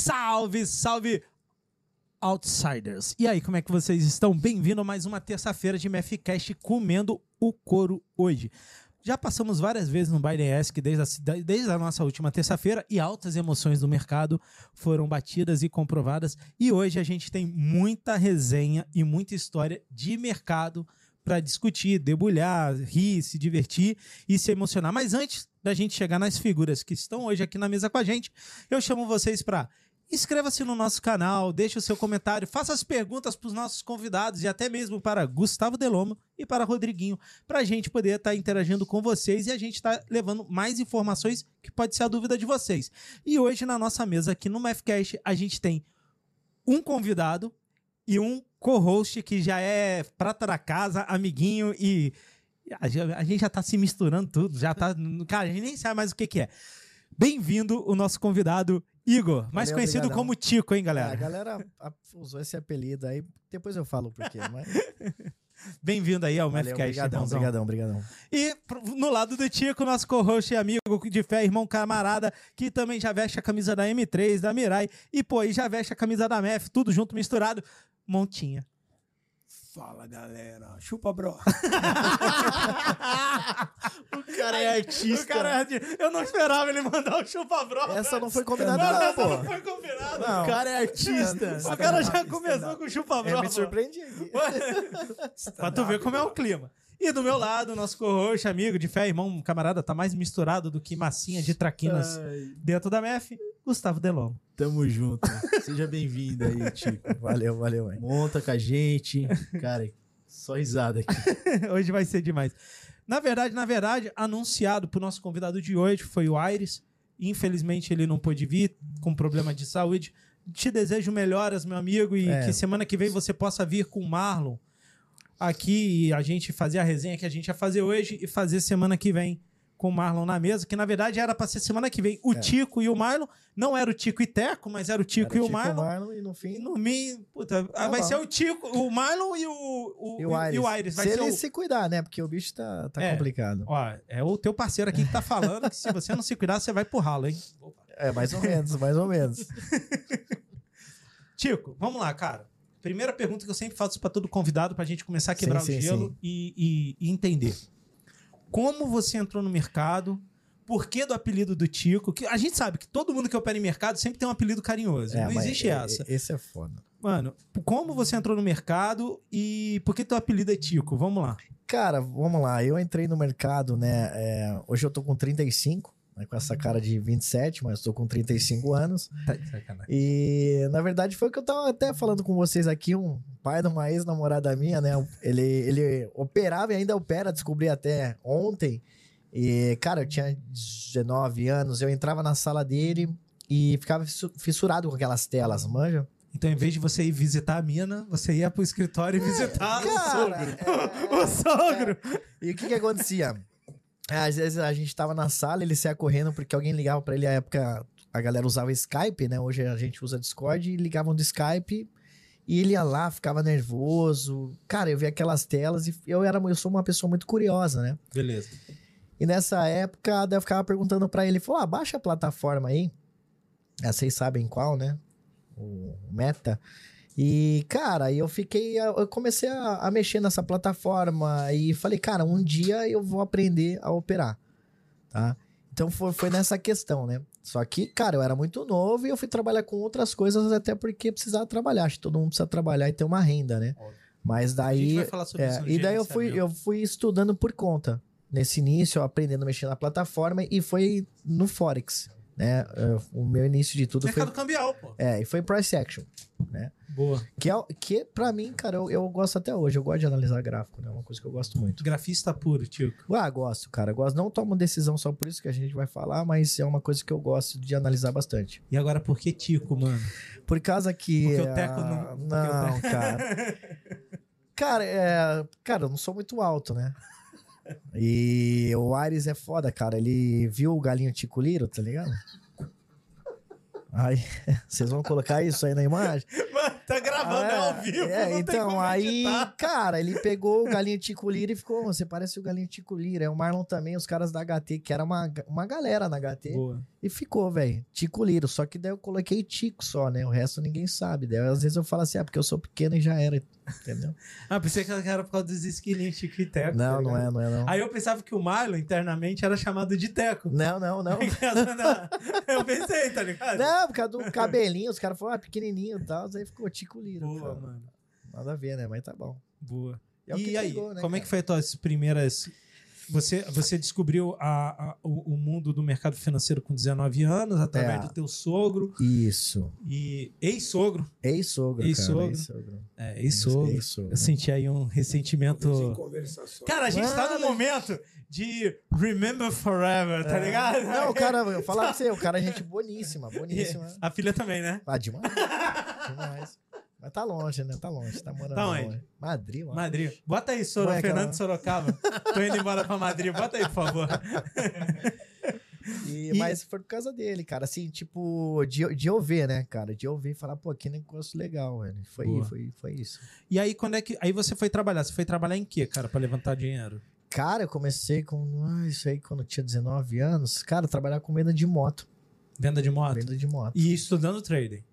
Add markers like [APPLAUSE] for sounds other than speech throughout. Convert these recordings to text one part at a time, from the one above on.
Salve, salve, Outsiders. E aí, como é que vocês estão? Bem-vindo a mais uma terça-feira de MFCast comendo o couro hoje. Já passamos várias vezes no Biden Ask desde a, desde a nossa última terça-feira e altas emoções do mercado foram batidas e comprovadas. E hoje a gente tem muita resenha e muita história de mercado para discutir, debulhar, rir, se divertir e se emocionar. Mas antes da gente chegar nas figuras que estão hoje aqui na mesa com a gente, eu chamo vocês para Inscreva-se no nosso canal, deixe o seu comentário, faça as perguntas para os nossos convidados e até mesmo para Gustavo Delomo e para Rodriguinho, para a gente poder estar tá interagindo com vocês e a gente estar tá levando mais informações que pode ser a dúvida de vocês. E hoje na nossa mesa aqui no MFCast a gente tem um convidado e um co-host que já é prata da casa, amiguinho e a gente já está se misturando tudo, já tá, cara, a gente nem sabe mais o que que é. Bem-vindo o nosso convidado Igor, mais Valeu, conhecido obrigadão. como Tico, hein, galera? É, a galera usou esse apelido aí, depois eu falo por quê, mas... [LAUGHS] Bem-vindo aí ao Valeu, MFCast. Obrigadão, obrigadão, obrigadão. E no lado do Tico, nosso co-host e amigo de fé, irmão camarada, que também já veste a camisa da M3, da Mirai, e pô, e já veste a camisa da MEF, tudo junto, misturado, Montinha. Fala galera, chupa bro. [LAUGHS] o cara é artista. O cara é artista. Eu não esperava ele mandar o chupa bro. Essa não foi combinada, não, não, pô. Não foi combinado. Não. O cara é artista. o cara já começou com o chupa bro. É, me surpreendi [LAUGHS] pra tu ver como é o clima. E do meu lado, nosso co-host, amigo de fé, irmão, camarada, tá mais misturado do que massinha de traquinas Ai. dentro da MEF, Gustavo Delon. Tamo junto. Seja bem-vindo aí, Tico. Valeu, valeu, mãe. Monta com a gente. Cara, só risada aqui. [LAUGHS] hoje vai ser demais. Na verdade, na verdade, anunciado pro nosso convidado de hoje foi o Aires. Infelizmente ele não pôde vir com problema de saúde. Te desejo melhoras, meu amigo, e é. que semana que vem você possa vir com o Marlon aqui e a gente fazer a resenha que a gente ia fazer hoje e fazer semana que vem com o Marlon na mesa, que na verdade era para ser semana que vem o é. Tico e o Marlon. Não era o Tico e Teco, mas era o Tico era e o, Tico Marlon. Marlon. E no fim. E no fim, puta, tá vai bom. ser o Tico, o Marlon e o, o, e o Aires. E o Aires. Vai se ele o... se cuidar, né? Porque o bicho tá, tá é. complicado. Ó, é o teu parceiro aqui que tá falando que se [LAUGHS] você não se cuidar, você vai pro ralo, hein? Opa. É, mais ou menos, mais ou menos. [LAUGHS] Tico, vamos lá, cara. Primeira pergunta que eu sempre faço para todo convidado, para a gente começar a quebrar sim, o sim, gelo sim. E, e, e, entender. Como você entrou no mercado? Por que do apelido do Tico? Que a gente sabe que todo mundo que opera em mercado sempre tem um apelido carinhoso. É, não existe é, essa. Esse é foda. Mano, como você entrou no mercado e por que teu apelido é Tico? Vamos lá. Cara, vamos lá. Eu entrei no mercado, né? É, hoje eu tô com 35 né, com essa cara de 27, mas estou com 35 anos. [LAUGHS] Tá e na verdade foi o que eu tava até falando com vocês aqui, um pai de uma ex-namorada minha, né? Ele, ele operava e ainda opera, descobri até ontem. E, cara, eu tinha 19 anos, eu entrava na sala dele e ficava fissurado com aquelas telas, manja? Então, em vez de você ir visitar a mina, você ia pro escritório e é, visitar cara, o sogro. É, [LAUGHS] o sogro. É. E o que que acontecia? É, às vezes a gente tava na sala, ele saia correndo porque alguém ligava para ele. Na época a galera usava Skype, né? Hoje a gente usa Discord e ligavam do Skype. E ele ia lá, ficava nervoso. Cara, eu vi aquelas telas e eu era, eu sou uma pessoa muito curiosa, né? Beleza. E nessa época, eu ficava perguntando para ele, falou: ah, baixa a plataforma aí. Ah, vocês sabem qual, né? O Meta. E, cara, eu fiquei. Eu comecei a, a, mexer nessa plataforma e falei, cara, um dia eu vou aprender a operar. Tá? Então foi, foi nessa questão, né? Só que, cara, eu era muito novo e eu fui trabalhar com outras coisas, até porque precisava trabalhar. Acho que todo mundo precisa trabalhar e ter uma renda, né? Mas daí. É, e daí eu fui, eu fui estudando por conta. Nesse início, aprendendo a mexer na plataforma e foi no Forex. Né? É, o meu início de tudo Mercado foi. cambial, pô. É, e foi price action. Né? Boa. Que, é, que pra mim, cara, eu, eu gosto até hoje. Eu gosto de analisar gráfico, né? É uma coisa que eu gosto muito. Grafista puro, tio. Ah, gosto, cara. Gosto. Não tomo decisão só por isso que a gente vai falar, mas é uma coisa que eu gosto de analisar bastante. E agora, por que Tico, mano? Por causa que. Porque o Teco não. Não, cara. [LAUGHS] cara, é. Cara, eu não sou muito alto, né? E o Ares é foda, cara. Ele viu o galinho Tico Liro, tá ligado? Aí, [LAUGHS] vocês vão colocar isso aí na imagem? Tá gravando é, ao vivo. É, então, aí, cara, ele pegou o Galinho Tico Lira e ficou, você parece o Galinho Tico Lira. É o Marlon também, os caras da HT, que era uma, uma galera na HT. Boa. E ficou, velho, Tico Lira. Só que daí eu coloquei Tico só, né? O resto ninguém sabe. Daí às vezes eu falo assim, ah, porque eu sou pequeno e já era, entendeu? ah, pensei que era por causa dos esquilinhos Tico e Teco. Não, tá não é, não é, não. Aí eu pensava que o Marlon internamente era chamado de Teco. Não, [LAUGHS] não, não. eu pensei, tá ligado? Não, por causa do cabelinho, os caras falaram, ah, pequenininho e tal, aí ficou Tico Lira. Boa, cara. mano. Nada a ver, né? Mas tá bom. Boa. É e aí, pegou, né, como cara? é que foi as tuas primeiras você, você descobriu a, a, o, o, mundo do mercado financeiro com 19 anos, através é. do teu sogro. Isso. E ex-sogro. Ex-sogro, ex-sogro. Ex-sogro. É, ex-sogro. Ex Eu senti aí um ressentimento. Cara, a gente Mano. tá no momento de Remember Forever, tá é. ligado? Não, [LAUGHS] cara, eu falar pra você, o cara é gente boníssima, boníssima. A filha também, né? Ah, demais. [LAUGHS] demais. Mas tá longe, né? Tá longe. Tá morando tá onde? longe. Madrid, mano. Madrid. Bota aí, Soro, Ué, Fernando Sorocaba. [LAUGHS] Tô indo embora pra Madrid. Bota aí, por favor. E, e, Mas foi por causa dele, cara. Assim, tipo, de, de eu ver, né, cara? De eu ver e falar, pô, que negócio legal, velho. Foi, foi, foi isso. E aí, quando é que. Aí você foi trabalhar? Você foi trabalhar em quê, cara, pra levantar dinheiro? Cara, eu comecei com. Ah, isso aí quando eu tinha 19 anos. Cara, trabalhar com venda de moto. Venda de moto? Venda de moto. E estudando trading?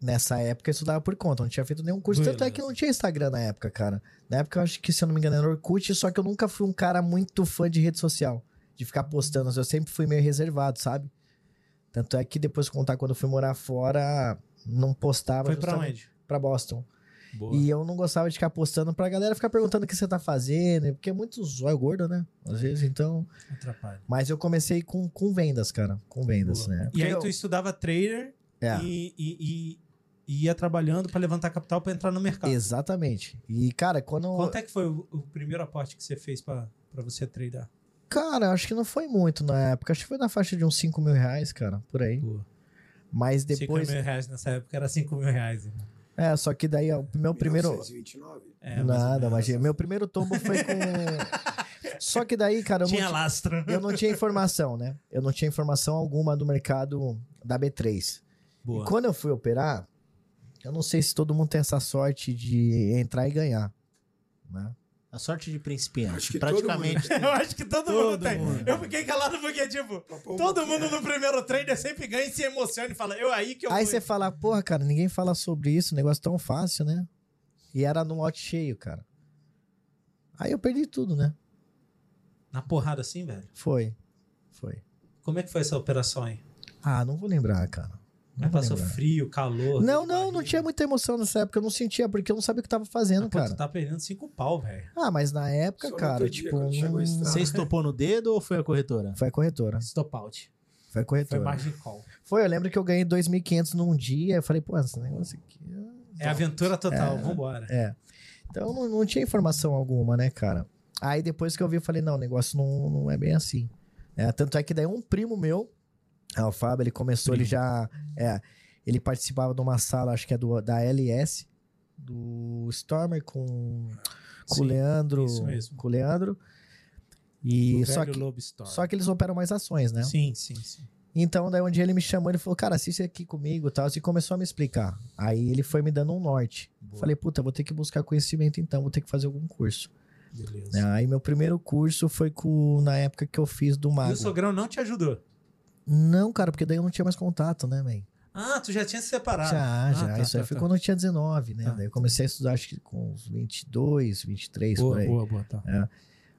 Nessa época eu estudava por conta, não tinha feito nenhum curso. Beleza. Tanto é que não tinha Instagram na época, cara. Na época eu acho que, se eu não me engano, era Orkut, só que eu nunca fui um cara muito fã de rede social. De ficar postando. Eu sempre fui meio reservado, sabe? Tanto é que depois de contar quando eu fui morar fora, não postava. Foi pra onde? Pra Boston. Boa. E eu não gostava de ficar postando pra galera ficar perguntando o que você tá fazendo, porque é muito zóio gordo, né? Às vezes, então. Atrapalha. Mas eu comecei com, com vendas, cara. Com vendas, Boa. né? Porque e aí eu... tu estudava trader é. e, e, e ia trabalhando para levantar capital para entrar no mercado. Exatamente. E, cara, quando. Quanto é que foi o, o primeiro aporte que você fez para você tradear? Cara, acho que não foi muito na época. Acho que foi na faixa de uns 5 mil reais, cara, por aí. Pô. Mas depois. 5 mil reais nessa época era 5 mil reais. É, só que daí o meu primeiro. 1929? É, Nada, mas meu primeiro tombo foi com. [LAUGHS] só que daí, cara. Eu tinha não lastro. Eu não tinha informação, né? Eu não tinha informação alguma do mercado da B3. Boa. E quando eu fui operar, eu não sei se todo mundo tem essa sorte de entrar e ganhar. Né? A sorte de principiante. praticamente. eu acho que todo, todo mundo tem. Mundo. Eu fiquei calado porque, tipo, todo mundo no primeiro trader sempre ganha e se emociona e fala, eu aí que eu Aí você fala, porra, cara, ninguém fala sobre isso, negócio tão fácil, né? E era no lote cheio, cara. Aí eu perdi tudo, né? Na porrada assim, velho? Foi. Foi. Como é que foi essa operação aí? Ah, não vou lembrar, cara. Não passou lembrar. frio, calor. Não, não, não tinha muita emoção nessa época. Eu não sentia, porque eu não sabia o que tava fazendo, cara. Tu tá perdendo cinco pau, velho. Ah, mas na época, Só cara, tipo. Dia, Você estopou no dedo ou foi a corretora? Foi a corretora. Stop out. Foi a corretora. Foi margin call. Foi, eu lembro que eu ganhei 2.500 num dia. Eu falei, pô, esse negócio aqui. É, é aventura total, é, vambora. É. Então não, não tinha informação alguma, né, cara? Aí depois que eu vi, eu falei, não, o negócio não, não é bem assim. É, tanto é que daí um primo meu, o Fábio, ele começou, ele já. É, ele participava de uma sala, acho que é do, da LS, do Stormer com, com Sim, o Leandro. Isso mesmo. Com o Leandro. E só que, só que eles operam mais ações, né? Sim, sim, sim. Então, daí um dia ele me chamou, ele falou, cara, assiste aqui comigo e tal, e começou a me explicar. Aí ele foi me dando um norte. Boa. Falei, puta, vou ter que buscar conhecimento então, vou ter que fazer algum curso. Beleza. Aí meu primeiro curso foi com, na época que eu fiz do Mago. E o Sogrão não te ajudou? Não, cara, porque daí eu não tinha mais contato, né, man? Ah, tu já tinha se separado. Já, ah, já. Tá, Isso tá, aí foi tá. quando eu tinha 19, né? Tá. Daí eu comecei a estudar, acho que com uns 22, 23, boa, por aí. Boa, boa, tá. É.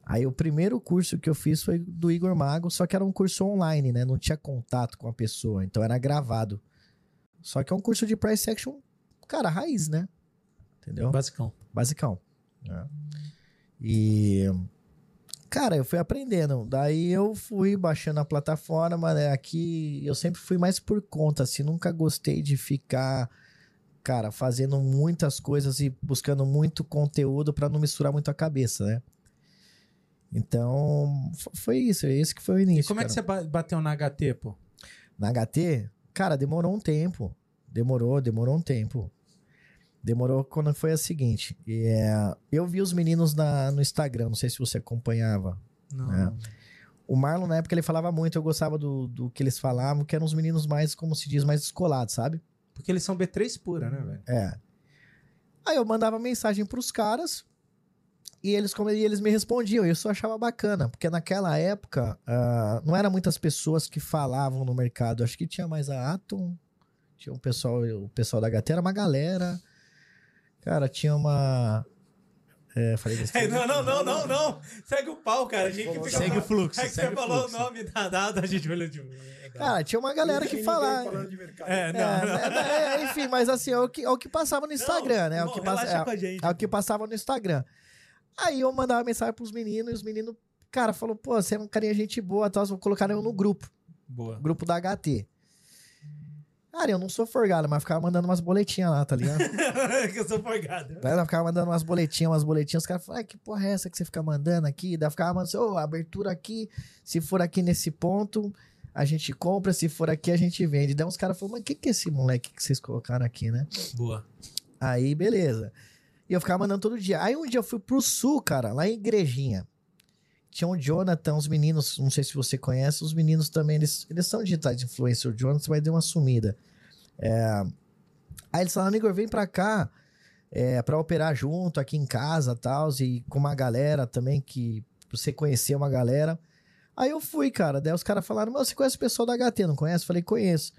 Aí o primeiro curso que eu fiz foi do Igor Mago, só que era um curso online, né? Não tinha contato com a pessoa, então era gravado. Só que é um curso de price action, cara, raiz, né? Entendeu? Basicão. Basicão. É. E Cara, eu fui aprendendo. Daí eu fui baixando a plataforma, né? Aqui eu sempre fui mais por conta, assim, nunca gostei de ficar, cara, fazendo muitas coisas e buscando muito conteúdo para não misturar muito a cabeça, né? Então, foi isso, é esse que foi o início. E como cara. é que você bateu na HT, pô? Na HT? Cara, demorou um tempo. Demorou, demorou um tempo. Demorou quando foi a seguinte. É, eu vi os meninos na, no Instagram, não sei se você acompanhava. Não. É. O Marlon, na época, ele falava muito, eu gostava do, do que eles falavam, que eram os meninos mais, como se diz, mais descolados, sabe? Porque eles são B3 pura, né, velho? É. Aí eu mandava mensagem pros caras e eles, como, e eles me respondiam. E eu só achava bacana, porque naquela época ah, não eram muitas pessoas que falavam no mercado. Acho que tinha mais a Atom, tinha um pessoal, o pessoal da HT, era uma galera. Cara, tinha uma. É, falei besteira. É, [LAUGHS] não, não, não, não, não. Segue o pau, cara. A gente fica Segue o fluxo, É que segue você falou fluxo. o nome da data, a gente olhou de. Cara, tinha uma galera que falava. É, É, não. né, é, enfim, mas assim, é o que, é o que passava no Instagram, né? É o Não, que, passa, é, gente. é o que passava no Instagram. Aí eu mandava mensagem pros meninos e os meninos, cara, falou, pô, você é um carinha gente boa, tal, vou colocar eu no grupo, Boa. grupo da HT. Cara, eu não sou forgado, mas ficava mandando umas boletinhas lá, tá ligado? [LAUGHS] que eu sou forgado. Ela ficava mandando umas boletinhas, umas boletinhas. Os caras falavam, ah, que porra é essa que você fica mandando aqui? Daí ficava mandando assim, ô, abertura aqui, se for aqui nesse ponto, a gente compra, se for aqui, a gente vende. Daí uns caras falaram, mas o que, que é esse moleque que vocês colocaram aqui, né? Boa. Aí, beleza. E eu ficava mandando todo dia. Aí um dia eu fui pro sul, cara, lá em Igrejinha. Tinha o Jonathan, os meninos, não sei se você conhece, os meninos também, eles, eles são digitais influencer. O Jonathan vai dar uma sumida. É... Aí eles falaram, Igor, vem pra cá é, pra operar junto aqui em casa tal, e com uma galera também, que você conhecer uma galera. Aí eu fui, cara. Daí os caras falaram, mas você conhece o pessoal da HT, não conhece? Falei, conheço.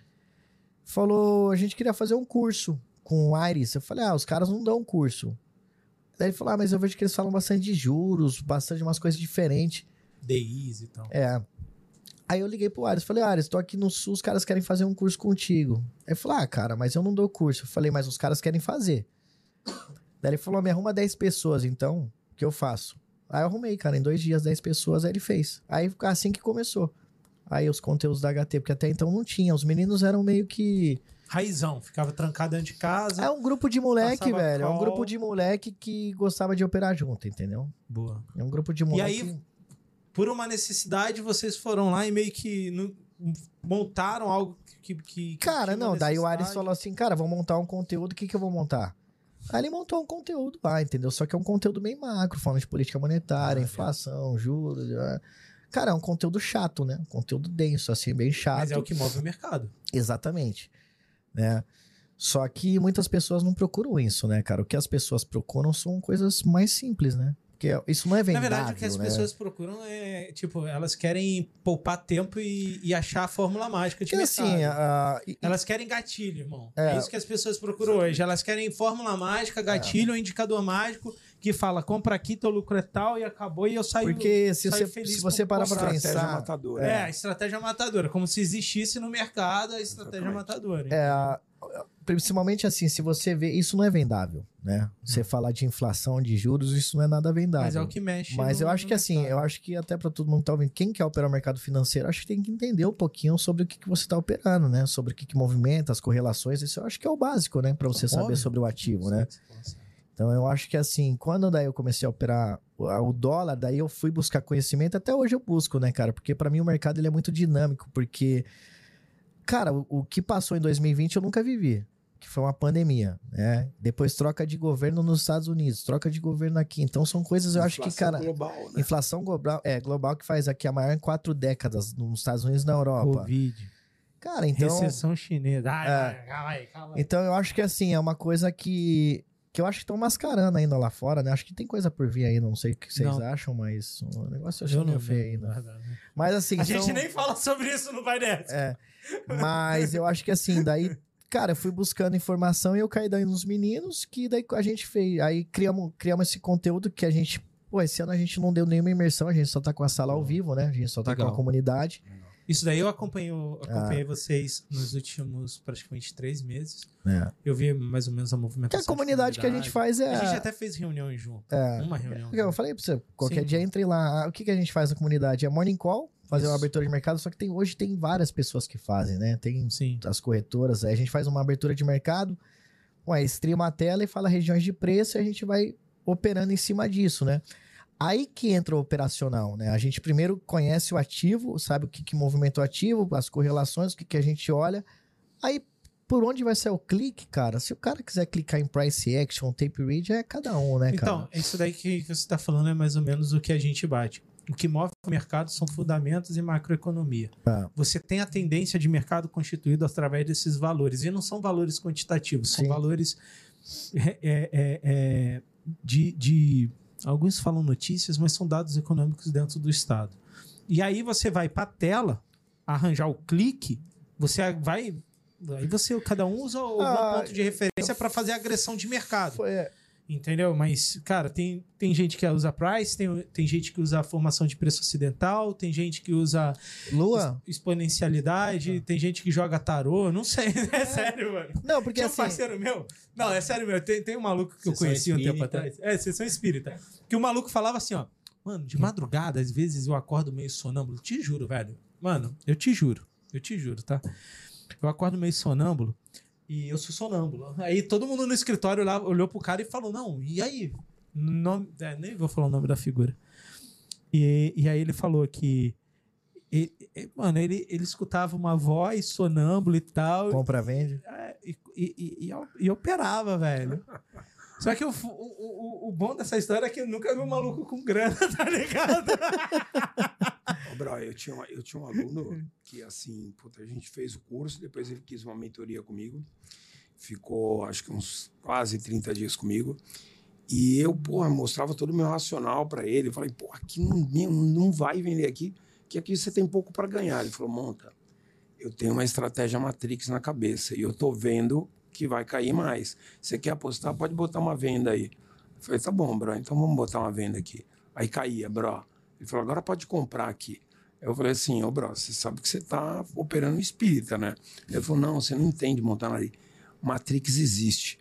Falou, a gente queria fazer um curso com o Aires. Eu falei, ah, os caras não dão curso. Daí ele falou, ah, mas eu vejo que eles falam bastante de juros, bastante umas coisas diferentes. DIs e tal. É. Aí eu liguei pro Ares, falei, Ares, tô aqui no sul, os caras querem fazer um curso contigo. Aí ele falou, ah, cara, mas eu não dou curso. Eu falei, mas os caras querem fazer. Daí ele falou, me arruma 10 pessoas, então, o que eu faço? Aí eu arrumei, cara, em dois dias, 10 pessoas, aí ele fez. Aí assim que começou. Aí os conteúdos da HT, porque até então não tinha. Os meninos eram meio que. Raizão. Ficava trancado dentro de casa. É um grupo de moleque, velho. É um call. grupo de moleque que gostava de operar junto, entendeu? Boa. É um grupo de moleque. aí, Por uma necessidade, vocês foram lá e meio que no- montaram algo que. que- Cara, não, daí o Ares falou assim, cara, vou montar um conteúdo, o que que eu vou montar? Aí ele montou um conteúdo lá, entendeu? Só que é um conteúdo bem macro, falando de política monetária, Ah, inflação, juros. é. Cara, é um conteúdo chato, né? Um conteúdo denso, assim, bem chato. Mas é o que move o mercado. Exatamente. Né? Só que muitas pessoas não procuram isso, né, cara? O que as pessoas procuram são coisas mais simples, né? Porque isso não é Na vendável, verdade, o que as né? pessoas procuram é, tipo, elas querem poupar tempo e, e achar a fórmula mágica de Porque mercado. assim, a- e- Elas querem gatilho, irmão. É. É, isso que as pessoas procuram hoje. Elas querem fórmula mágica, gatilho, um indicador mágico que fala, compra aqui, teu lucro é tal e acabou e eu saio. porque se saio você, feliz se você parar Estratégia pensar... matadora. É, a estratégia matadora. Como se existisse no mercado a estratégia matadora. É, principalmente assim, se você vê, isso não é vendável, né? Você falar de inflação, de juros, isso não é nada vendável. Mas é o que mexe. Mas no- eu acho que assim, mercado. eu acho que até pra todo mundo que tá ouvindo, quem quer operar o mercado financeiro, acho que tem que entender um pouquinho sobre o que, que você tá operando, né? Sobre o que, que movimenta, as correlações, isso eu acho que é o básico, né? Pra você saber Óbvio. sobre o ativo, né? Então eu acho que assim, quando daí eu comecei a operar o dólar, daí eu fui buscar conhecimento, até hoje eu busco, né, cara? Porque pra mim o mercado ele é muito dinâmico, porque cara, o, o que passou em 2020 eu nunca vivi, que foi uma pandemia, né? Depois troca de governo nos Estados Unidos, troca de governo aqui. Então são coisas eu acho que, Inflação cara, global, né? inflação global, é, global que faz aqui a maior em quatro décadas nos Estados Unidos e na Europa. Covid. Cara, então Recessão chinesa. Ai, É. calma aí, calma aí. então eu acho que assim, é uma coisa que que eu acho que estão mascarando ainda lá fora, né? Acho que tem coisa por vir ainda, não sei o que vocês Não. acham, mas o negócio eu Eu acho meio não feio ainda. ainda. Mas assim, A são- gente nem fala sobre isso no Dessa. É. Mas eu acho que assim, daí, cara, eu fui buscando informação e eu caí daí nos meninos, que daí a gente fez. Aí criamos, criamos esse conteúdo que a gente. Pô, esse ano a gente não deu nenhuma imersão, a gente só tá com a sala ao vivo, né? A gente só tá com Legal. a comunidade. Isso daí eu acompanho, Ah. acompanhei vocês nos últimos praticamente três meses. É. Eu vi mais ou menos a Que movimentação. a de comunidade que a gente faz é. A gente até fez reuniões junto. é, Uma reunião. Eu falei pra você, qualquer Sim. dia entre lá. Ah, O que, que a gente faz na comunidade? É morning call, fazer uma Isso. abertura de mercado, só que tem, hoje tem várias pessoas que fazem, né? Tem Sim. as corretoras, aí a gente faz uma abertura de mercado, ué, streama a tela e fala regiões de preço e a gente vai operando em cima disso, né? Aí que entra o operacional, né? A gente primeiro conhece o ativo, sabe o que, que movimenta o ativo, as correlações, o que, que a gente olha. Aí, por onde vai ser o clique, cara? Se o cara quiser clicar em price action, tape read, é cada um, né, cara? Então, isso daí que, você está falando é mais ou menos o que a gente bate. O que move o mercado são fundamentos e macroeconomia. Tá. Você tem a tendência de mercado constituído através desses valores. E não são valores quantitativos, são Sim. valores é, é, é, de, de. Alguns falam notícias, mas são dados econômicos dentro do Estado. E aí você vai para a tela, arranjar o clique, você vai. Aí você, cada um usa algum Ah, ponto de referência para fazer agressão de mercado. Foi, é, Entendeu? Mas, cara, tem, tem gente que usa price, tem, tem gente que usa formação de preço ocidental, tem gente que usa Lua? exponencialidade, tem gente que joga tarô, não sei, [LAUGHS] é sério, mano. Não, porque Tinha um assim. parceiro meu. Não, é sério meu. Tem, tem um maluco que eu Sessão conheci um tempo espírita. atrás. É, sessão espírita. Que o maluco falava assim, ó. Mano, de madrugada, às vezes eu acordo meio sonâmbulo. Te juro, velho. Mano, eu te juro. Eu te juro, tá? Eu acordo meio sonâmbulo e eu sou sonâmbulo. Aí todo mundo no escritório lá olhou pro cara e falou: Não, e aí? Nome, é, nem vou falar o nome da figura. E, e aí ele falou que. ele- ele- mano, ele, ele escutava uma voz sonâmbula e tal. Compra, vende. É, e, e, e, e, e operava, velho. Só que o, o, o, o bom dessa história é que eu nunca vi um maluco com grana, [LAUGHS] tá ligado? Bro, eu tinha, eu tinha um aluno [LAUGHS] que, assim, puta, a gente fez o curso, depois ele quis uma mentoria comigo. Ficou, acho que uns quase 30 dias comigo. E eu, porra, mostrava todo o meu racional para ele. Eu falei, pô, aqui não, não vai vender aqui, que aqui você tem pouco para ganhar. Ele falou, monta, eu tenho uma estratégia Matrix na cabeça e eu tô vendo que vai cair mais. Você quer apostar? Pode botar uma venda aí. Eu falei, tá bom, bro, então vamos botar uma venda aqui. Aí caía, bro. Ele falou, agora pode comprar aqui. Eu falei assim, ô, bro, você sabe que você tá operando espírita, né? Ele falou, não, você não entende montar ali. Matrix existe.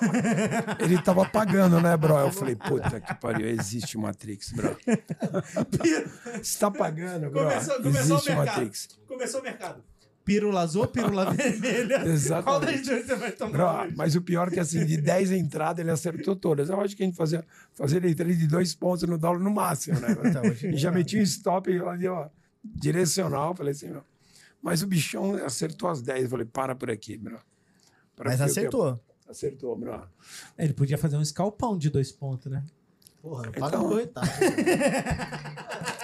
[LAUGHS] Ele tava pagando, né, bro? Eu falei, puta que pariu, existe Matrix, bro. [LAUGHS] Você tá pagando, bro? Começou, começou o existe mercado. Matrix. Começou o mercado. Pílula azul, pílula vermelha. Exatamente. Qual das duas você vai tomar? Hoje? mas o pior é que, assim, de 10 entradas, ele acertou todas. Eu acho que a gente fazia, fazia ele de dois pontos no dólar no máximo, né? Então, hoje- E já metia um stop ali, ó, direcional. Falei assim, meu. Mas o bichão acertou as 10. Eu falei, para por aqui, bro. Para Mas eu acertou. quero- Acertou, bro. Ele podia fazer um escalpão de dois pontos, né? Porra, não Então- paga um coitado.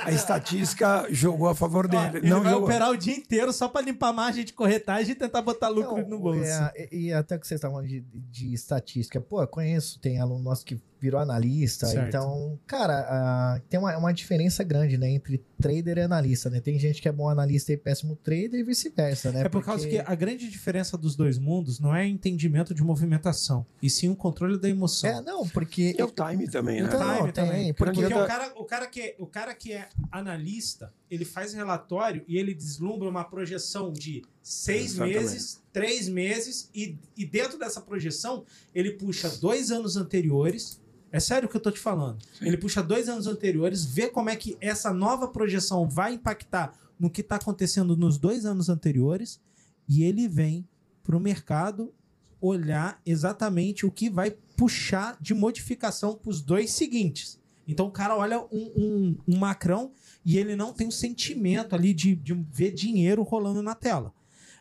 A estatística jogou a favor Ó, dele. ele não vai jogou. operar o dia inteiro só pra limpar a margem de corretagem e tentar botar lucro Não, no bolso. é, e, até que vocês estavam de, de estatística, pô, eu conheço, tem aluno nosso que virou analista, Certo. então, cara, ah, tem uma, uma diferença grande, né, entre trader e analista, né? Tem gente que é bom analista e péssimo trader e vice-versa, né? É por causa que Porque- a grande diferença dos dois mundos não é entendimento de movimentação, e sim o controle da emoção. É, não, porque... E o time também, né? Então, Time tem, também. porque Porque o cara, o, cara que é, o cara que é analista, ele faz relatório e ele deslumbra uma projeção de seis Exatamente. meses, três meses, e, e dentro dessa projeção ele puxa dois anos anteriores. É sério o que eu tô te falando. Ele puxa dois anos anteriores, vê como é que essa nova projeção vai impactar no que está acontecendo nos dois anos anteriores, e ele vem para o mercado olhar exatamente o que vai puxar de modificação para os dois seguintes. Então o cara olha um, um, um macrão e ele não tem o sentimento ali de, de ver dinheiro rolando na tela.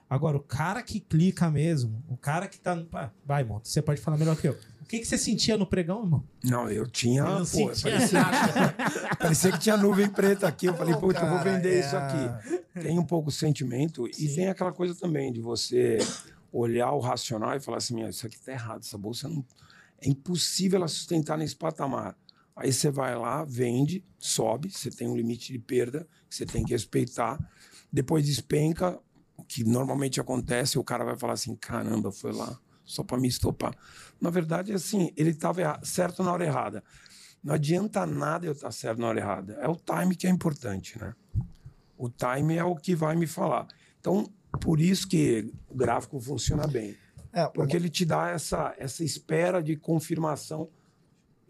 Agora, o cara que clica mesmo, o cara que tá no. Pá, Vai, Monta, você pode falar melhor que eu. O que, que você sentia no pregão, irmão? Não, eu tinha. Eu não pô, sentia parecia, [LAUGHS] parecia que tinha nuvem preta aqui. Eu falei, puta, eu vou vender é isso aqui. Tem um pouco de sentimento e Sim. tem aquela coisa também de você olhar o racional e falar assim: "Meu, isso aqui tá errado, essa bolsa não. É impossível ela sustentar nesse patamar. Aí você vai lá, vende, sobe, você tem um limite de perda que você tem que respeitar. Depois despenca, o que normalmente acontece, o cara vai falar assim: caramba, foi lá só para me estopar. Na verdade, assim, ele estava certo na hora errada. Não adianta nada eu estar certo na hora errada. É o time que é importante, né? O time é o que vai me falar. Então, por isso que o gráfico funciona bem. É, Porque ele te dá essa, essa espera de confirmação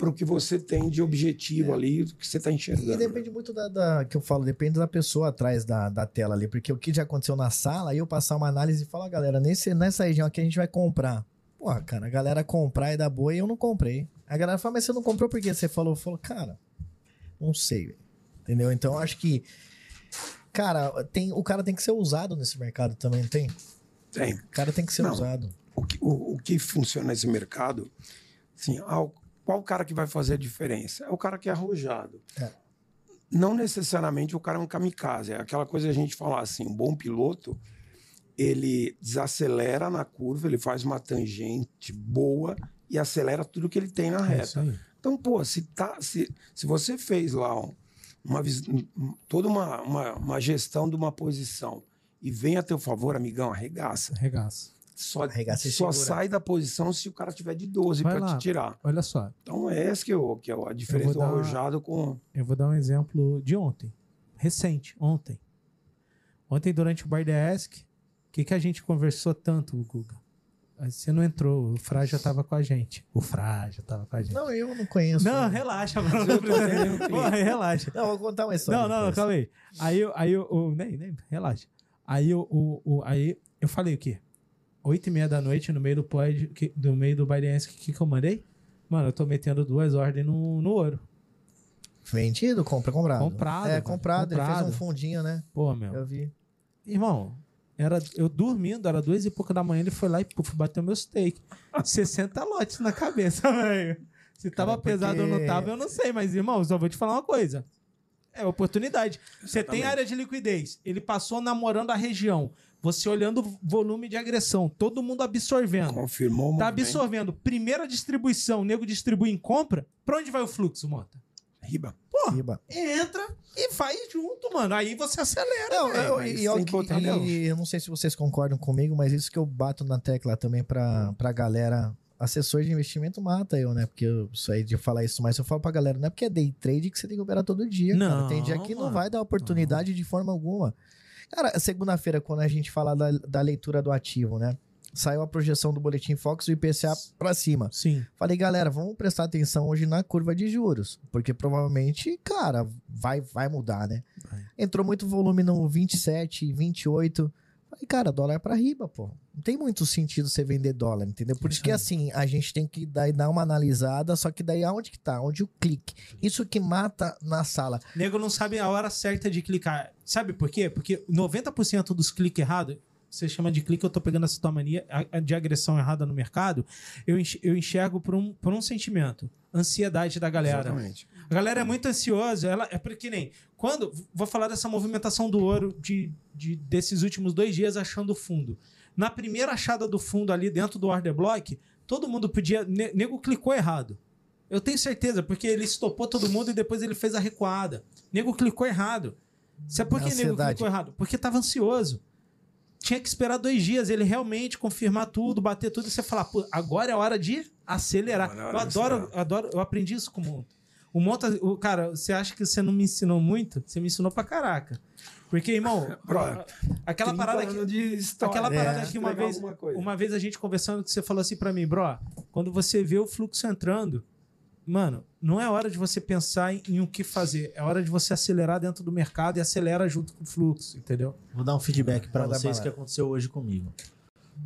para o que você tem de objetivo ali, do que você está enxergando. E depende muito da, da- que eu falo, depende da pessoa atrás da, da tela ali, porque o que já aconteceu na sala, aí eu passar uma análise e falar, galera, nesse, nessa região aqui a gente vai comprar. Porra, cara, a galera comprar e dar boa e eu não comprei. A galera fala, mas você não comprou por quê? Você falou, falou, cara, não sei, entendeu? Então eu acho que, cara, tem, o cara tem que ser usado nesse mercado também, não tem? Tem. O cara tem que ser Não. usado. o que, o, o que funciona nesse mercado, assim, ah, o- qual o cara que vai fazer a diferença? É o cara que é arrojado. É. Não necessariamente o cara é um kamikaze. É aquela coisa que a gente falar assim, um bom piloto, ele desacelera na curva, ele faz uma tangente boa e acelera tudo que ele tem na É reta. aí. Então, pô, se, tá, se, se você fez lá um- uma, um- toda uma, uma, uma gestão de uma posição e vem a teu favor, amigão, arregaça. Regaça. Só, Arregaça só sai da posição se o cara tiver de 12 Vai para te tirar. Olha só, Então é esse que, eu, que é a diferença do dar- arrojado com. eu vou dar um exemplo de ontem. Recente, ontem. Ontem, durante o Bar the Ask, o que, que a gente conversou tanto, Guga? Aí Você não entrou, o Fra já tava com a gente. O Fra já tava com a gente. Não, eu não conheço. Não, né? relaxa, mano. Não precisa- Porra, relaxa. Não, vou contar uma história. Não, não, não, calma aí. Aí, eu- aí eu, o- nem, nem, relaxa. Aí, o, o, aí eu falei o quê? Oito e meia da noite, no meio do pod, que- no meio do o que, que eu mandei? Mano, eu tô metendo duas ordens no, no ouro. Vendido, compra, comprado. Comprado, É, mano, comprado. Ele comprado. fez um fundinho, né? Pô, meu. Eu vi. Irmão, era, eu dormindo, era duas e pouca da manhã, ele foi lá e puf, bateu meu steak. 60 lotes na cabeça, [LAUGHS] velho. Se tava Cara, porque- pesado ou não tava, eu não sei, mas, irmão, só vou te falar uma coisa. É oportunidade. Você tem área de liquidez. Ele passou namorando a região. Você olhando o volume de agressão. Todo mundo absorvendo. Confirmou o Tá absorvendo. Primeira distribuição, o nego distribui em compra. Pra onde vai o fluxo, Mota? Riba. Riba. Entra e vai junto, mano. Aí você acelera. Não, eu, mas e, eu, que e- eu não sei se vocês concordam comigo, mas isso que eu bato na tecla também pra, pra galera. Assessor de investimento mata eu, né? Porque eu, isso aí de falar isso, mas eu falo pra galera, não é porque é day trade que você tem que operar todo dia, cara. Não, Tem dia que não mano. vai dar oportunidade de forma alguma. Cara, segunda-feira, quando a gente fala da, da leitura do ativo, né? Saiu a projeção do Boletim Fox do IPCA pra cima. Sim. Falei, galera, vamos prestar atenção hoje na curva de juros, porque provavelmente, cara, vai, vai mudar, né? Vai. Entrou muito volume no 27, 28. Falei, cara, dólar pra riba, pô. Não tem muito sentido você vender dólar, entendeu? Por isso que, assim, a gente tem que daí dar uma analisada, só que daí aonde que tá? Onde o clique? Isso que mata na sala. Nego não sabe a hora certa de clicar. Sabe por quê? Porque 90% dos cliques errados, você chama de clique, eu tô pegando essa tua mania de agressão errada no mercado, eu enx- eu enxergo por um, por um sentimento. Ansiedade da galera. Exatamente. A galera é muito ansiosa, ela é porque nem. Quando. Vou falar dessa movimentação do ouro de, de- desses últimos dois dias achando o fundo. Na primeira achada do fundo ali dentro do order block, todo mundo podia. ne- Nego clicou errado. Eu tenho certeza, porque ele estopou todo mundo e depois ele fez a recuada. Nego clicou errado. Sabe por que nego Ansiedade. clicou errado? Porque tava ansioso. Tinha que esperar dois dias, ele realmente confirmar tudo, bater tudo e você falar, "Pô, agora é a hora de acelerar. É Eu adoro, acelerar. adoro, eu aprendi isso com o Monta. O Monta, o, cara, você acha que você não me ensinou muito? Você me ensinou pra caraca. Porque, irmão, [LAUGHS] Bro, aquela 30 parada que. de história. Aquela É. parada que uma vez, uma vez a gente conversando, que você falou assim pra mim, bro, quando você vê o fluxo entrando, mano, não é hora de você pensar em, em o que fazer, é hora de você acelerar dentro do mercado e acelera junto com o fluxo, entendeu? Vou dar um feedback pra Manda vocês que aconteceu hoje comigo.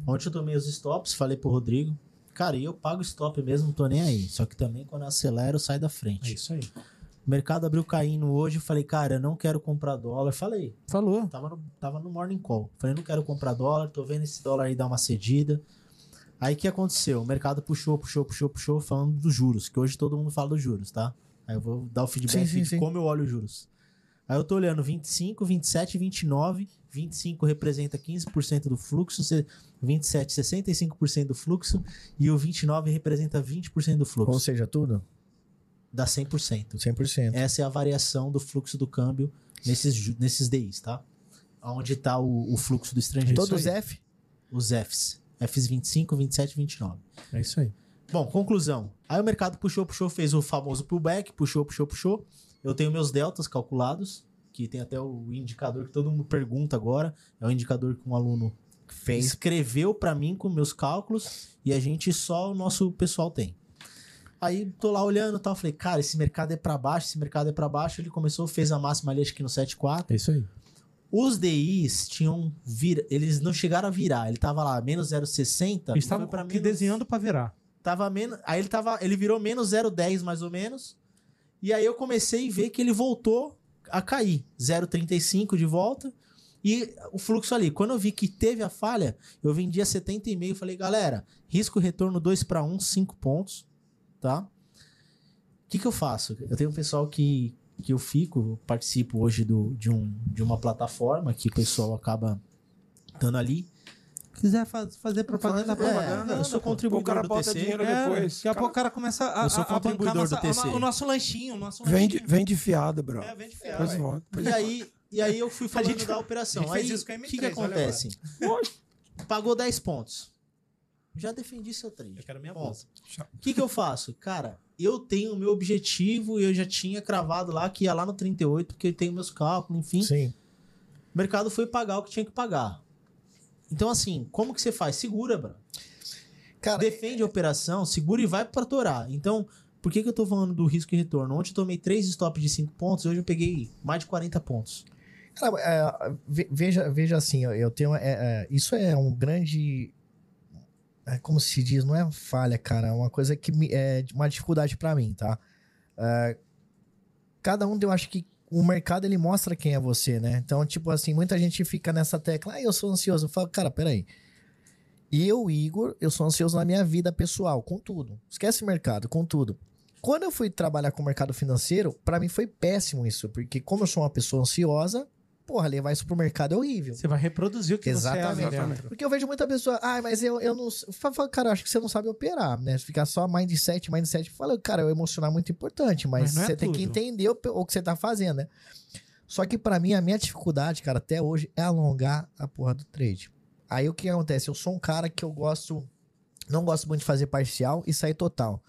Ontem eu tomei os stops, falei pro Rodrigo. Cara, e eu pago stop mesmo, não tô nem aí. Só que também quando eu acelero, sai da É frente. isso aí. O mercado abriu caindo hoje, eu falei, cara, eu não quero comprar dólar. Falei, Falou. tava no, tava no morning call. Falei, não quero comprar dólar, tô vendo esse dólar aí dar uma cedida. Aí o que aconteceu? O mercado puxou, puxou, puxou, puxou, falando dos juros, que hoje todo mundo fala dos juros, tá? Aí eu vou dar o feedback Sim, sim, de sim. como eu olho os juros. Aí eu tô olhando 25, 27, 29. 25 representa 15% do fluxo, se- 27, 65% do fluxo e o 29 representa 20% do Ou fluxo. seja, tudo? Dá 100%. 100%. Essa é a variação do fluxo do câmbio nesses, nesses DIs, tá? Onde tá o, o fluxo do estrangeiro. Todos F? Os Fs. Fs 25, 27 e 29. É isso aí. Bom, conclusão. Aí o mercado puxou, puxou, fez o famoso pullback, puxou, puxou, puxou. Eu tenho meus deltas calculados, que tem até o indicador que todo mundo pergunta agora. É o indicador que um aluno Fez. escreveu pra mim com meus cálculos e a gente só o nosso pessoal tem. Aí tô lá olhando e tal, falei, cara, esse mercado é pra baixo, esse mercado é pra baixo. Ele começou, fez a máxima ali, acho que no 7,4. É isso aí. Os DIs tinham vir, eles não chegaram a virar. Ele tava lá, menos 0,60. Eles estavam foi pra aqui menos- desenhando pra virar. Tava menos, aí ele tava, ele virou menos 0,10 mais ou menos. E aí eu comecei a ver que ele voltou a cair, 0,35 de volta. E o fluxo ali, quando eu vi que teve a falha, eu vendi a 70,5 e falei, galera, risco retorno 2 para 1, 5 pontos, tá? O que que eu faço? Eu tenho um pessoal que, que eu fico, participo hoje do, de, um, de uma plataforma que o pessoal acaba estando ali. quiser fa- fazer propaganda, Faz- é, propaganda. eu sou. O contribuidor cara do bota TC. dinheiro É, depois. daqui a pouco o cara começa a, Eu sou a, a contribuidor nossa- do TC. a- o nosso lanchinho, o nosso Vende, lanchinho. vende fiado, bro. É, vende fiado. Volta. E aí, e aí eu fui falando gente- da operação. a gente fez Aí, isso com a o M3, que, que acontece? Pagou 10 pontos. Já defendi seu trade. Eu quero minha Ponto. bolsa. O que, que eu faço? Cara, eu tenho o meu objetivo e eu já tinha cravado lá que ia lá no 38, porque eu tenho meus cálculos, enfim. Sim. O mercado foi pagar o que tinha que pagar. Então, assim, como que você faz? Segura, bro. Cara, Defende a operação, segura e vai pra torar. Então, por que, que eu tô falando do risco e retorno? Ontem eu tomei 3 stops de 5 pontos, hoje eu peguei mais de 40 pontos. Cara, é, ve- veja, veja assim, eu- eu tenho. é, é, isso é um grande. É, como se diz, não é falha, cara. É uma coisa que me- é uma dificuldade pra mim, tá? É, cada um, eu acho que o mercado ele mostra quem é você, né? Então, tipo assim, muita gente fica nessa tecla, ah, eu sou ansioso. Eu falo, cara, peraí. Eu, Igor, eu sou ansioso na minha vida pessoal, com tudo. Esquece mercado, com tudo. Quando eu fui trabalhar com o mercado financeiro, pra mim foi péssimo isso, porque como eu sou uma pessoa ansiosa, porra, levar isso pro mercado é horrível. Você vai reproduzir o que você é Exatamente. Porque eu vejo muita pessoa, ah, mas eu, eu não. Fala, cara, eu acho que você não sabe operar, né? Ficar só mindset, mindset. Fala, cara, o emocional é muito importante, mas, Mas é você tem que entender o, o que você tá fazendo, né? Só que pra mim, a minha dificuldade, cara, até hoje, é alongar a porra do trade. Aí o que acontece? Eu sou um cara que eu gosto. Não gosto muito de fazer parcial e sair total.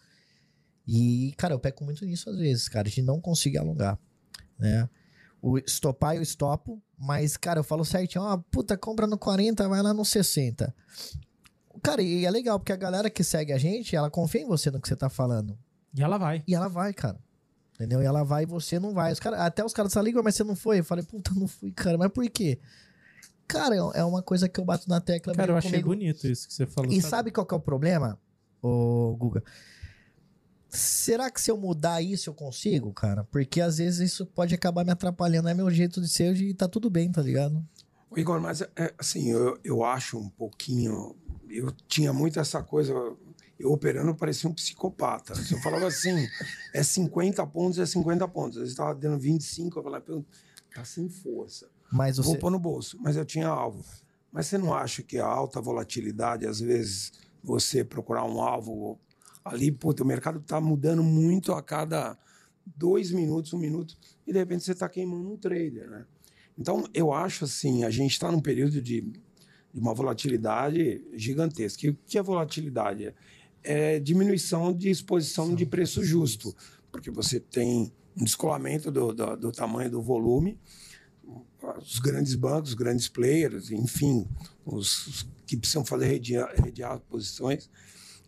E, cara, eu peco muito nisso às vezes, cara, de não conseguir alongar, né? O estopar eu estopo, mas, cara, eu falo certinho, ó, puta, compra no 40, vai lá no 60. Cara, e é legal, porque a galera que segue a gente, ela confia em você no que você tá falando. E ela vai. E ela vai, cara. Entendeu? E ela vai e você não vai. Os cara, até os caras Igor, mas você não foi? Eu falei, puta, não fui, cara. Mas por quê? Cara, é é uma coisa que eu bato na tecla Cara, eu achei comigo. bonito isso que você falou. E sabe qual que é o problema, ô Guga? Será que se eu mudar isso eu consigo, cara? Porque às vezes isso pode acabar me atrapalhando. É meu jeito de ser e tá tudo bem, tá ligado? Igor, mas é, assim, eu, eu acho um pouquinho. Eu tinha muito essa coisa. Eu operando parecia um psicopata. Se eu falava assim, [LAUGHS] é 50 pontos, é 50 pontos. Às vezes estava dando 25, eu falava, "Pô, tá sem força. Mas você. Vou pôr no bolso, mas eu tinha alvo. Mas você não acha que a alta volatilidade, às vezes, você procurar um alvo ali, puta, o mercado está mudando muito a cada dois minutos, um minuto, e de repente você está queimando um trader, né? Então, eu acho assim, a gente está num período de, de uma volatilidade gigantesca. E o que é volatilidade? É diminuição de exposição de preço justo, porque você tem um descolamento do, do, do tamanho do volume, os grandes bancos, os grandes players, enfim, os, os que precisam fazer redear, redear posições,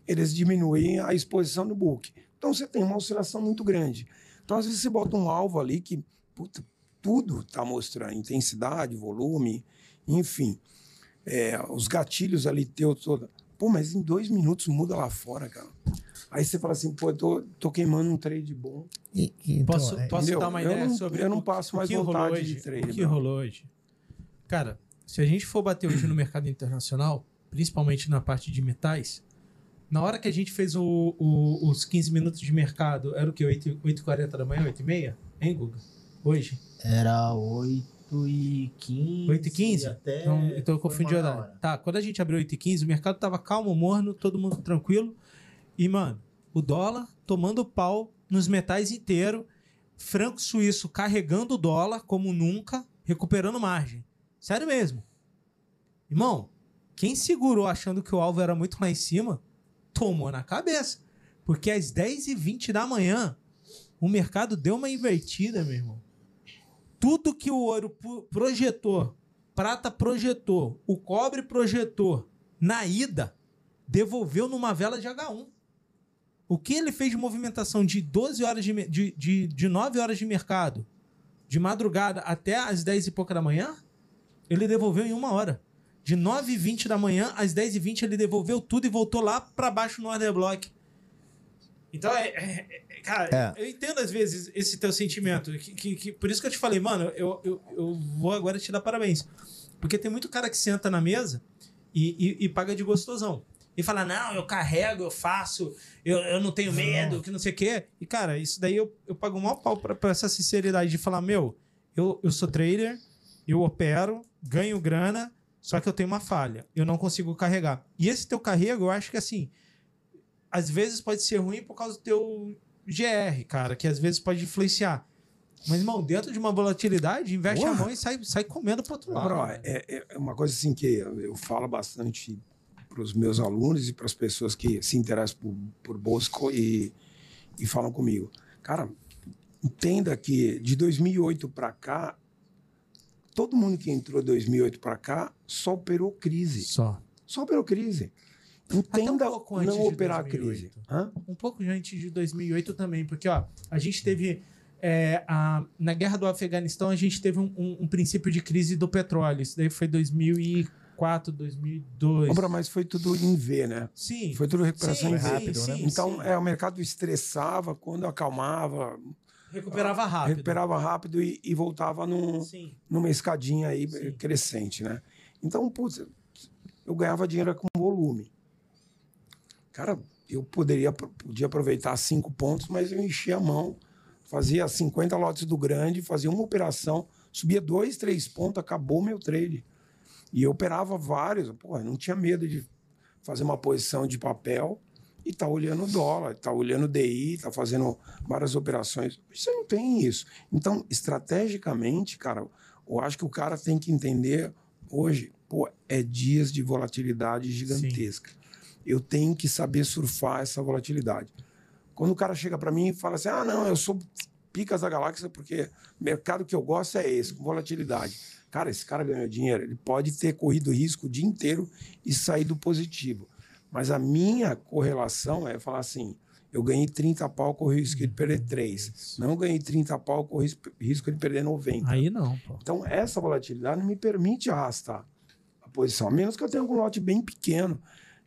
eles diminuem a exposição do book. Então você tem uma oscilação muito grande. Então, às vezes, você bota um alvo ali que puta, tudo está mostrando intensidade, volume, enfim. É, os gatilhos ali teu todo. Pô, mas em dois minutos muda lá fora, cara. Aí você fala assim, pô, eu tô, tô queimando um trade bom. E- e então, Posso, é- posso dar uma Eu ideia não- sobre eu não o- passo mais que rolou vontade hoje, de trade, O que rolou hoje? Cara, se a gente for bater hoje no mercado internacional, principalmente na parte de metais, na hora que a gente fez o- o- os 15 minutos de mercado, era o quê? 8 8h40 da manhã, 8h30? Hein, Guga? Hoje? Era 8 e 15. 8 e 15? Até Então, então eu confundi o horário. Tá, quando a gente abriu 8 e 15, o mercado tava calmo, morno, todo mundo tranquilo. E, mano, o dólar tomando pau nos metais inteiro. Franco suíço carregando o dólar como nunca, recuperando margem. Sério mesmo. Irmão, quem segurou achando que o alvo era muito lá em cima, tomou na cabeça. Porque às 10h20 da manhã, o mercado deu uma invertida, meu irmão. Tudo que o ouro pro- projetou, prata projetou, o cobre projetou na ida, devolveu numa vela de H1. O que ele fez de movimentação de 12 horas de, de, de, de 9 horas de mercado, de madrugada até as 10 e pouca da manhã, ele devolveu em uma hora. De 9 e 20 da manhã às 10 e 20 ele devolveu tudo e voltou lá para baixo no order block. Então, é, é- é- cara, eu entendo às vezes esse teu sentimento. Que, que- que- por isso que eu te falei, mano, eu, eu, eu vou agora te dar parabéns. Porque tem muito cara que senta na mesa e, e- e paga de gostosão. E fala, não, eu carrego, eu faço, eu, eu não tenho medo, que não sei o quê. E, cara, isso daí eu, eu pago o maior pau pra, pra essa sinceridade de falar, meu, eu, eu sou trader, eu opero, ganho grana, Só que eu tenho uma falha. Eu não consigo carregar. E esse teu carrego, eu acho que assim. Às vezes pode ser ruim por causa do teu GR, cara, que às vezes pode influenciar. Mas, irmão, dentro de uma volatilidade, investe Porra. a mão e sai, sai comendo pro outro lado. Bro, né? é, é uma coisa assim que eu falo bastante para os meus alunos e para as pessoas que se interessam por, por Bosco e, e falam comigo. Cara, entenda que de 2008 para cá, todo mundo que entrou de 2008 para cá só operou crise. Só. Só operou crise. um Entenda pouco antes não de operar 2008. crise. Hã? Um pouco antes de 2008 também, porque ó, a gente teve. é, a, na guerra do Afeganistão, a gente teve um, um- um princípio de crise do petróleo. Isso daí foi 2004, 2002. Ô, bro, mas foi tudo em V, né? Sim. Foi tudo recuperação sim, em Foi V. rápido, né? sim, Então, sim. é, o mercado estressava, quando acalmava, recuperava rápido. recuperava rápido e, e voltava num, Sim. numa escadinha aí Sim. crescente, né? Então, putz, eu ganhava dinheiro com volume. Cara, eu poderia podia aproveitar cinco pontos, mas eu enchia a mão, fazia 50 lotes do grande, fazia uma operação, subia dois, três pontos, acabou meu trade. E eu operava vários, pô, não tinha medo de fazer uma posição de papel e tá olhando o dólar, tá olhando o DI, tá fazendo várias operações. Você não tem isso. Então, estrategicamente, cara, eu acho que o cara tem que entender hoje, pô, é dias de volatilidade gigantesca. Eu tenho que saber surfar essa volatilidade. Quando o cara chega para mim e fala assim: "Ah, não, eu sou picas da galáxia porque o mercado que eu gosto é esse, com volatilidade". Cara, esse cara ganhou dinheiro, ele pode ter corrido risco o dia inteiro e saído positivo. Mas a minha correlação é falar assim: eu ganhei 30 pau, corri o risco de perder 3. Não ganhei 30 pau, corri o risco de perder 90. Aí não, pô. Então, essa volatilidade não me permite arrastar a posição, a menos que eu tenha um lote bem pequeno.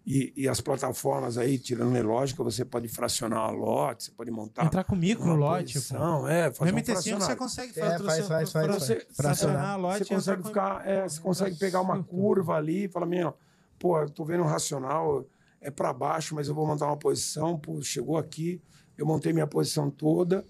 E, e as plataformas aí, tirando lógica, você pode fracionar a lote, você pode montar. Entrar com micro uma lote, posição, é, No fazer um MT5 você consegue É, faz, faz, faz, fra- faz. fracionar Fracionar. a lote. Você consegue entrar com- ficar, é, você consegue pegar uma curva ali e falar, meu, pô, eu tô vendo um racional, é para baixo, mas eu vou montar uma posição, pô, chegou aqui, eu montei minha posição toda,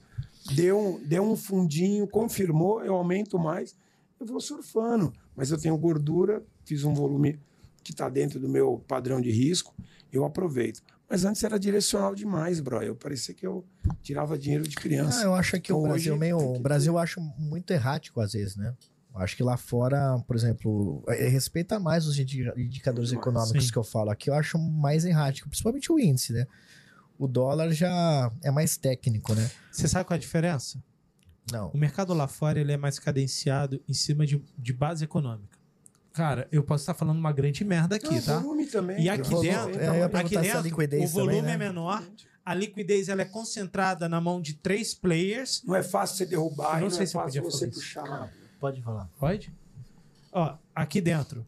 deu um, deu um fundinho, confirmou, eu aumento mais, eu vou surfando, mas eu tenho gordura, fiz um volume que está dentro do meu padrão de risco, eu aproveito. Mas antes era direcional demais, bro. Eu parecia que eu tirava dinheiro de criança. Ah, eu acho que o Hoje Brasil meio. tem que O Brasil eu acho muito errático às vezes, né? Eu acho que lá fora, por exemplo, é, respeita mais os indi- indicadores econômicos sim. que eu falo. Aqui eu acho mais errático, principalmente o índice, né? O dólar já é mais técnico, né? Você sabe qual é a diferença? Não. O mercado lá fora ele é mais cadenciado em cima de, de base econômica. Cara, eu posso estar falando uma grande merda aqui, Não, tá? volume também. E aqui dentro, É, aqui dentro o volume também, né? é menor, a liquidez ela é concentrada na mão de três players. Não é fácil você derrubar, não não sei é se eu fácil podia você isso. puxar. Pode falar. Pode? Ó, aqui dentro,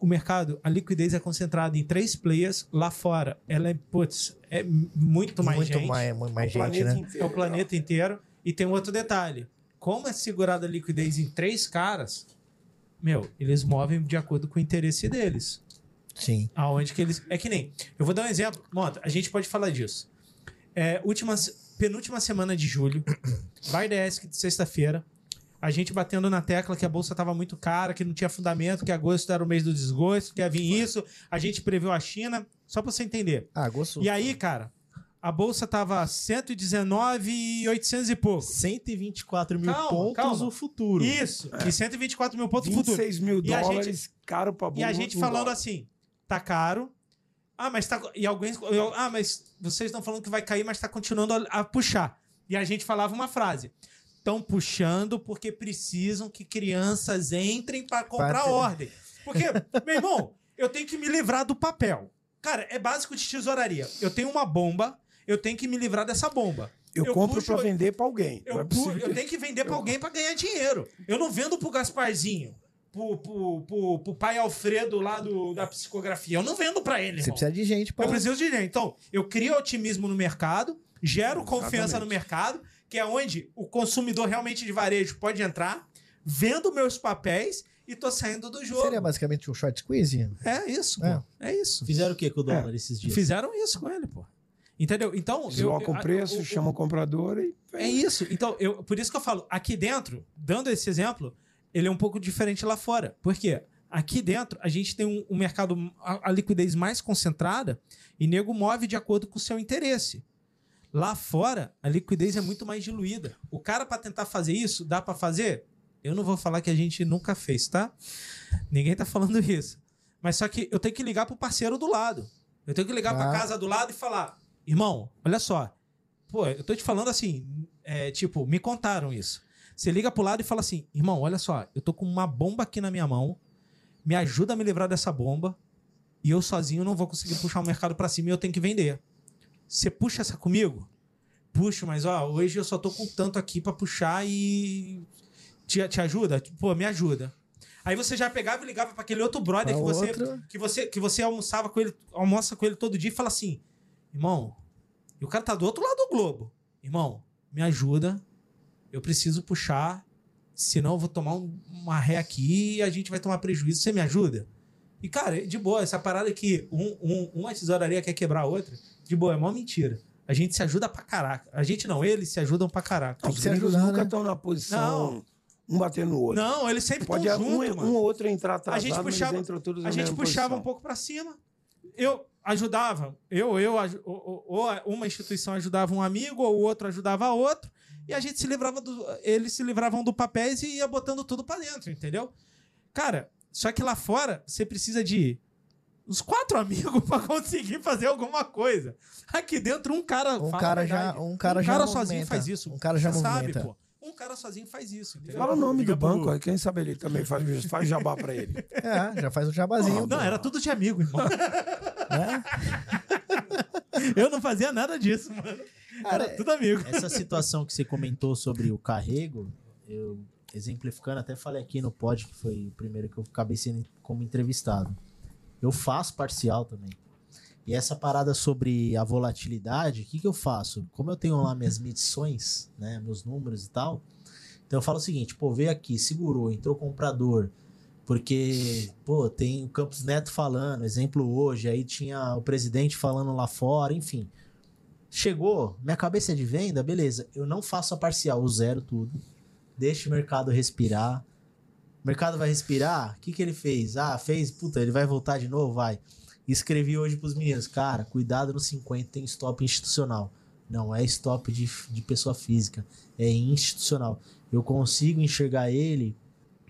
o mercado, a liquidez é concentrada em três players. Lá fora, ela é, putz, é muito mais muito gente. mais, muito mais O gente, planeta né? inteiro, É o planeta inteiro. E tem um outro detalhe. Como é segurada a liquidez em três caras, meu, eles movem de acordo com o interesse deles. Sim. Aonde que eles. É que nem. Eu vou dar um exemplo. Monta, a gente pode falar disso. É, última, penúltima semana de julho, vai desk de sexta-feira. A gente batendo na tecla que a bolsa estava muito cara, que não tinha fundamento, que agosto era o mês do desgosto, que ia vir isso. A gente previu a China, só para você entender. Ah, gosto. E aí, cara, a bolsa tava 119,800 e pouco. 124 mil Calma, pontos calma. o futuro. Isso, e 124 mil pontos no futuro. 26 mil E a dólares caro pra E a gente falando dólar. assim, tá caro. Ah, mas tá. E alguém. eu- Ah, mas vocês estão falando que vai cair, mas tá continuando a, a puxar. E a gente falava uma frase. Estão puxando porque precisam que crianças entrem para comprar ordem. Porque, [LAUGHS] meu irmão, eu tenho que me livrar do papel. Cara, é básico de tesouraria. Eu tenho uma bomba, eu tenho que me livrar dessa bomba. Eu, eu compro pra vender pra alguém. Eu, é eu tenho que vender pra alguém pra ganhar dinheiro. Eu não vendo pro Gasparzinho, pro, pro, pro, pro pai Alfredo lá do, da psicografia. Eu não vendo pra ele. Você irmão. precisa de gente para. Eu preciso de dinheiro. Então, eu crio otimismo no mercado, gero confiança Exatamente. no mercado, que é onde o consumidor realmente de varejo pode entrar, vendo meus papéis e tô saindo do jogo. Seria basicamente um short squeeze? É isso, pô. É. É, isso. Fizeram o que com o dólar esses dias? Fizeram isso com ele, pô. Entendeu? Então, Desloca o preço, chama o comprador e. É isso. Então, eu, por isso que eu falo, aqui dentro, dando esse exemplo, ele é um pouco diferente lá fora. Por quê? Aqui dentro, a gente tem um, um mercado, a, a liquidez mais concentrada e nego move de acordo com o seu interesse. Lá fora, a liquidez é muito mais diluída. O cara, para tentar fazer isso, dá para fazer? Eu não vou falar que a gente nunca fez, tá? Ninguém tá falando [LAUGHS] isso. Mas só que eu tenho que ligar pro parceiro do lado. Eu tenho que ligar pra Ah. casa do lado e falar: irmão, olha só. Pô, eu tô te falando assim, é, tipo, me contaram isso. Você liga pro lado e fala assim: irmão, olha só, eu tô com uma bomba aqui na minha mão, me ajuda a me livrar dessa bomba, e eu sozinho não vou conseguir puxar o mercado pra cima e eu tenho que vender. Você puxa essa comigo? Puxo, mas ó, hoje eu só tô com tanto aqui pra puxar e. Te, te ajuda? Pô, me ajuda. Aí você já pegava e ligava pra aquele outro brother Pra que você, outro. que você que você almoçava com ele, almoça com ele todo dia e fala assim: "Irmão, e o cara tá do outro lado do globo. Irmão, me ajuda. Eu preciso puxar, senão eu vou tomar um- uma ré aqui e a gente vai tomar prejuízo. Você me ajuda?" E cara, de boa, essa parada que um, um, uma tesouraria quer quebrar a outra, de boa, é mó mentira. A gente se ajuda pra caraca. A gente não, eles se ajudam pra caraca. Tem Os gringos ajudar, nunca né? estão na posição um batendo no outro. Não, eles sempre Pode estão um, mano. um ou outro entrar A atrasado, gente mas puxava- A gente puxava posição. um pouco pra cima. Eu ajudava. Eu, eu, ou, ou- uma instituição ajudava um amigo, ou o outro ajudava outro. E a gente se livrava do. Eles se livravam do papéis e ia botando tudo pra dentro, entendeu? Cara, só que lá fora você precisa de uns quatro amigos [LAUGHS] pra conseguir fazer alguma coisa. Aqui dentro, um cara. Um cara já, um cara um já cara movimenta. sozinho faz isso. Um cara já Você movimenta. Sabe, pô. Um cara sozinho faz isso. Entendeu? Fala o nome Liga do banco, aí, quem sabe ele também faz, faz jabá pra ele. [LAUGHS] É, já faz o jabazinho. Não, era tudo de amigo, irmão. né? [LAUGHS] Eu não fazia nada disso, mano. Cara, Era tudo amigo. Essa situação que você comentou sobre o carrego, eu exemplificando, até falei aqui no pod, que foi o primeiro que eu acabei sendo como entrevistado. Eu faço parcial também. E essa parada sobre a volatilidade, o que, que eu faço? Como eu tenho lá minhas [LAUGHS] medições, né, meus números e tal, então eu falo o seguinte, pô, veio aqui, segurou, entrou comprador, porque, pô, tem o Campos Neto falando, exemplo hoje, aí tinha o presidente falando lá fora, enfim. Chegou, minha cabeça é de venda, beleza. Eu não faço a parcial, eu zero tudo. Deixa o mercado respirar. O mercado vai respirar? O que, que ele fez? Ah, fez, puta, ele vai voltar de novo? Vai. Escrevi hoje pros meninos, cara, cuidado no 50, tem stop institucional. Não é stop de, de pessoa física, é institucional. Eu consigo enxergar ele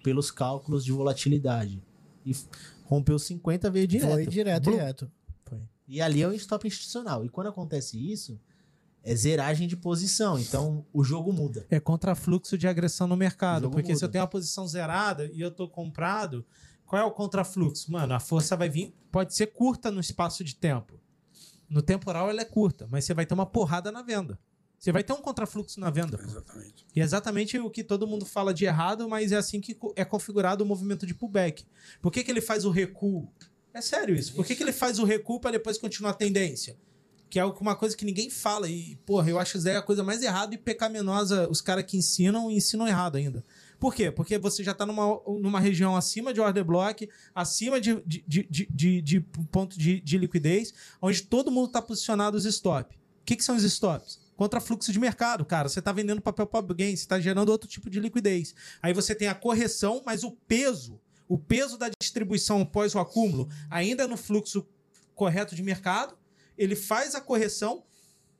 pelos cálculos de volatilidade. E rompeu 50, veio direto. Foi direto, Blum. direto. E ali é um stop institucional. E quando acontece isso, é zeragem de posição. Então o jogo muda. É contrafluxo de agressão no mercado. Porque se eu muda. tenho uma posição zerada e eu tô comprado, qual é o contrafluxo? Mano, a força vai vir, pode ser curta no espaço de tempo. No temporal ela é curta, mas você vai ter uma porrada na venda. Você vai ter um contrafluxo na venda. Exatamente. E é exatamente o que todo mundo fala de errado, mas é assim que é configurado o movimento de pullback. Por que, que ele faz o recuo? É sério isso. Por que, que ele faz o recuo para depois continuar a tendência? Que é uma coisa que ninguém fala. E, porra, eu acho isso aí a coisa mais errada e pecaminosa. Os caras que ensinam, ensinam errado ainda. Por quê? Porque você já está numa, numa região acima de order block, acima de, de, de, de, de- de ponto de, de liquidez, onde todo mundo está posicionado os stop. O que, que são os stops? Contra fluxo de mercado, cara. Você está vendendo papel para alguém, você está gerando outro tipo de liquidez. Aí você tem a correção, mas o peso, o peso da distribuição após o acúmulo, ainda no fluxo correto de mercado, ele faz a correção,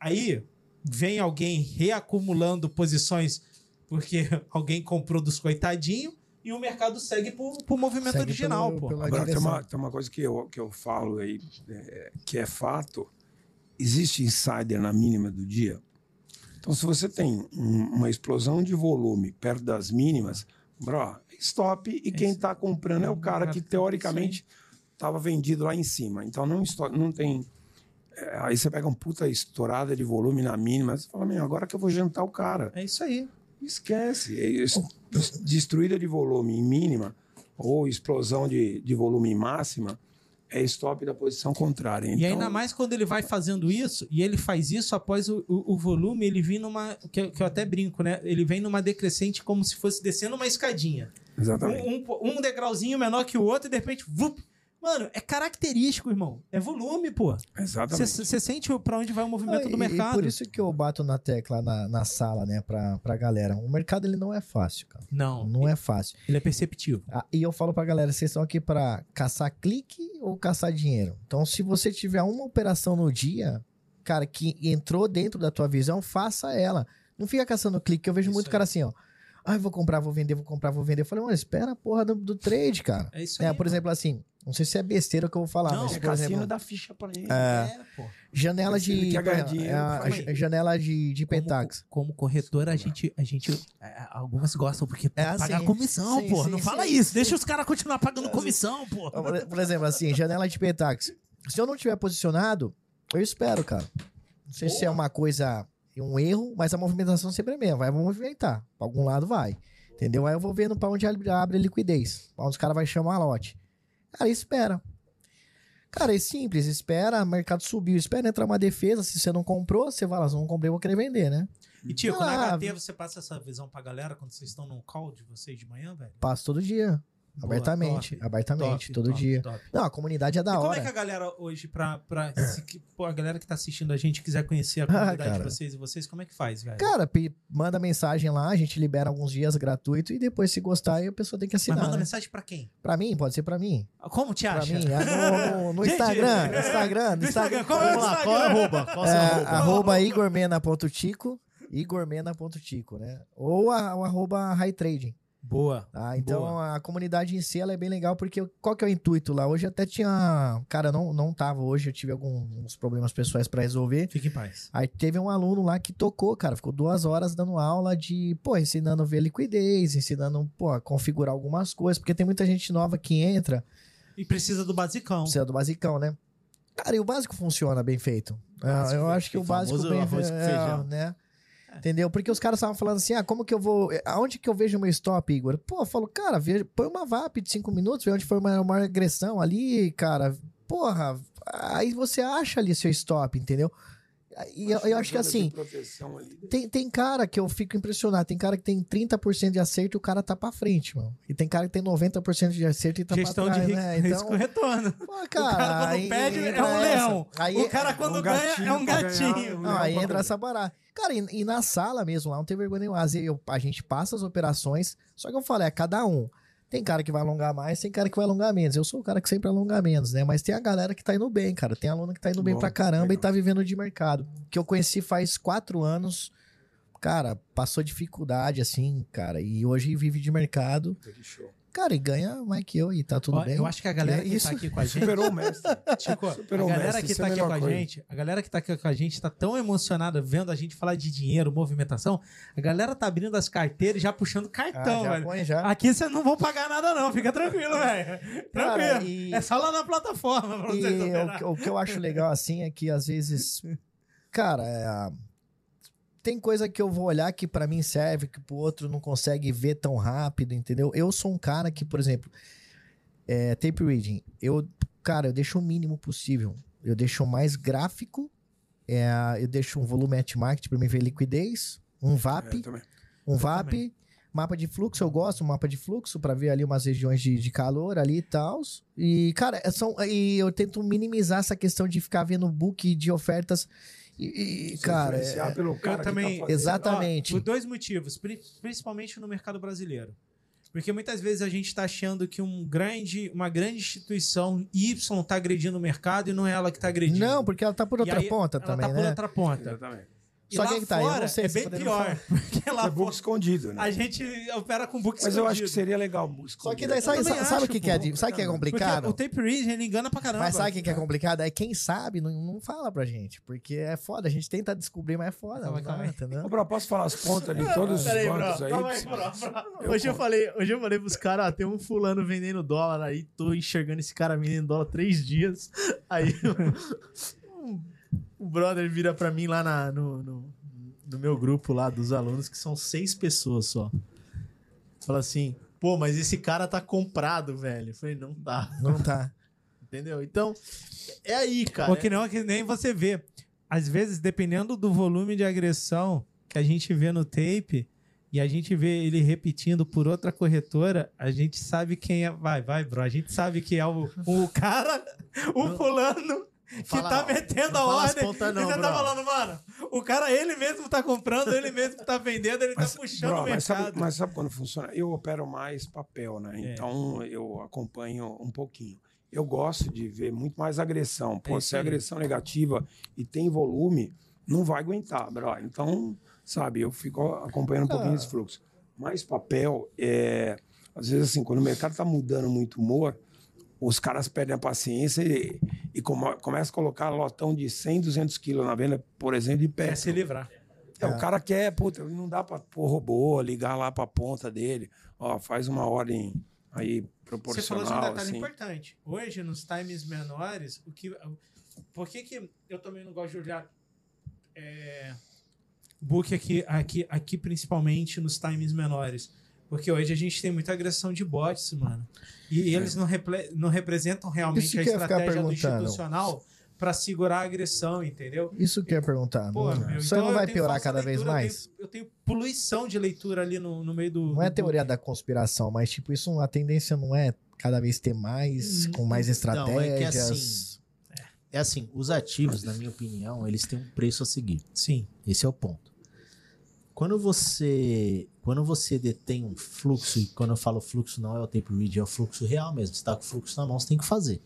aí vem alguém reacumulando posições porque [LAUGHS] alguém comprou dos coitadinhos e o mercado segue pro, pro movimento Segue original, pelo- pô. Agora, tem uma, tem uma coisa que eu, que eu falo aí, é, que é fato. Existe insider na mínima do dia. Então, se você tem um- uma explosão de volume perto das mínimas, bro, stop. E quem está comprando é o cara que, teoricamente, estava vendido lá em cima. Então, não, não tem... é, aí você pega um puta estourada de volume na mínima, você fala, meu, agora que eu vou jantar o cara. É isso aí. Esquece. É. Destruída de volume em mínima ou explosão de, de volume em máxima é stop da posição contrária. E Então, ainda mais quando ele vai fazendo isso, e ele faz isso após o, o, o volume, ele vem numa. Que, eu- que eu até brinco, né? Ele vem numa decrescente como se fosse descendo uma escadinha. Exatamente. Um, um, um degrauzinho menor que o outro, e de repente, vup, Mano, é característico, irmão. É volume, pô. Exatamente. Você sente pra onde vai o movimento Ah, do e- mercado. E por isso que eu bato na tecla na, na sala, né, pra, pra galera. O mercado ele não é fácil, cara. Não, Não é fácil. ele é perceptivo. Ah, e eu falo pra galera, vocês estão aqui pra caçar clique ou caçar dinheiro? Então, se você tiver uma operação no dia, cara, que entrou dentro da tua visão, faça ela. Não fica caçando clique, eu vejo Isso muito aí. cara assim, ó. Ah, eu vou comprar, vou vender, vou comprar, vou vender. Eu falei, mano, espera a porra do, do trade, cara. É isso É, aí. por exemplo, assim, não sei se é besteira o que eu vou falar, Não, mas, É por cassino exemplo, dá ficha pra ele. É. pô. janela Se ele de. é, a- a janela de, de Como, Pentax. como corretor, a gente, a gente. é, Algumas gostam porque É, pagar sim. comissão, Sim, pô. sim, não sim, fala sim. isso. Deixa os caras continuar pagando comissão, pô. Por por exemplo, assim, janela de Pentax. Se eu não tiver posicionado, eu espero, cara. Não sei se é uma coisa, um erro, mas a movimentação sempre é a mesma. Vai movimentar. Pra algum lado vai. Entendeu? Aí eu vou vendo pra onde abre abre a liquidez. Pra onde os caras vão chamar lote. Cara, espera. Cara, é simples. Espera, o mercado subiu. Espera entrar uma defesa. Se você não comprou, você vai lá. Se eu não comprei, eu vou querer vender, né? E, Tico, Ah, na HT você passa essa visão pra galera quando vocês estão num call de vocês de manhã, velho? Passo todo dia. Boa, abertamente. top, abertamente. top, todo top, dia. Não, a comunidade é da e como hora. é que a galera hoje, pra, pra se, pô, a galera que tá assistindo a gente quiser conhecer a comunidade de Ah, cara. vocês e vocês, como é que faz, velho? Cara, pe- manda mensagem lá, a gente libera alguns dias gratuito e depois, se gostar, aí a pessoa tem que Mas assinar. manda né? mensagem pra quem? Pra mim, pode ser pra mim. Como te Pra acha? mim, é no, no- no [LAUGHS] Gente, Instagram, [LAUGHS] no Instagram, no Instagram, Instagram. qual é o lá, qual é arroba? Qual é É, arroba? arroba igormena.tico, igormena.tico, né? Ou a, o arroba high trading. Boa. Tá? Então Boa. a comunidade em si ela é bem legal, porque qual que é o intuito lá? Hoje até tinha. Cara, não, não tava hoje, eu tive alguns problemas pessoais pra resolver. Fique em paz. Aí teve um aluno lá que tocou, cara, ficou duas horas dando aula de, pô, ensinando a ver liquidez, ensinando, pô, a configurar algumas coisas, porque tem muita gente nova que entra, E precisa do basicão. precisa do basicão, né? Cara, e o básico funciona bem feito. É, eu bem acho que o feito, básico bem com é, né? Entendeu? Porque os caras estavam falando assim, ah, como que eu vou... Aonde que eu vejo meu stop, Igor? Pô, eu falo, cara, veja, põe uma VAP de 5 minutos, vê onde foi uma, uma agressão ali, cara. Porra, aí você acha ali seu stop, entendeu? E eu, eu acho que assim, ali. tem, tem cara que eu fico impressionado. Tem cara que tem 30% de acerto e o cara tá pra frente, mano. E tem cara que tem 90% de acerto e tá Gestão pra trás, de né? risco Então, retorno. pô, o cara, cara quando aí pede é entra um leão. Aí, o cara quando um ganha é um gatinho. ganhar, um não, aí entra essa barata. Cara, e, e na sala mesmo, lá não tem vergonha nenhuma. Eu- a gente passa as operações, só que eu falo, é cada um. Tem cara que vai alongar mais, tem cara que vai alongar menos. Eu sou o cara que sempre alonga menos, né? Mas tem a galera que tá indo bem, cara. Tem aluno que tá indo bem Bom, pra caramba e legal. tá vivendo de mercado. Que eu conheci faz quatro anos. Cara, passou dificuldade, assim, cara. E hoje vive de mercado. Que show. Cara, e ganha mais que eu e tá tudo Ó, bem. Eu acho que a galera É que tá aqui com a gente. Superou o mestre. Chico, Superou a o galera mestre, que tá é a aqui com a coisa. gente, a galera que tá aqui com a gente tá tão emocionada vendo a gente falar de dinheiro, movimentação. A galera tá abrindo as carteiras e já puxando Ah, cartão, já velho. põe já. Aqui vocês não vão pagar nada, não. Fica tranquilo, velho. Cara, Tranquilo. e- É só lá na plataforma pra E o, que- o que eu acho legal, assim, é que às vezes, cara, é, tem coisa que eu vou olhar que pra mim serve, que pro outro não consegue ver tão rápido, entendeu? Eu sou um cara que, por exemplo, é, tape reading, eu, cara, eu deixo o mínimo possível. Eu deixo mais gráfico, é, eu deixo um volume at market pra mim ver liquidez, um VAP, É, também. um VAP, mapa de fluxo, eu gosto, um mapa de fluxo pra ver ali umas regiões de, de calor ali e tal. E, cara, é são, e eu tento minimizar essa questão de ficar vendo book de ofertas. E, e, cara, é- pelo cara que tá também- fazendo. Exatamente. Ó, por dois motivos, pri- principalmente no mercado brasileiro. Porque muitas vezes a gente está achando que um grande, uma grande instituição Y está agredindo o mercado e não é ela que está agredindo. não, porque ela tá por outra aí ponta ela também, tá por né? outra ponta. Exatamente. E Só lá que que tá, eu não fora sei é bem podemos pior. [LAUGHS] Porque lá É book escondido, né? a gente opera com book Mas eu acho que escondido. seria legal book Só que escondido. daí, sabe, sabe, sabe acho, o que, que é, sabe o que é Porque complicado? o tape read ele engana pra caramba. Mas sabe o que, que é complicado? É quem sabe não, não fala pra gente. Porque é foda, a gente tenta descobrir, mas é foda. Calma, calma aí. entendeu? Ô, bro, posso falar as pontas de [LAUGHS] todos os Peraí, bancos bro, aí? calma aí, bro. Hoje eu falei, hoje eu falei pros caras, ó, tem um fulano vendendo dólar aí, tô enxergando esse cara vendendo dólar três dias. Aí [LAUGHS] o brother vira pra mim lá na- no, no, no meu grupo lá dos alunos, que são seis pessoas só. Fala assim, pô, mas esse cara tá comprado, velho. Eu falei, não tá. Não tá. [LAUGHS] Entendeu? Então, é aí, cara. Ou que não, que nem você vê. Às vezes, dependendo do volume de agressão que a gente vê no tape, e a gente vê ele repetindo por outra corretora, a gente sabe quem é. Vai, vai, bro. A gente sabe que é o, o cara, o fulano que tá metendo a ordem. pontas não, ele tá bro. falando, mano, o cara ele mesmo tá comprando, ele mesmo tá vendendo, ele Mas, tá puxando bro, o mas, mercado. sabe, mas sabe quando funciona? Eu opero mais papel, né? É. Então eu acompanho um pouquinho. Eu gosto de ver muito mais agressão. Pô, É se é agressão negativa e tem volume, não vai aguentar, bro. Então, sabe, eu fico acompanhando um pouquinho Ah. esse fluxo. Mas papel, é, às vezes assim, quando o mercado tá mudando muito o humor, os caras perdem a paciência e, e come, começam a colocar lotão de 100, 200 quilos na venda, por exemplo, de pé. Quer se livrar. É, o cara quer, puta, não dá pra pôr robô, ligar lá pra ponta dele. Ó, faz uma ordem aí Você falou proporcional, de um detalhe assim. importante. Hoje, nos times menores, o que. Por que, que eu também não gosto de olhar é, book aqui, aqui, aqui, principalmente nos times menores? Porque hoje a gente tem muita agressão de bots, mano. E eles não, reple- não representam realmente a eu estratégia do institucional para segurar a agressão, entendeu? Isso que eu ia perguntar. Pô, não, meu, isso então não eu vai piorar cada vez leitura, eu mais? tenho- Eu tenho, poluição de leitura ali no, no meio do. Não é do teoria da conspiração, mas tipo, isso a tendência não é cada vez ter mais, com mais Então, é que estratégias. assim, É assim, os ativos, na minha opinião, eles têm um preço a seguir. Sim. Esse é o ponto. Quando você, quando você detém um fluxo, e quando eu falo fluxo não é o tape read, é o fluxo real mesmo. Você está com o fluxo na mão, você tem que fazer.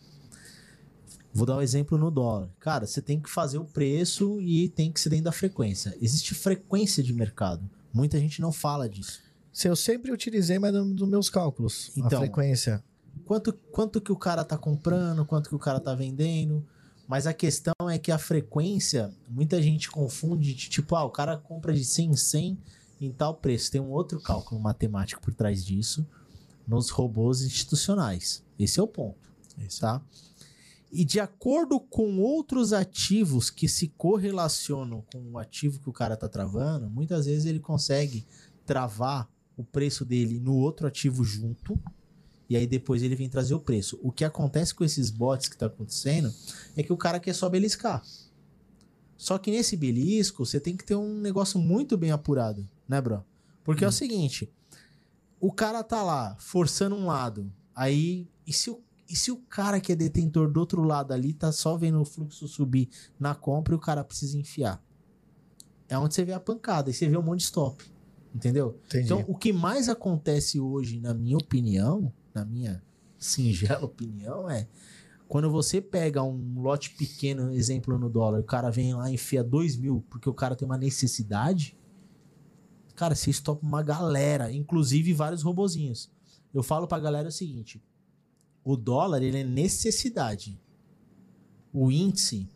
Vou dar um exemplo no dólar. Cara, você tem que fazer o preço e tem que ser dentro da frequência. Existe frequência de mercado. Muita gente não fala disso. Se eu sempre utilizei, mas no- dos meus cálculos, Então, a frequência. Quanto, quanto que o cara tá comprando, quanto que o cara tá vendendo. Mas a questão é que a frequência, muita gente confunde de tipo, ah, o cara compra de 100 em 100 em tal preço. Tem um outro cálculo matemático por trás disso nos robôs institucionais. Esse é o ponto, tá? E de acordo com outros ativos que se correlacionam com o ativo que o cara tá travando, muitas vezes ele consegue travar o preço dele no outro ativo junto e aí depois ele vem trazer o preço. O que acontece com esses bots que tá acontecendo é que o cara quer só beliscar. Só que nesse belisco, você tem que ter um negócio muito bem apurado, né, bro? Porque é o seguinte, o cara tá lá forçando um lado, aí e se o e se o cara que é detentor do outro lado ali tá só vendo o fluxo subir na compra e o cara precisa enfiar? É onde você vê a pancada e você vê um monte de stop. Entendeu? Entendi. Então, o que mais acontece hoje, na minha opinião, na minha singela [LAUGHS] opinião, é quando você pega um lote pequeno, exemplo no dólar, o cara vem lá e enfia 2 mil porque o cara tem uma necessidade, cara, você estopa uma galera, inclusive vários robozinhos. Eu falo pra galera o seguinte: o dólar, ele é necessidade. O índice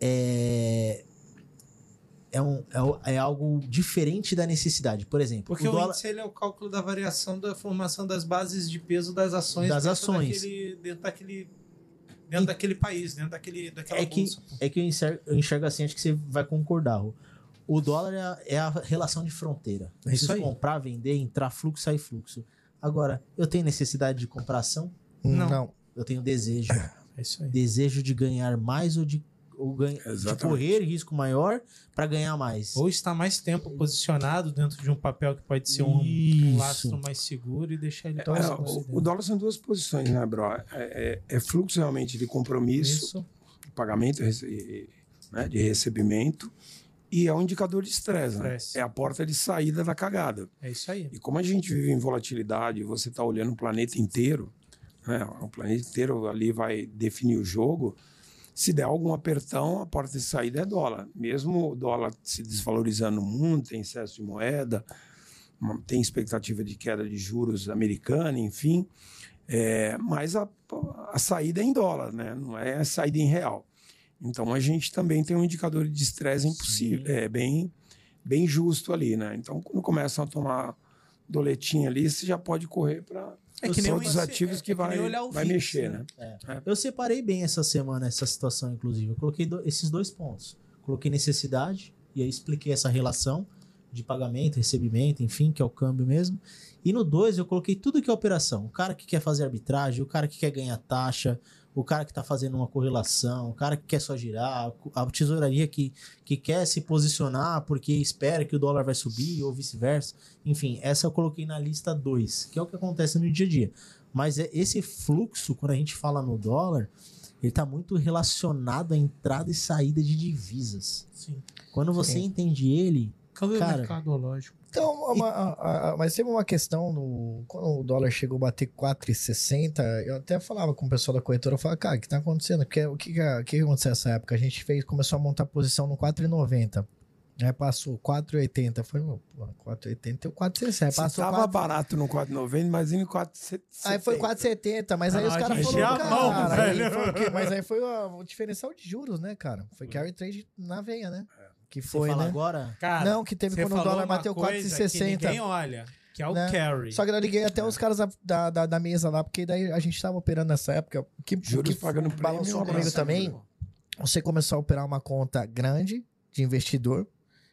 é. É, um, é, o- é algo diferente da necessidade. Por exemplo, Porque o o, dólar, índice ele é o cálculo da variação da formação das bases de peso das ações Das dentro ações. daquele, dentro daquele dentro daquele país, dentro daquele daquela é que, bolsa. pô. é que eu enxergo, eu enxergo assim, acho que você vai concordar. Rô. O dólar é a, é a relação de fronteira. É isso aí. comprar, vender, entrar fluxo, sair fluxo. Agora, eu tenho necessidade de comprar ação? não. não. Eu tenho desejo. É isso aí. desejo de ganhar mais ou de, ou ganha, de correr risco maior para ganhar mais. Ou estar mais tempo posicionado dentro de um papel que pode ser um, um lastro mais seguro e deixar ele É, todo o, o dólar são duas posições, né, bro? É, é- é fluxo realmente de compromisso, Isso. pagamento né, de recebimento, e é um indicador de estresse, né? Estresse. É a porta de saída da cagada. É isso aí. E como a gente vive em volatilidade, você está olhando o planeta inteiro, né? o planeta inteiro ali vai definir o jogo. Se der algum apertão, a porta de saída é dólar. Mesmo o dólar se desvalorizando no mundo, tem excesso de moeda, tem expectativa de queda de juros americana, enfim. É, mas a, a saída é em dólar, né? não é a saída em real. Então a gente também tem um indicador de estresse impossível, é bem, bem justo ali, né? Então quando começam a tomar doletinha ali, você já pode correr para É os que nem outros o índice- ativos é- que é que vai, vai VIX, mexer, né? né? Eu separei bem essa semana essa situação, inclusive. Eu coloquei do- esses dois pontos. Coloquei necessidade, e aí expliquei essa relação de pagamento, recebimento, enfim, que é o câmbio mesmo. E no 2 eu coloquei tudo que é operação. O cara que quer fazer arbitragem, o cara que quer ganhar taxa, o cara que tá fazendo uma correlação, o cara que quer só girar, a tesouraria que, que quer se posicionar porque espera que o dólar vai subir ou vice-versa. Enfim, essa eu coloquei na lista 2, que é o que acontece no dia a dia. Mas é esse fluxo, quando a gente fala no dólar, ele está muito relacionado à entrada e saída de divisas. Sim. Quando você Sim. entende ele, Câmbio Cara, mercadológico. Então, uma- a- a- mas teve uma questão no. Quando o dólar chegou a bater 4,60, eu até falava com o pessoal da corretora, eu falava, cara, o que tá acontecendo? O que, que, o que aconteceu nessa época? A gente fez, começou a montar posição no 4,90. Aí passou 4,80. Foi, pô, 4,80 e o 4,60. Aí Se passou tava 4, barato no 4,90, mas em 4,70. Aí foi 4,70, mas aí Ah, os caras falaram, a cara, mão, aí velho. foi o mas aí foi o, o diferencial de juros, né, cara? Foi carry trade na veia, né? Que você foi, fala né? agora, Cara, Não, que teve quando o dólar bateu coisa que 4,60. Ninguém olha, que é o Né? carry. Só que eu liguei até os caras da, da, da- mesa lá, porque daí a gente tava operando nessa época. O que, o Juros que pagando balançou comigo também, você começou a operar uma conta grande de investidor,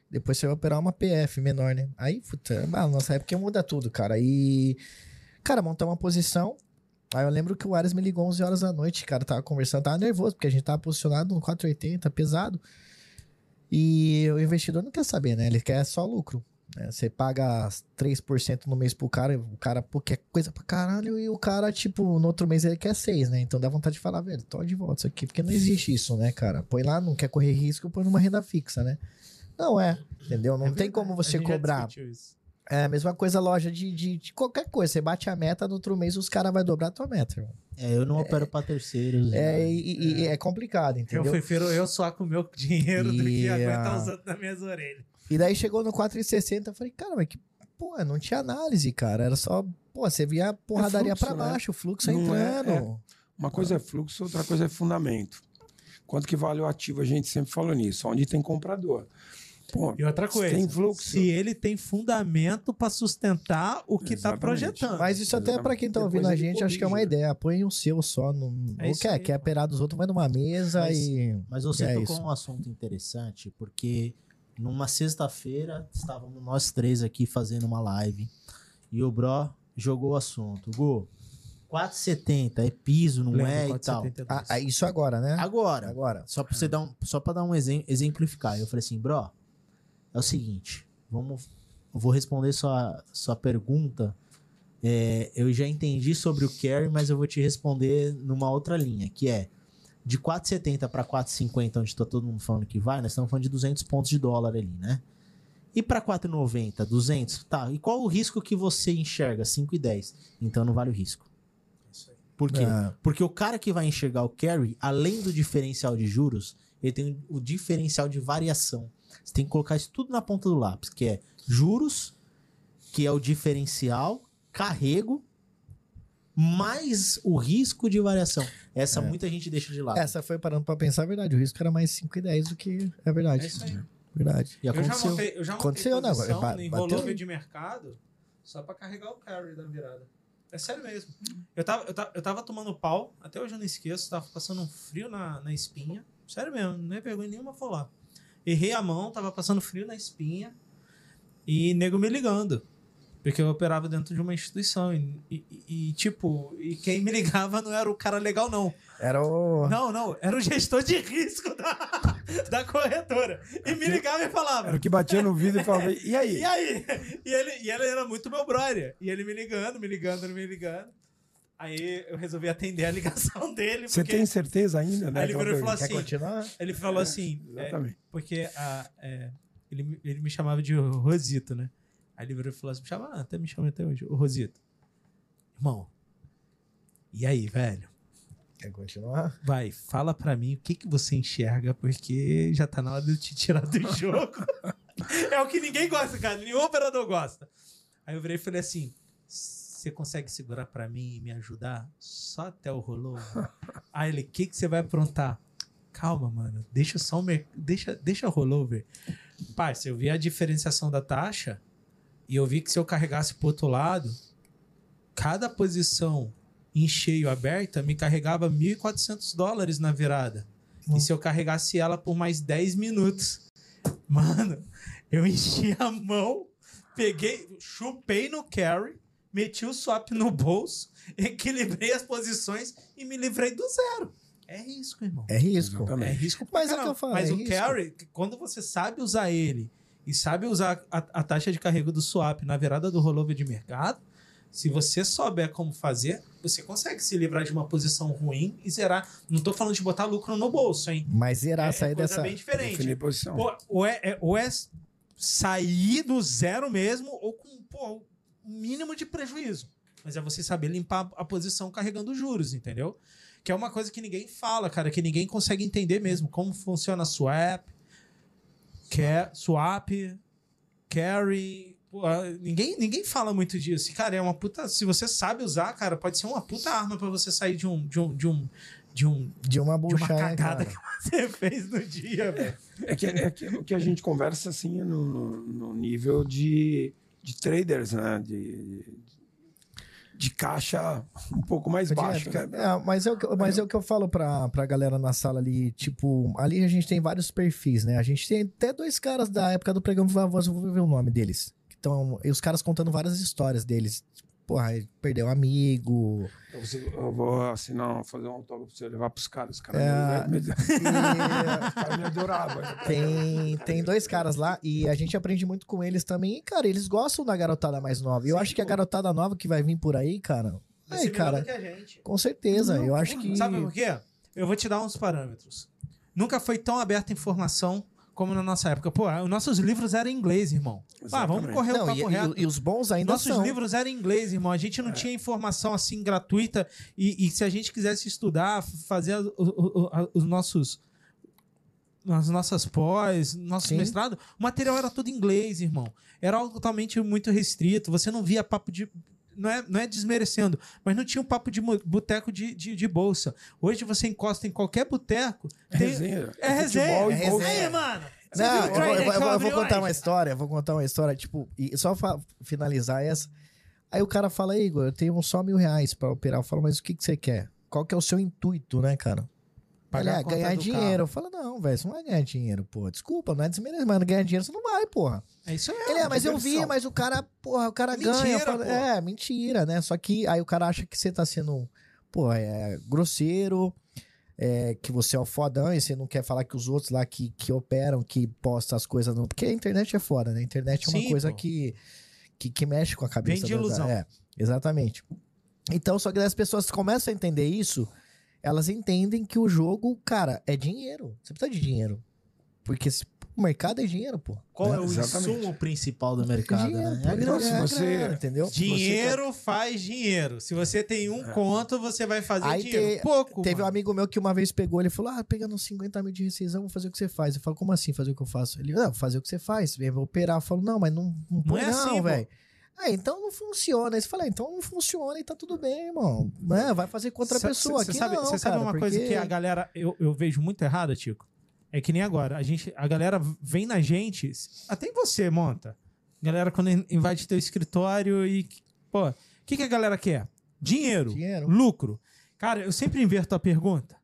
depois você vai operar uma PF menor, né? Aí, puta, ah, nossa época muda tudo, cara. E, cara, montar uma posição. Aí eu lembro que o Ares me ligou 11 horas da noite, cara, tava conversando, tava nervoso, porque a gente tava posicionado no 480, pesado. E o investidor não quer saber, né? Ele quer só lucro. né? Você paga 3% no mês pro cara, o cara, pô, quer coisa pra caralho, e o cara, tipo, no outro mês ele quer 6, né? Então dá vontade de falar, velho, tô de volta isso aqui, porque não existe isso, né, cara? Põe lá, não quer correr risco, põe numa renda fixa, né? Não é, entendeu? Não É tem como você cobrar. isso. É a mesma coisa loja de, de, de qualquer coisa. Você bate a meta, no outro mês os caras vão dobrar a tua meta, irmão. é, eu não opero para terceiros. É, né? e, e- e é complicado, Eu entendeu? prefiro eu só com o meu dinheiro do que aguentar os outros nas minhas orelhas. E daí chegou no 4,60, eu falei, cara, mas que. Pô, não tinha análise, cara. Era só. Pô, você via a porradaria fluxo, pra né? baixo, o fluxo Não é- entrando. Uma coisa é fluxo, outra coisa é fundamento. Quanto que vale o ativo? A gente sempre falou nisso. Onde tem comprador. Pô, E outra se coisa, tem fluxo. se ele tem fundamento pra sustentar o que tá Exatamente. projetando. Mas isso até pra quem tá Depois ouvindo a gente, acho que é uma né? ideia. Põe o seu só. No, É ou quer, aí, quer operar dos outros, vai numa mesa Mas- e. Mas você É tocou isso. um assunto interessante, porque numa sexta-feira estávamos nós três aqui fazendo uma live e o Bro jogou o assunto. Gu, 4,70 é piso, não Lembra, é e tal. 4,72. Ah, ah, isso agora, né? Agora, Agora. só pra você dar um, só para dar um exem- exemplificar, eu falei assim, Bro, é o seguinte, vamos, eu vou responder sua, sua pergunta. É, eu já entendi sobre o carry, mas eu vou te responder numa outra linha, que é de 4,70 para 4,50, onde tá todo mundo falando que vai, nós estamos falando de 200 pontos de dólar ali, né? E para 4,90, 200, tá? E qual o risco que você enxerga? 5,10. Então não vale o risco. Por quê? Ah, Porque o cara que vai enxergar o carry, além do diferencial de juros, ele tem o diferencial de variação. Você tem que colocar isso tudo na ponta do lápis, que é juros, que é o diferencial, carrego, mais o risco de variação. Essa É. muita gente deixa de lado. essa foi parando pra pensar, é verdade. O risco era mais 5,10 do que é verdade. É isso aí. Verdade. E Eu já aconteceu. montei, eu já montei Aconteceu, né? posição Ba- em rollover de mercado só pra carregar o carry da virada. É sério mesmo. Eu tava, eu tava, eu tava tomando pau, até hoje eu não esqueço, tava passando um frio na, na espinha. Sério mesmo, não é vergonha nenhuma falar. Errei a mão, tava passando frio na espinha e nego me ligando. Porque eu operava dentro de uma instituição. E, e- e, tipo, e quem me ligava não era o cara legal, não. Era o. Não, não, era o gestor de risco da, [LAUGHS] da corretora. E me ligava e falava. Era o que batia no vidro e falava, e aí? [LAUGHS] E aí? E ele, e ele era muito meu brother. E ele me ligando, me ligando, me ligando. Aí eu resolvi atender a ligação [LAUGHS] dele. Você porque tem certeza ainda, né? Aí ele Aquela virou e falou assim, continuar? ele falou assim, é, porque a, é, ele, me- ele me chamava de Rosito, né? Aí ele virou e falou assim, me chama, ah, até me chama até hoje, o Rosito. Irmão, e aí, velho? Quer continuar? Vai, fala pra mim o que, que você enxerga, porque já tá na hora de eu te tirar do [LAUGHS] jogo. é o que ninguém gosta, cara. Nenhum operador gosta. Aí eu virei e falei assim: você consegue segurar pra mim e me ajudar? Só até o rollover? Aí ele, o que, que você vai aprontar? Calma, mano. Deixa só o mer... deixa, deixa rollover. Parça, eu vi a diferenciação da taxa e eu vi que se eu carregasse pro outro lado, cada posição em cheio aberta me carregava 1.400 dólares na virada. E se eu carregasse ela por mais 10 minutos? Mano, eu enchi a mão, peguei, chupei no carry, meti o swap no bolso, [LAUGHS] equilibrei as posições e me livrei do zero. É risco, irmão. É risco. Exatamente. É risco Mas é o que eu falo, Mas é o risco. carry, quando você sabe usar ele e sabe usar a, a taxa de carrego do swap na virada do rollover de mercado, se você souber como fazer, você consegue se livrar de uma posição ruim e zerar. Não tô falando de botar lucro no bolso, hein? Mas zerar, é sair coisa dessa. bem diferente. Definir posição. Pô, ou, é, é- ou é sair do zero mesmo, ou com pô, mínimo de prejuízo. Mas é você saber limpar a posição carregando juros, entendeu? Que é uma coisa que ninguém fala, cara, que ninguém consegue entender mesmo. Como funciona swap, swap, carry. Pô, ah, ninguém, ninguém fala muito disso. Cara, é uma puta. Se você sabe usar, cara, pode ser uma puta arma pra você sair de um. De um, de um, de um De uma de uma cagada cara? que você [LAUGHS] fez no dia, velho. É que, é que o que a gente conversa assim é no, no, no nível de, de traders, né? De, de caixa um pouco mais baixo. Adianta. Né? É, mas, é o que, mas é o que eu falo pra, pra galera na sala ali, tipo, ali a gente tem vários perfis, né? A gente tem até dois caras da época do pregão Voz, eu vou ver o nome deles. Então, e os caras contando várias histórias deles. Porra, perdeu um amigo. Eu, vou- eu vou assinar, fazer um autógrafo pra você levar pros caras. Os caras É. me, me, E [LAUGHS] os caras me adoravam. tem, tem dois caras lá e a gente aprende muito com eles também. E, cara, eles gostam da garotada mais nova. E eu Sim, acho que a garotada nova que vai vir por aí, cara. Aí, cara, que a gente. com certeza. eu acho que. Sabe por quê? Eu vou te dar uns parâmetros. Nunca foi tão aberta a informação como na nossa época. Pô, os nossos livros eram em inglês, irmão. Ah, vamos correr o Não, papo e, reto. e- e os bons ainda Nossos são. livros eram em inglês, irmão. A gente não tinha informação assim gratuita. E, e se a gente quisesse estudar, fazer o- o- o- os nossos. As nossas pós, nosso Sim. mestrado, o material era todo em inglês, irmão. Era algo totalmente muito restrito. Você não via papo de. Não é, não é desmerecendo, mas não tinha um papo de boteco de, de, de bolsa. Hoje você encosta em qualquer boteco. É tem- resenha. É resenha. futebol e É resenha. Aí, mano. Não, eu, eu eu vou contar uma história, vou contar uma história, tipo, e só finalizar essa. Aí o cara fala, Igor, eu tenho só mil reais pra operar. Eu falo, mas o que, que você quer? Qual que é o seu intuito, né, cara? Pagar Ele, a é, conta ganhar dinheiro. carro. Eu falo, não, velho, você não vai ganhar dinheiro, pô. Desculpa, não é desmerecer, mas não ganhar dinheiro você não vai, porra. É isso aí. Ele é, mas eu vi, diversão. mas o cara, porra, o cara Mentira, ganha. Falo, é, mentira, né? Só que aí o cara acha que você tá sendo, pô, é grosseiro, é, que você é o fodão e você não quer falar que os outros lá que, que operam, que postam as coisas. Não... Porque a internet é foda, né? A internet é uma Sim, coisa pô. que, que, que mexe com a cabeça. Vem de da- ilusão. É, exatamente. Então, só que as pessoas começam a entender isso, elas entendem que o jogo, cara, é dinheiro. Você precisa de dinheiro. Porque se- o mercado é dinheiro, pô. Qual é o Exatamente. insumo principal do mercado, dinheiro, né? É a grana. se é você- grana, entendeu? Dinheiro faz dinheiro. Se você tem um conto, você vai fazer Aí dinheiro. te- Pouco. Teve um mano. amigo meu que uma vez pegou, ele falou: Ah, pegando uns 50 mil de rescisão, vou fazer o que você faz. Eu falo, como assim fazer o que eu faço? Ele, não, fazer o que você faz, eu vou operar. Eu falo, não, mas não, não, põe é assim, não, pô. velho. Ah, então não funciona. Aí você fala, "Ah, então não funciona e tá tudo bem, irmão. Né? Vai fazer com outra Cê- pessoa. cê Aqui sabe, não, cê sabe uma coisa porque- que a galera eu, eu vejo muito errada, Tico? É que nem agora. A, gente, a galera vem na gente. Até em você, monta. Galera, quando in- invade teu escritório e. Pô, o que, que a galera quer? Dinheiro, Dinheiro. lucro. Cara, eu sempre inverto a pergunta.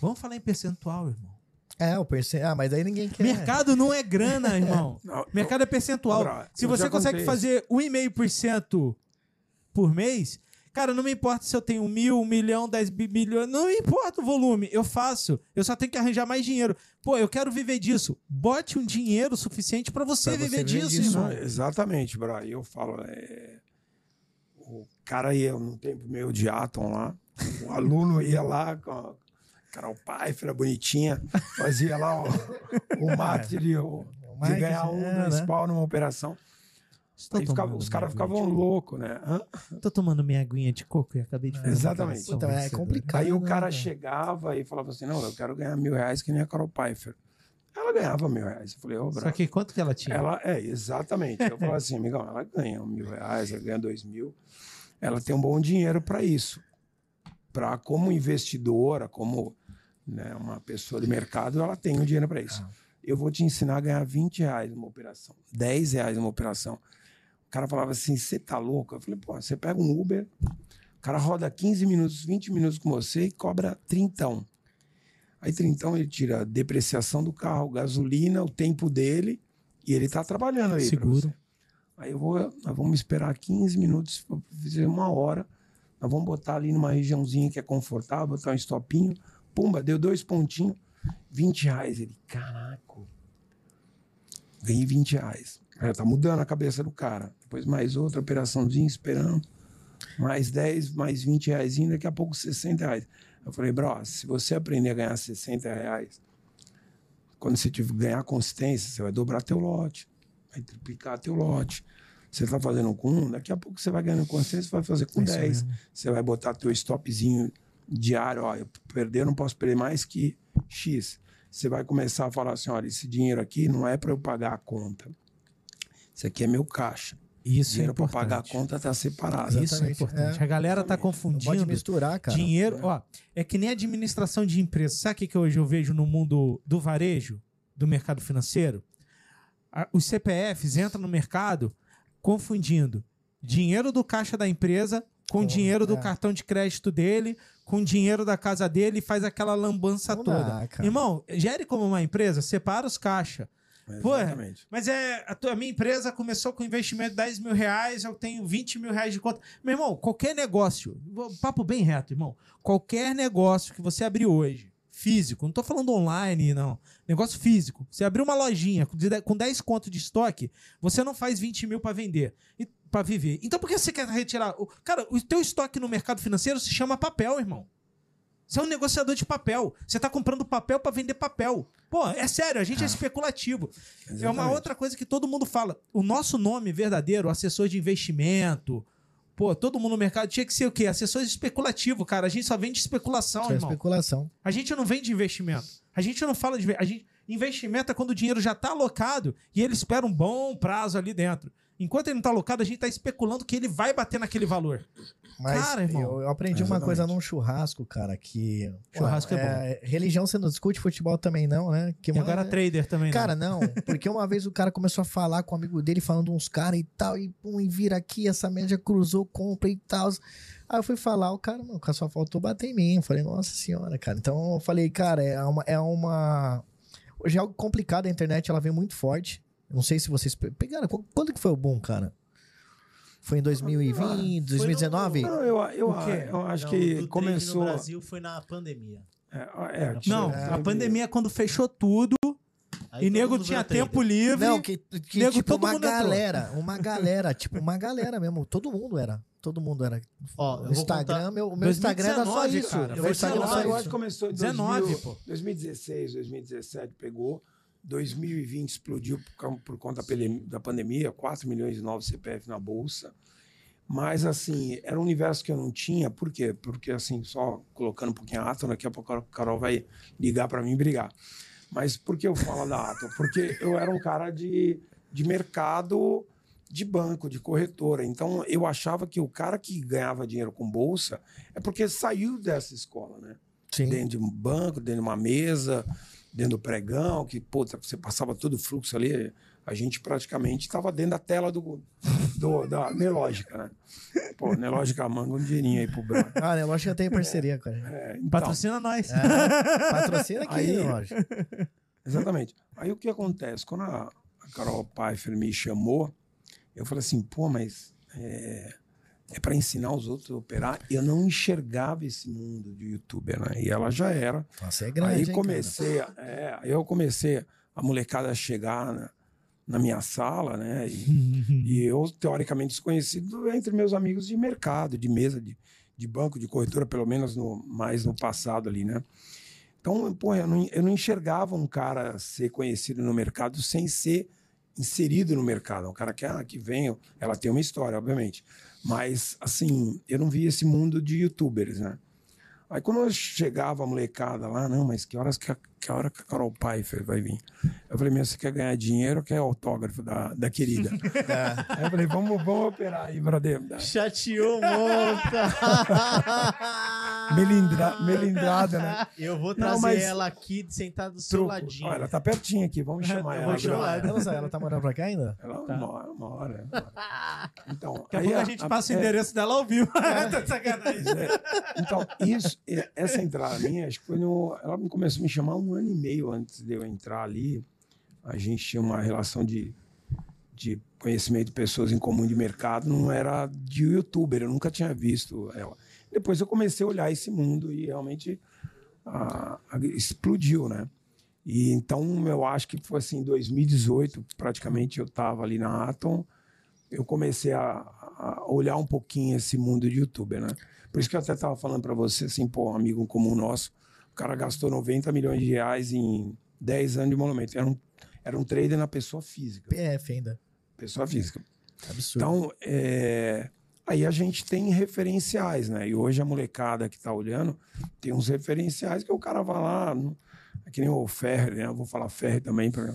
Vamos falar em percentual, irmão. É, o perce... Ah, mas aí ninguém quer. Mercado não é grana, irmão. [LAUGHS] Não, Mercado é percentual. Se eu você consegue fazer 1,5% por mês, cara, não me importa se eu tenho mil, um milhão, dez bi- milhões, não me importa o volume, eu faço. Eu só tenho que arranjar mais dinheiro. Pô, eu quero viver disso. Bote um dinheiro suficiente pra você, viver disso, disso, irmão. Exatamente, bro. E eu falo, é... o cara ia no tempo meio de Atom lá, o aluno ia lá com Carol Pfeiffer, bonitinha, fazia lá o, o [LAUGHS] marketing de, o- de ganhar um, é, dois né? pau numa operação. Aí ficava- os caras ficavam loucos, né? Hã? Tô tomando minha aguinha de coco e acabei de fazer. uma Exatamente. Então, é complicado. Aí o né, cara velho? chegava e falava assim, não, eu quero ganhar mil reais que nem a Carol Pfeiffer. Ela ganhava mil reais. Eu falei, ô, bro, Só que quanto que ela tinha? Ela é, exatamente. Eu [LAUGHS] falo assim, amigão, ela ganha mil reais, ela ganha dois mil. Ela tem um bom dinheiro para isso. Para como investidora, como né, uma pessoa de mercado, ela tem o dinheiro para isso. Eu vou te ensinar a ganhar 20 reais numa operação, 10 reais numa operação. O cara falava assim, você tá louco? Eu falei, pô, você pega um Uber, o cara roda 15 minutos, 20 minutos com você e cobra 30. Aí 30 ele tira a depreciação do carro, gasolina, o tempo dele e ele tá trabalhando aí. Seguro. Aí eu vou, nós vamos esperar 15 minutos, fazer uma hora. Nós vamos botar ali numa regiãozinha que é confortável, botar um estopinho. Pumba, deu dois pontinhos, 20 reais. Ele, caraca, ganhei 20 reais. Já tá mudando a cabeça do cara. Depois mais outra operaçãozinha esperando. Mais 10, mais 20 reais, daqui a pouco 60 reais. Eu falei, bro, se você aprender a ganhar 60 reais, quando você tiver ganhar consistência, você vai dobrar teu lote, vai triplicar teu lote. Você está fazendo com um, daqui a pouco você vai ganhando consistência, você vai fazer com É 10. Você vai botar teu stopzinho diário, ó, eu perder, não posso perder mais que X. Você vai começar a falar assim, olha, esse dinheiro aqui não é para eu pagar a conta. Isso aqui é meu caixa. Isso é dinheiro para pagar a conta está separado. Isso é Exatamente, importante. é. A galera tá Não pode confundindo misturar, cara. dinheiro. Ó, é que nem administração de empresa. Sabe o que, hoje eu vejo no mundo do varejo, do mercado financeiro? Os CPFs entram no mercado confundindo dinheiro do caixa da empresa com Com- dinheiro do é. cartão de crédito dele, com dinheiro da casa dele e faz aquela lambança Não toda. dá, cara. Irmão, gere como uma empresa, separa os caixa. Pô, é. Exatamente. Mas é, a, tua, a minha empresa começou com investimento de 10 mil reais, eu tenho 20 mil reais de conta. Meu irmão, qualquer negócio, vou- papo bem reto, irmão. Qualquer negócio que você abrir hoje, físico, não tô falando online, não. Negócio físico. Você abriu uma lojinha com de- com 10 conto de estoque, você não faz 20 mil para vender, e para viver. Então por que você quer retirar? o- Cara, o teu estoque no mercado financeiro se chama papel, irmão. Você é um negociador de papel. Você tá comprando papel para vender papel. Pô, é sério, a gente é especulativo. É uma Exatamente. outra coisa que todo mundo fala. O nosso nome verdadeiro, assessor de investimento, pô, todo mundo no mercado tinha que ser o quê? Assessor especulativo, cara. A gente só vende especulação, é irmão. especulação. A gente não vende investimento. A gente não fala de. A gente, investimento é quando o dinheiro já tá alocado e ele espera um bom prazo ali dentro. Enquanto ele não tá alocado, a gente tá especulando que ele vai bater naquele valor. Mas Cara, irmão. eu, eu aprendi uma Exatamente. coisa num churrasco, cara, que... Churrasco é Religião você não discute, futebol também não, né? Que E uma- agora trader também, né? Cara, não, porque uma vez o cara começou a falar com um amigo dele, falando uns caras e tal, e pum, e vira aqui, essa média cruzou, compra e tal. Aí eu fui falar, o cara, mano, o cara só faltou bater em mim. Eu falei, nossa senhora, cara. Então eu falei, cara, é uma. É uma... Hoje é algo complicado, a internet ela vem muito forte. Eu Não sei se vocês pe- pegaram. qu- Quando que foi o boom, cara? Foi em 2020, 2019? Não, eu, eu, O quê? eu acho Não, que do trade começou. no Brasil foi na pandemia. É, é, Não, é, a pandemia é quando fechou tudo Aí e todo nego mundo tinha virou trader. tempo livre. Não, que, que Nego, tipo, todo uma mundo entrou. galera, uma galera, tipo, uma galera mesmo. Todo mundo era. Todo mundo era. Ó, eu O vou Instagram, contar- meu, o meu Instagram era só 2019, isso. cara. Meu Foi Foi Instagram eu era acho só que isso. começou em 19, 2000, pô. 2016, 2017 pegou. 2020 explodiu por, por conta da pandem- da pandemia, 4 milhões de novos CPF na bolsa. Mas, assim, era um universo que eu não tinha. Por quê? Porque, assim, só colocando um pouquinho a Atom, daqui a pouco a Carol vai ligar para mim e brigar. Mas por que eu falo da Atom? Porque eu era um cara de, de mercado de banco, de corretora. Então, eu achava que o cara que ganhava dinheiro com bolsa é porque saiu dessa escola, né? Sim. dentro de um banco, dentro de uma mesa, dentro do pregão, que puta, você passava todo o fluxo ali, a gente praticamente estava dentro da tela do, do- da Nelógica, né? Pô, Nelógica manda um dinheirinho aí pro brother. Ah, eu tenho parceria com a gente. É, então, Patrocina nós. É, patrocina aqui, Aí- lógico. exatamente. Aí o que acontece? Quando a, a Carol Pfeiffer me chamou, eu falei assim, pô, mas é, é para ensinar os outros a operar. Eu não enxergava esse mundo de youtuber, né? E ela já era. Nossa, é grande, aí hein, comecei, a- é, eu comecei a molecada a chegar na, na minha sala, né? E, [LAUGHS] e eu, teoricamente desconhecido entre meus amigos de mercado, de mesa, de, de banco, de corretora, pelo menos no, mais no passado ali, né? Então, pô, eu não, eu não enxergava um cara ser conhecido no mercado sem ser inserido no mercado. Um cara que, ah, que vem, ela tem uma história, obviamente. Mas, assim, eu não via esse mundo de youtubers, né? Aí quando eu chegava a molecada lá, não, mas que horas que que hora que a Carol Pfeiffer vai vir? Eu falei, meu, você quer ganhar dinheiro ou quer autógrafo da, da querida? [LAUGHS] Aí eu falei, vamos, vamos operar aí, brother. Chateou monta. [LAUGHS] Melindra, melindrada, né? Eu vou Não, trazer mas- ela aqui sentada do seu Truco. ladinho. Ó, ela tá pertinho aqui, vamos [LAUGHS] chamar Eu ela. vou chamar ela. Ela, ela tá morando pra cá ainda? Ela uma hora, uma hora. uma hora. Então, Daqui a aí pouco a gente passa o endereço dela ao vivo. tá de sacanagem. É, então, isso, é, essa entrada minha, acho que foi no. Ela começou a me chamar um ano e meio antes de eu entrar ali. A gente tinha uma relação de, de conhecimento de pessoas em comum de mercado não era de youtuber, eu nunca tinha visto ela. Depois eu comecei a olhar esse mundo e realmente ah, explodiu, né? E então eu acho que foi assim, em 2018, praticamente eu estava ali na Atom, eu comecei a, a, olhar um pouquinho esse mundo de youtuber, né? Por isso que eu até estava falando para você, assim, pô, um amigo comum nosso, cara gastou 90 milhões de reais em 10 anos de monumento. Era um, era um trader na pessoa física. PF ainda. Pessoa física. Absurdo. Então, é, aí a gente tem referenciais, né? E hoje a molecada que está olhando tem uns referenciais que o cara vai lá, é que nem o Ferrer, né? Eu vou falar Ferrer também. Pra,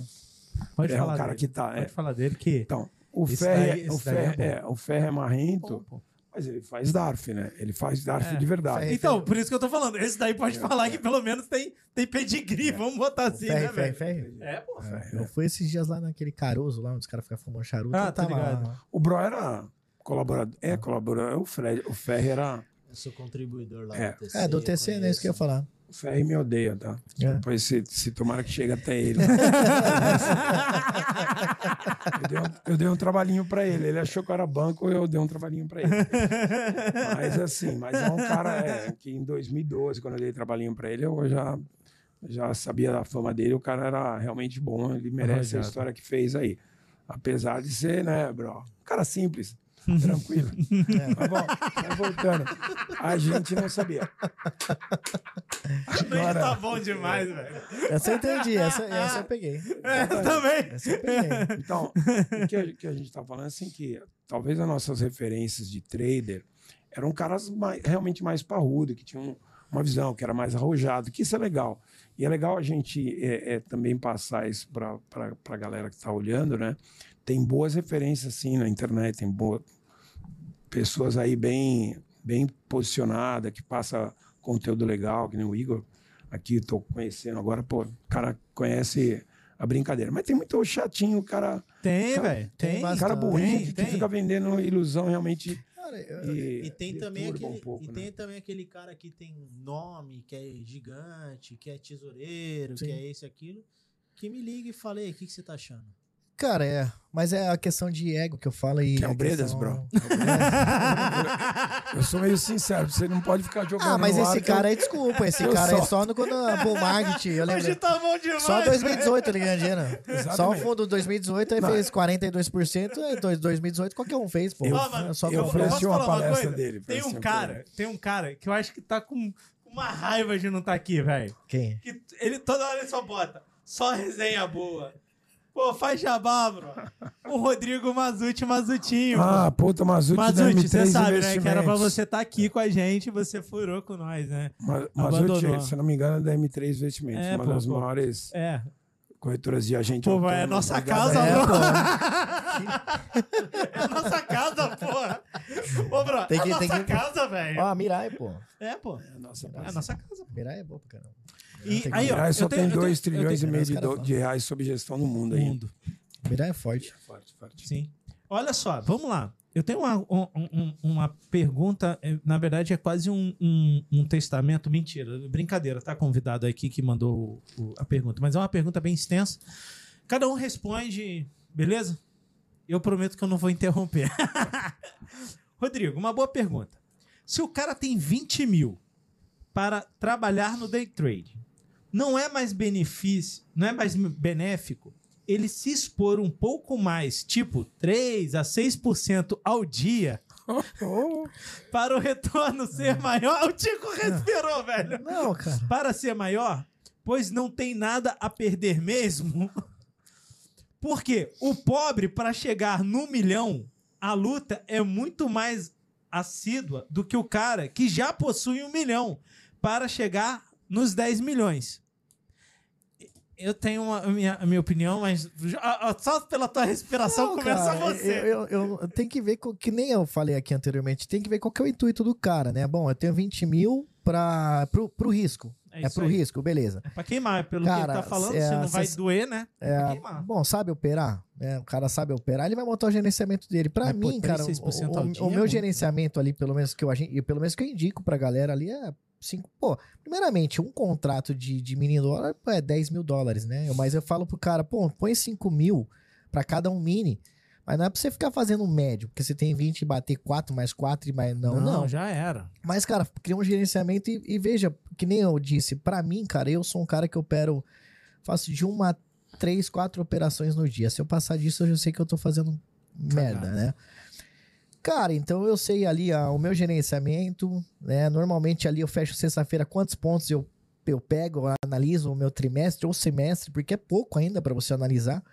Pode é falar o cara dele. que tá. Pode É, falar dele que... então, o Ferrer, daí- o, é Ferrer, bom. é, o Ferrer é marrento, Pô, pô. Mas ele faz DARF, né? Ele faz DARF É, de verdade. Então, por isso que eu tô falando. Esse daí pode falar que pelo menos tem, tem pedigree. Vamos botar assim, né, Ferre, ferre, velho? ferre. É, pô. Eu fui esses dias lá naquele Caruso, lá onde os caras ficam fumando charuto. Ah, tô tava lá. ligado. O Bro era colaborador. É, colaborador. O, Fred, o Ferrer era. Eu sou contribuidor lá É. do TC. É, do TC, né? Isso que eu ia falar. O Ferrer me odeia, tá? É. Depois se, se tomara que chegue até ele. [LAUGHS] eu, dei um, eu dei um trabalhinho pra ele. Ele achou que eu era banco, eu dei um trabalhinho pra ele. Mas assim, mas é um cara é, que em 2012, quando eu dei trabalhinho pra ele, eu já, já sabia da fama dele. O cara era realmente bom, ele merece a história que fez aí. Apesar de ser, né, bro? Um cara simples, tranquilo. [LAUGHS] Mas bom, mas voltando. A gente não sabia. Ele tá bom demais, velho. Essa eu entendi, essa, [LAUGHS] essa eu peguei. É, também. Essa eu peguei. Então, o que a, que a gente está falando é assim que talvez as nossas referências de trader eram caras mais- realmente mais parrudos, que tinham uma visão, que era mais arrojado, que isso é legal. E é legal a gente é, é, também passar isso para a galera que está olhando, né? Tem boas referências, sim, na internet, tem boas pessoas aí bem, bem posicionadas, que passa conteúdo legal, que nem o Igor. Aqui estou conhecendo agora, pô, o cara conhece a brincadeira. Mas tem muito chatinho, o cara Tem, velho. tem cara burrinho que tem. fica vendendo ilusão realmente. Cara, eu- E, E tem também aquele, um pouco, e né? tem também aquele cara que tem nome, que é gigante, que é tesoureiro, Sim. que é esse aquilo, que me liga e fala, "Ei, o que, que você tá achando? Cara, é. Mas é a questão de ego que eu falo e. Que é o Bredas, questão- bro. [LAUGHS] Eu sou meio sincero, você não pode ficar jogando. Ah, mas no esse ar que eu- cara aí, desculpa, esse eu cara só- é só no quando a Bull Market, eu Hoje lembro. tá bom demais. Só 2018 ele ganha dinheiro. Só o fundo 2018 aí Não. fez 42%, aí dois- 2018 qualquer um fez, pô. Eu- mano, só eu ofereci uma falar uma palestra coisa? dele, Tem um uma cara, tem um cara que eu acho que tá com uma raiva de não estar aqui, velho. Quem? Que ele toda hora ele só bota só resenha boa. Pô, faz jabá, bro. O Rodrigo Mazuti Mazutinho. Ah, puta, Mazuti Mazuti, M3 você sabe, né? Que era pra você estar aqui com a gente, você furou com nós, né? Ma- Abandonou. Mazuti, se não me engano, é da M3 Investimentos, É, uma pô, das pô. maiores É. corretoras de agente Pô, vai, é autônomo nossa casa, É, bro. pô. [LAUGHS] É nossa casa, porra. Ô, bro, Tem que- é tem nossa que- casa, velho. Ó, Mirai, pô. É, pô. É nossa É a nossa casa. Mirai é boa pra caramba. E Tem aí, ó, Mirai só tenho- tem eu tenho- 2 eu trilhões tenho- e meio de, do- de reais sob gestão no mundo aí. mundo. Mirai é forte. Forte, forte. Sim. Olha só, vamos lá. Eu tenho uma, um- um- uma pergunta, eh, na verdade é quase um, um- um testamento. Mentira, brincadeira, tá convidado aqui que mandou o- o- a pergunta, mas é uma pergunta bem extensa. Cada um responde, beleza? Eu prometo que eu não vou interromper. [LAUGHS] Rodrigo, uma boa pergunta. Se o cara tem 20 mil para trabalhar no day trade, não é mais benefício, não é mais benéfico ele se expor um pouco mais, tipo 3 a 6% ao dia, [LAUGHS] para o retorno ser maior? O Tico respirou, velho. Não, cara. Para ser maior, pois não tem nada a perder mesmo. Porque o pobre, para chegar no milhão, a luta é muito mais assídua do que o cara que já possui um milhão para chegar nos 10 milhões. Eu tenho uma- a, minha, a minha opinião, mas ah, ah, só pela tua respiração Não, começa cara, você. Eu, eu, eu- tem que ver, co- que nem eu falei aqui anteriormente, tem que ver qual que é o intuito do cara, né? Bom, eu tenho 20 mil pra, pro, pro risco. É É, pro aí. risco, beleza. É pra queimar, pelo Cara, que ele tá falando, é, se não vai cês- doer, né? É pra É, queimar. bom, sabe operar? né? o cara sabe operar, ele vai montar o gerenciamento dele. Pra Mas, pô, mim, cara, o, 3%, 6% ao o- dia o é meu gerenciamento ali, pelo menos que eu, e pelo menos que eu indico pra galera ali, é cinco. Pô, primeiramente, um contrato de, de mini dólar é 10 mil dólares, né? Mas eu falo pro cara, pô, põe 5 mil pra cada um mini. Mas não é pra você ficar fazendo um médio, porque você tem 20 e bater 4 mais 4 e mais. Não, não. já era. Mas, cara, cria um gerenciamento e, e veja, que nem eu disse, pra mim, cara, eu sou um cara que opero, faço de uma três, quatro operações no dia. Se eu passar disso, eu já sei que eu tô fazendo merda, né? Cara, então eu sei ali ah, o meu gerenciamento, né? Normalmente ali eu fecho sexta-feira quantos pontos eu, eu pego, eu analiso o meu trimestre ou semestre, porque é pouco ainda para você analisar.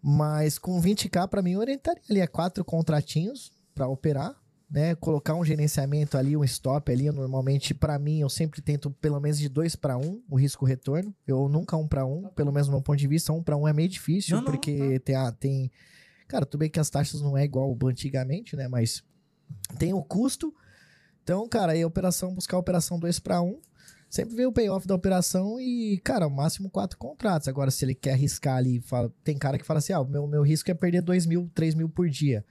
Mas com 20k para mim eu orientaria ali a quatro contratinhos para operar, né? Colocar um gerenciamento ali, um stop ali, normalmente para mim eu sempre tento pelo menos de 2 para 1 o risco retorno. Eu nunca um para um, pelo menos do meu ponto de vista, um para um é meio difícil Não, não, porque tem a, tem Cara, tudo bem que as taxas não é igual antigamente, né? Mas tem o custo. Então, cara, aí a operação, buscar a operação 2 para 1. Sempre vê o payoff da operação e, cara, o máximo quatro contratos. Agora, se ele quer arriscar ali, fala, tem cara que fala assim: ah, o meu, meu risco é perder 2 mil, 3 mil por dia.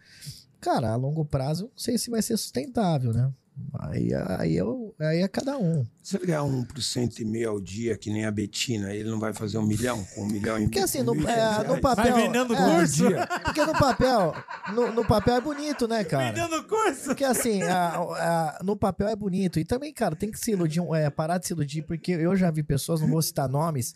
Cara, a longo prazo, não sei se vai ser sustentável, né? Aí, aí, eu, aí é cada um. Se ele ganhar 1% e meio ao dia, que nem a Betina, ele não vai fazer um milhão com um milhão e Porque assim, no, é, no papel. Vai vendendo é, curso? [LAUGHS] Porque no papel, no, no papel é bonito, né, cara? Vendendo curso. Porque assim, a- a- no papel é bonito. E também, cara, tem que se iludir, é, parar de se iludir, porque eu já vi pessoas, não vou citar nomes,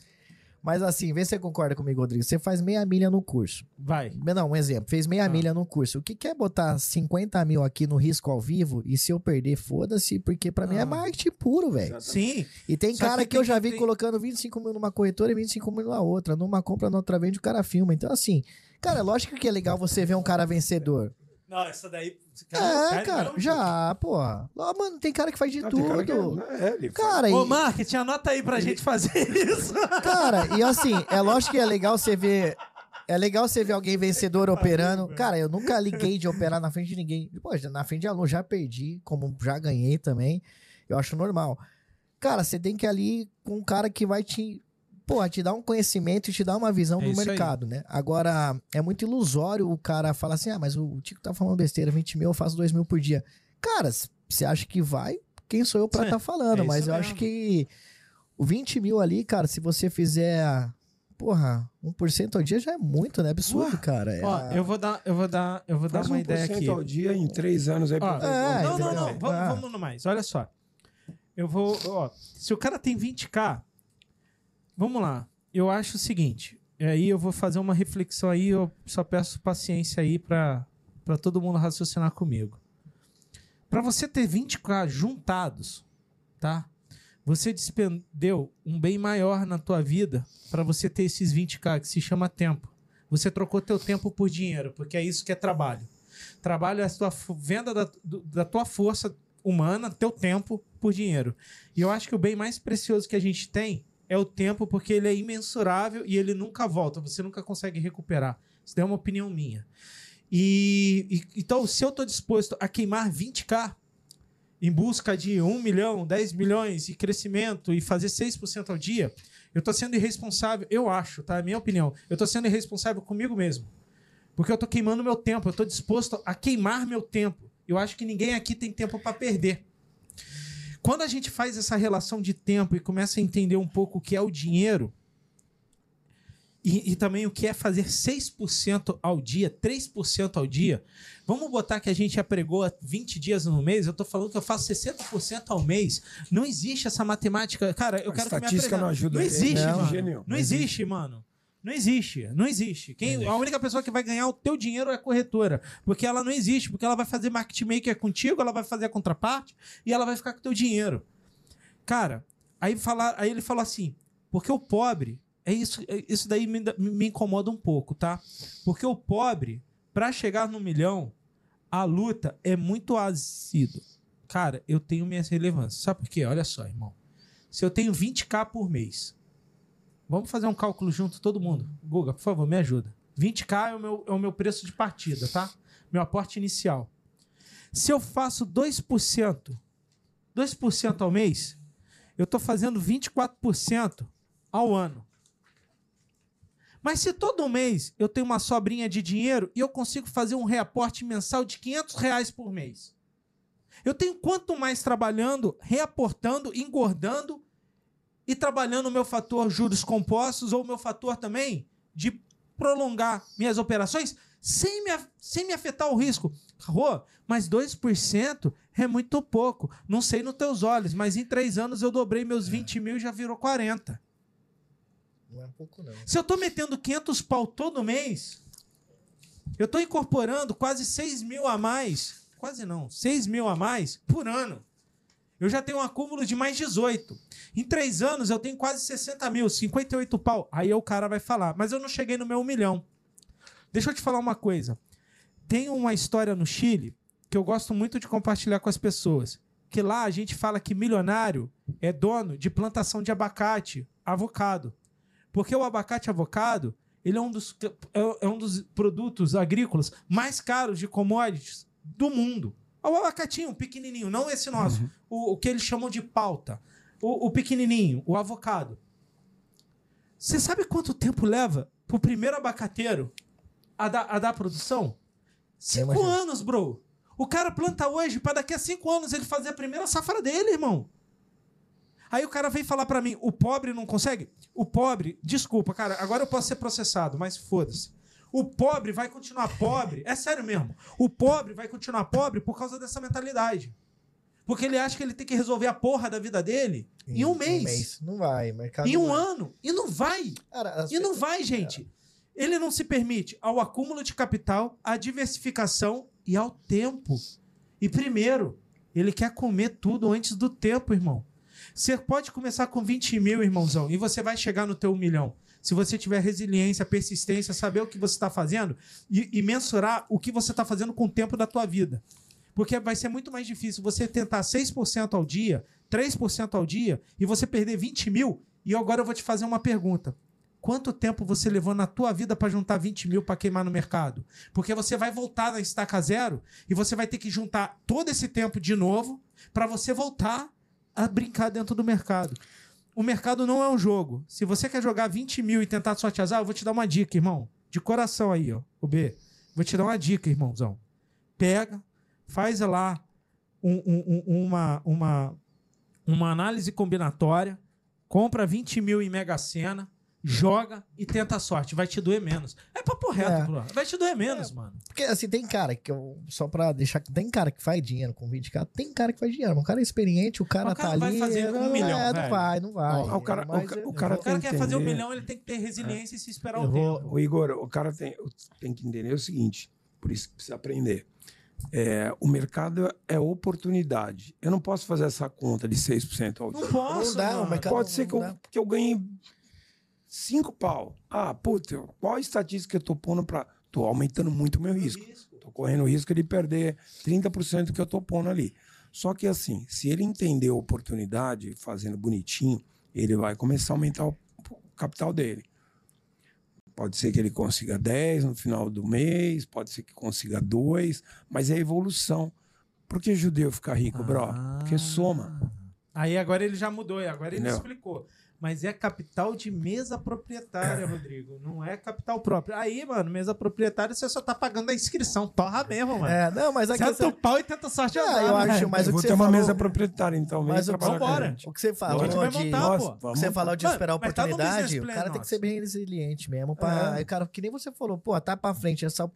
mas assim, vê se você concorda comigo, Rodrigo. Você faz meia milha no curso. Vai. Não, um exemplo, fez meia milha no curso. O que quer botar 50 mil aqui no risco ao vivo e se eu perder, foda-se, porque pra mim é Ah. marketing puro, velho. Sim. E tem Só cara que que, eu tem já que vi ter- colocando 25 mil numa corretora e 25 mil na outra. Numa compra, na outra vende, o cara filma. Então, assim, cara, é lógico que é legal você ver um cara vencedor. Não, essa daí. é, cara, já, porra. Ó, mano, tem cara que faz de Não, cara tudo. que- é, ele faz- Cara, e, Ô, marketing, anota aí pra gente fazer [LAUGHS] isso. cara, e assim, é lógico que é legal você ver. É legal você ver alguém vencedor operando. Cara, eu nunca liguei de operar na frente de ninguém. Poxa, na frente de aluno já perdi, como já ganhei também. Eu acho normal. Cara, você tem que ir ali com um cara que vai te. Pô, te dar um conhecimento e te dar uma visão É do isso aí. mercado, né? Agora, é muito ilusório o cara falar assim: ah, mas o Tico tá falando besteira, 20 mil, eu faço 2 mil por dia. Cara, você acha que vai? Quem sou eu pra estar falando? é mas eu acho mesmo. que o 20 mil ali, cara, se você fizer. Porra, 1% ao dia já é muito, né? Absurdo, cara. É Ó, a- eu vou dar, eu vou dar, eu vou dar Faz uma 1% ideia aqui. ao dia em três anos aí Ó, pra é, não, não, não. Vamos, Ah. vamos no mais. Olha só. Eu vou. Ó, se o cara tem 20k, vamos lá. Eu acho o seguinte. E aí eu vou fazer uma reflexão aí. Eu só peço paciência aí pra todo mundo raciocinar comigo. Pra você ter 20k juntados, tá? Você despendeu um bem maior na tua vida pra você ter esses 20k que se chama tempo. Você trocou teu tempo por dinheiro, porque é isso que é trabalho. Trabalho é a tua venda da, da tua força humana, teu tempo por dinheiro. E eu acho que o bem mais precioso que a gente tem é o tempo, porque ele é imensurável e ele nunca volta, você nunca consegue recuperar. Isso é uma opinião minha. E, e- então, se eu estou disposto a queimar 20k em busca de 1 milhão, 10 milhões e crescimento e fazer 6% ao dia, eu estou sendo irresponsável, eu acho, tá? É minha opinião. Eu estou sendo irresponsável comigo mesmo. Porque eu tô queimando meu tempo, eu tô disposto a queimar meu tempo. Eu acho que ninguém aqui tem tempo para perder. Quando a gente faz essa relação de tempo e começa a entender um pouco o que é o dinheiro e, e também o que é fazer 6% ao dia, 3% ao dia, vamos botar que a gente apregou 20 dias no mês, eu tô falando que eu faço 60% ao mês. Não existe essa matemática. Cara, eu A quero que me estatística aprenda. não ajuda. Não existe, mano. gênio. Não existe, mano. Não existe, não existe. Quem, a única pessoa que vai ganhar o teu dinheiro é a corretora. Porque ela não existe, porque ela vai fazer market maker contigo, ela vai fazer a contraparte e ela vai ficar com o teu dinheiro. Cara, aí, falar, aí ele falou assim: porque o pobre, é isso, é- isso daí me, me incomoda um pouco, tá? Porque o pobre, pra chegar no milhão, a luta é muito assídua. Cara, eu tenho minhas relevâncias. Sabe por quê? Olha só, irmão. Se eu tenho 20k por mês, vamos fazer um cálculo junto, todo mundo. Guga, por favor, me ajuda. 20k é o meu, é o meu preço de partida, tá? Meu aporte inicial. Se eu faço 2%, 2% ao mês, eu tô fazendo 24% ao ano. Mas se todo mês eu tenho uma sobrinha de dinheiro e eu consigo fazer um reaporte mensal de 500 reais por mês, eu tenho quanto mais trabalhando, reaportando, engordando e trabalhando o meu fator juros compostos ou o meu fator também de prolongar minhas operações sem me, sem me afetar o risco. Rô, mas 2% é muito pouco. Não sei nos teus olhos, mas em três anos eu dobrei meus 20 mil e já virou 40. Não é pouco, não. Se eu tô metendo 500 pau todo mês, eu tô incorporando quase 6 mil a mais. Quase não, 6 mil a mais por ano. Eu já tenho um acúmulo de mais 18. Em três anos eu tenho quase 60 mil, 58 pau. Aí o cara vai falar, mas eu não cheguei no meu 1 milhão. Deixa eu te falar uma coisa. Tem uma história no Chile que eu gosto muito de compartilhar com as pessoas. Que lá a gente fala que milionário é dono de plantação de abacate, avocado. Porque o abacate avocado, ele é um dos, é- é um dos produtos agrícolas mais caros de commodities do mundo. O abacatinho, pequenininho, não esse nosso. O, o que eles chamam de pauta. O, o pequenininho, o avocado. Você sabe quanto tempo leva pro primeiro abacateiro a dar, a dar produção? Cinco anos, bro. O cara planta hoje para daqui a cinco anos ele fazer a primeira safra dele, irmão. Aí o cara vem falar pra mim, o pobre não consegue? O pobre, desculpa, cara, agora eu posso ser processado, mas foda-se. O pobre vai continuar pobre, é sério mesmo. O pobre vai continuar pobre por causa dessa mentalidade. Porque ele acha que ele tem que resolver a porra da vida dele em, um mês, Não vai, mercado. em um vai. ano. E não vai. Cara, E não vai, gente. Ele não se permite ao acúmulo de capital, à diversificação e ao tempo. E primeiro, ele quer comer tudo antes do tempo, irmão. Você pode começar com 20 mil, irmãozão, e você vai chegar no teu 1 milhão. Se você tiver resiliência, persistência, saber o que você está fazendo e, e mensurar o que você está fazendo com o tempo da tua vida. Porque vai ser muito mais difícil você tentar 6% ao dia, 3% ao dia, e você perder 20 mil. E agora eu vou te fazer uma pergunta. Quanto tempo você levou na tua vida para juntar 20 mil para queimar no mercado? Porque você vai voltar na estaca zero e você vai ter que juntar todo esse tempo de novo para você voltar a brincar dentro do mercado. O mercado não é um jogo. Se você quer jogar 20 mil e tentar sorte azar, eu vou te dar uma dica, irmão. De coração aí, ó. O B. Vou te dar uma dica, irmãozão. Pega, faz lá um- um- um- uma, uma, uma análise combinatória, compra 20 mil em Mega Sena, joga e tenta a sorte. Vai te doer menos. É papo reto, É. Bruno. Vai te doer menos, mano. Porque assim, tem cara que eu. Só pra deixar. Tem cara que faz dinheiro com 20k, tem cara que faz dinheiro. mas O cara é experiente, o cara o cara tá não vai ali. fazer um não, milhão, é, não vai, não vai. Ó, o cara- Mas o eu- o cara O cara tem quer fazer um milhão, ele tem que ter resiliência e se esperar Eu o vou- tempo. O Igor, o cara tem, tem que entender o seguinte, por isso que precisa aprender. É, o mercado é oportunidade. Eu não posso fazer essa conta de 6% ao dia. Não posso, Não dá, o mercado- Pode ser que eu, não que eu ganhe 5 pau. Ah, puta, qual a estatística que eu tô pondo para Tô aumentando muito o meu risco. Tô correndo o risco de perder 30% que eu tô pondo ali. Só que assim, se ele entender a oportunidade, fazendo bonitinho, ele vai começar a aumentar o capital dele. Pode ser que ele consiga 10 no final do mês, pode ser que consiga 2, mas é evolução. Por que judeu fica rico, bro? Porque soma. Aí agora ele já mudou, e agora ele Entendeu? explicou. Mas é capital de mesa proprietária, Rodrigo. Não é capital próprio. Aí, mano, mesa proprietária, você só tá pagando a inscrição. Torra mesmo, mano. É, não, mas aqui. Senta o pau e tenta sorte Ah, azar, eu né? acho, mas eu o vou que ter você uma falou- mesa proprietária, então. vem Mas o, a vambora. o que você falou A gente vai de. montar, Nossa, pô. vamos Você falou de Mano, esperar a tá oportunidade, business o cara tem que ser bem resiliente mesmo. Pra... É. Aí, cara, que nem você falou, pô, tá pra frente, essa.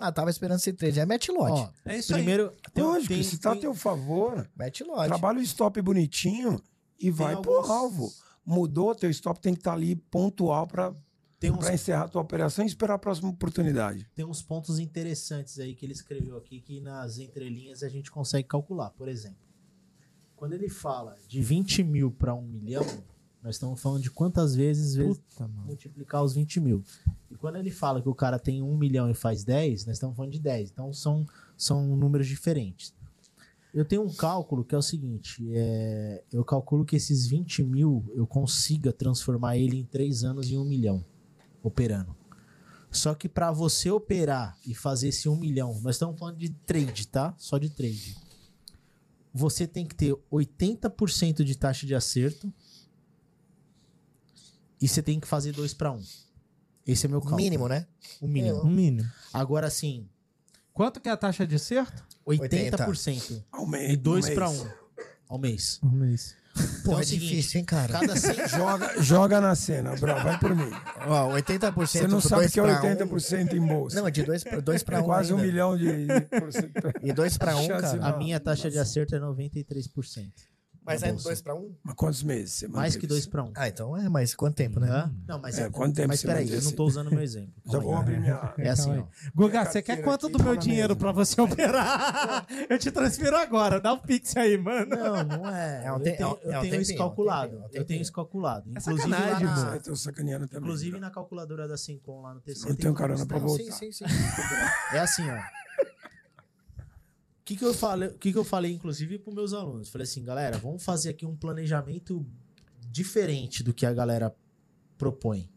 Ah, tava esperando esse trade. Aí mete lote. Ó, É isso primeiro, tem, Lógico, tem, se tá a tem- teu favor, mete lote. trabalha o stop bonitinho e vai alguns- pro alvo. Mudou, teu stop tem que estar ali pontual para tem uns encerrar a tua operação e esperar a próxima oportunidade. tem uns pontos interessantes aí que ele escreveu aqui que nas entrelinhas a gente consegue calcular. Por exemplo, quando ele fala de 20 mil para 1 milhão, nós estamos falando de quantas vezes, vezes Puta, multiplicar os 20 mil. E quando ele fala que o cara tem 1 milhão e faz 10, nós estamos falando de 10. Então são, são números diferentes. Eu tenho um cálculo que é o seguinte: é, eu calculo que esses 20 mil eu consiga transformar ele em 3 anos em 1 milhão operando. Só que para você operar e fazer esse 1 milhão, nós estamos falando de trade, tá? Só de trade. Você tem que ter 80% de taxa de acerto e você tem que fazer 2 para 1. Esse é meu cálculo. Mínimo, né? O mínimo. O mínimo. Agora sim, Quanto que é a taxa de acerto? 80%. Ao mês, E 2 no para mês. 1 ao mês. Um mês. Pô, Então é o seguinte, difícil, hein, cara? Cada 100, [LAUGHS] Joga, joga na cena, bro. Vai por mim. Ó, 80% Você não sabe que é pra 80% em bolsa. Um. Não, é de 2 dois pra é 1 um quase um ainda. milhão de. E 2 pra 1, um, cara. não. a minha taxa de acerto é 93%. Mas na é bolsa. 2 pra 1? Um? Mas quantos meses você Mais que manteve 2 isso? para 1. Ah, então é, mas quanto tempo, né? Hã? Não, mas É, quanto tempo Mas peraí, eu não assim? tô usando o meu exemplo. Já vou abrir minha... [LAUGHS] É assim, ó. Guga, você quer quanto do tá meu dinheiro pra você operar? [LAUGHS] Eu te transfiro agora. Dá o pix aí, mano. Não, não é. É um eu te- tenho, é um- eu é um tenho isso calculado. é um tempinho, é um Eu tenho isso calculado. É Inclusive, lá na. Eu tô sacaneando também. inclusive na calculadora da Sencom lá no TC. Não tem tenho um carona pra negócio- voltar. Sim, sim, sim. É assim, ó. O que, que, eu falei, o que, que eu falei, inclusive, para meus alunos? Falei assim, galera, vamos fazer aqui um planejamento diferente do que a galera propõe.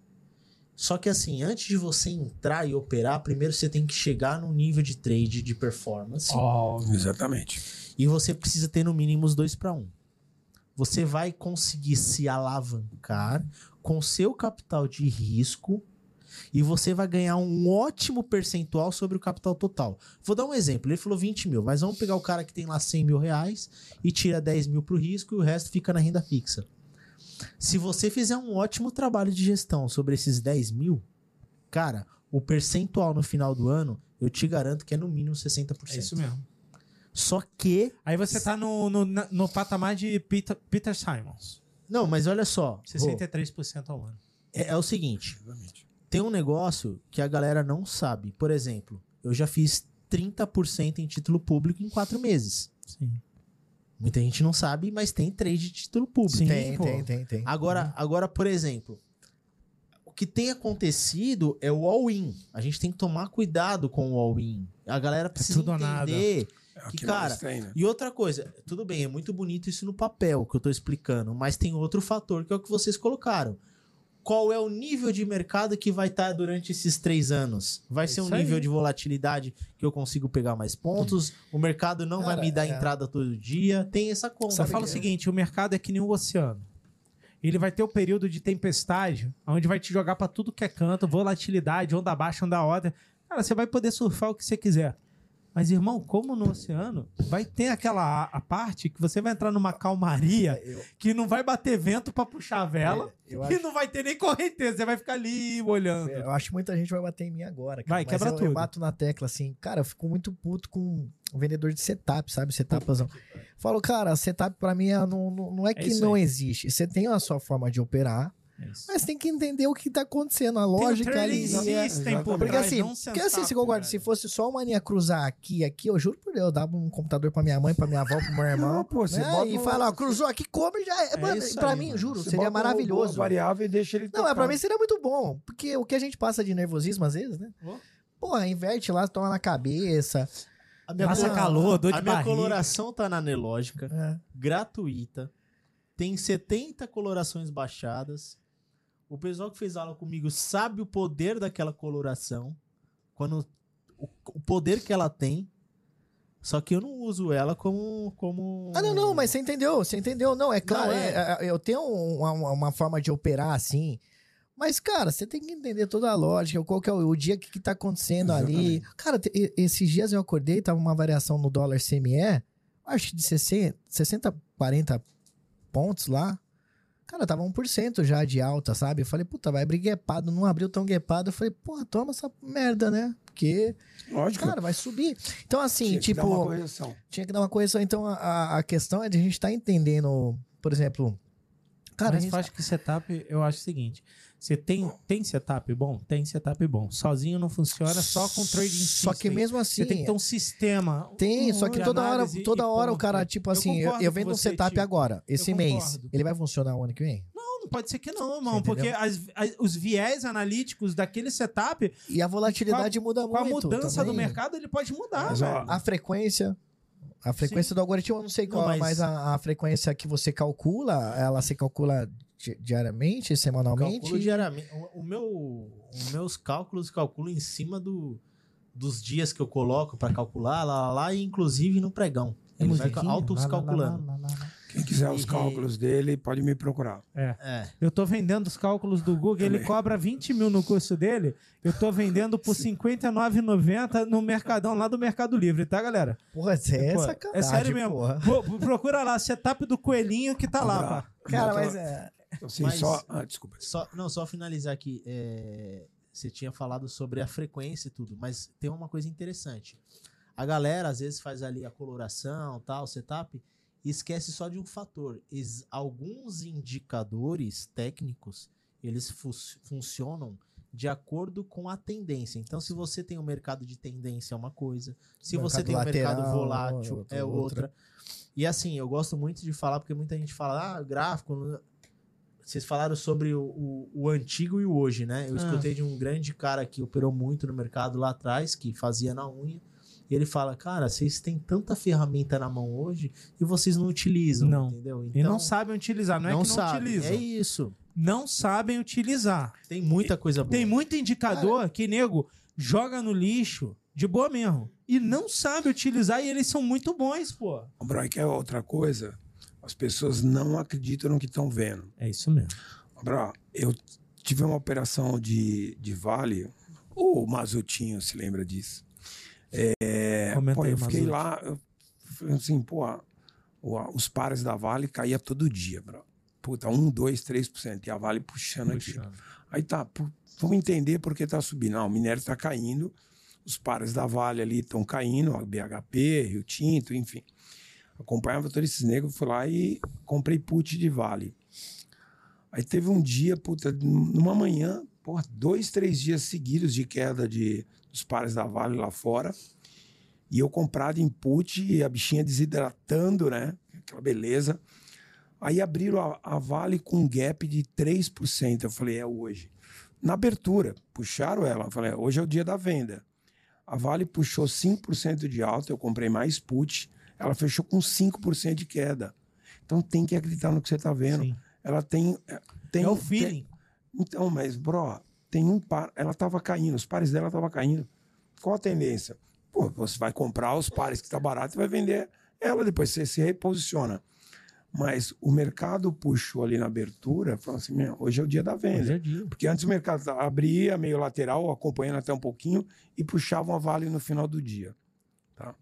Só que assim, antes de você entrar e operar, primeiro você tem que chegar num nível de trade de performance. Exatamente. E você precisa ter no mínimo os dois para um. Você vai conseguir se alavancar com seu capital de risco e você vai ganhar um ótimo percentual sobre o capital total. Vou dar um exemplo. Ele falou 20 mil, mas vamos pegar o cara que tem lá 100 mil reais e tira 10 mil para o risco e o resto fica na renda fixa. Se você fizer um ótimo trabalho de gestão sobre esses 10 mil, cara, o percentual no final do ano, eu te garanto que é no mínimo 60%. É isso mesmo. Só que Aí você tá no, no, no patamar de Peter, Peter Simons. Não, mas olha só. Rô, 63% ao ano. É, é o seguinte: Exatamente. Tem um negócio que a galera não sabe. Por exemplo, eu já fiz 30% em título público em quatro meses. Sim. Muita gente não sabe, mas tem trade de título público. Sim, Tem, pô. tem, tem, tem. Agora, agora, por exemplo, o que tem acontecido é o all-in. A gente tem que tomar cuidado com o all-in. A galera precisa tudo ou nada. entender. É o Que, que, cara, tem, né? E outra coisa, tudo bem, é muito bonito isso no papel que eu tô explicando, mas tem outro fator que é o que vocês colocaram. Qual é o nível de mercado que vai estar durante esses três anos? Vai ser um É isso aí. nível de volatilidade que eu consigo pegar mais pontos? O mercado não vai Cara, me dar é. entrada todo dia? Tem essa conta. Só fala o seguinte, o mercado é que nem o oceano. Ele vai ter o período de tempestade, onde vai te jogar pra tudo que é canto, volatilidade, onda baixa, onda alta. Cara, você vai poder surfar o que você quiser. Mas, irmão, como no oceano, vai ter aquela a parte que você vai entrar numa calmaria Eu- que não vai bater vento pra puxar a vela Eu e não vai ter nem correnteza. Você vai ficar ali olhando. eu acho que muita gente vai bater em mim agora. Cara. Vai, Mas quebra eu, tudo. Eu bato na tecla assim, cara, eu fico muito puto com o vendedor de setup, sabe? Setupzão. Falo, cara, setup pra mim é- não, não, é que isso não aí. existe. Você tem a sua forma de operar, É isso. mas tem que entender o que tá acontecendo, a Tem lógica ali. é- system por Porque trás, assim, não porque assim, se eu guardo, se fosse só uma linha cruzar aqui e aqui, eu juro por Deus, eu dava um computador pra minha mãe, pra minha avó, pro meu irmão. Não, pô, você né? bota E um- fala, ó, cruzou aqui, come já. É, mano, isso pra aí, mim, mano. juro, Você seria maravilhoso. o variável e deixa ele Não, é pra mim seria muito bom. Porque o que a gente passa de nervosismo às vezes, né? Oh. Porra, inverte lá, toma na cabeça. A minha, Passa colo- calor, dor de a minha barriga. coloração tá na Nelógica, É. gratuita. Tem 70 colorações baixadas. O pessoal que fez aula comigo sabe o poder daquela coloração. Quando o, o poder que ela tem. Só que eu não uso ela como como Ah, não, não, mas você entendeu, você entendeu. Não, é claro, Não, é. é- é- eu tenho uma, uma- forma de operar assim. Mas, cara, você tem que entender toda a lógica, qual que é o, o dia que, que tá acontecendo ali. Cara, esses dias eu acordei, tava uma variação no dólar CME, acho que de 60, 60 40 pontos lá. Cara, tava 1% já de alta, sabe? Eu falei, puta, vai abrir guepado, não abriu tão guepado. Eu falei, porra, toma essa merda, né? Porque, Lógico. cara, vai subir. Então, assim, tinha que tipo dar uma correção. tinha que dar uma correção. Então, a, a questão é de a gente estar entendendo, por exemplo. Cara, a Mas eu acho que setup, eu acho o seguinte: você tem, tem setup bom? Tem setup bom. Sozinho não funciona, só com trading Só que mesmo assim. Você tem que ter um sistema. Tem, um só que toda hora, toda e hora o cara, tipo Eu assim, eu, eu vendo um setup Tio. agora, esse mês. Ele vai funcionar o ano que vem? Não, não pode ser que não, irmão. Porque as- as- os viés analíticos daquele setup, E a volatilidade muda com a muito. mudança do também. mercado, ele pode mudar. Mas, velho. A frequência. A frequência do algoritmo, eu não sei Não, qual, mas- mas, a, a frequência que você calcula, ela se calcula di- diariamente, semanalmente? Calculo diariamente. O, o meu, os meus cálculos calculo em cima do, dos dias que eu coloco pra calcular, lá, lá, lá, e inclusive no pregão. Ele vai musiquinha? Quem quiser os cálculos dele, pode me procurar. É. Eu tô vendendo os cálculos do Google, ele cobra 20 mil no curso dele. Eu tô vendendo por R$ 59,90 no Mercadão lá do Mercado Livre, tá, galera? Porra, isso é Pô, sacanagem, é sério mesmo. Pô, procura lá, setup do coelhinho que tá lá, pá. Cara, mas é... Assim, Mas- só. Ah, desculpa. Só, não, só finalizar aqui. é, você tinha falado sobre a frequência e tudo, mas tem uma coisa interessante. A galera às vezes faz ali a coloração, tal, setup, esquece só de um fator. Ex- alguns indicadores técnicos, eles fu- funcionam de acordo com a tendência. Então, se você tem um mercado de tendência é uma coisa, se você Mercado tem um mercado lateral, volátil outra- é outra. outra. E assim, eu gosto muito de falar, porque muita gente fala, ah, gráfico. Vocês falaram sobre o, o, o antigo e o hoje, né? Eu Ah. escutei de um grande cara que operou muito no mercado lá atrás, que fazia na unha. E ele fala, cara, vocês têm tanta ferramenta na mão hoje e vocês não utilizam, Não. entendeu? E não sabem utilizar, não, é que não sabe. utilizam. É isso. Não sabem utilizar. Tem muita coisa boa. Tem muito indicador que, nego, joga no lixo de boa mesmo. E não sabe utilizar e eles são muito bons, pô. O Broy, que é outra coisa, as pessoas não acreditam no que estão vendo. É isso mesmo. Bro, eu tive uma operação de, de vale, o Mazutinho se lembra disso. É, pô, eu fiquei lá, eu assim, pô, os pares da Vale caía todo dia, bro. Puta, 1, 2, 3%. E a Vale puxando, aqui. Aí tá, pu- vamos entender por que tá subindo. Não, o minério tá caindo, os pares da Vale ali estão caindo, a BHP, Rio Tinto, enfim. Acompanhava todos esses negros, fui lá e comprei put de Vale. Aí teve um dia, puta, numa manhã, porra, dois, três dias seguidos de queda de, dos pares da Vale lá fora. E eu comprado em put e a bichinha desidratando, né? Aquela beleza. Aí abriram a, a Vale com um gap de 3%. Eu falei, é hoje. Na abertura, puxaram ela. Eu falei, é, hoje é o dia da venda. A Vale puxou 5% de alta, eu comprei mais put. Ela fechou com 5% de queda. Então tem que acreditar no que você está vendo. Sim. Ela tem. é, tem é o tem- feeling. então, mas, bro, tem um par. Ela tava caindo, os pares dela estavam caindo. Qual a tendência? Pô, você vai comprar os pares que está barato e vai vender ela, depois você se reposiciona. Mas o mercado puxou ali na abertura, falou assim: hoje é o dia da venda. É dia. Porque antes o mercado abria meio lateral, acompanhando até um pouquinho, e puxavam a vale no final do dia. Tá?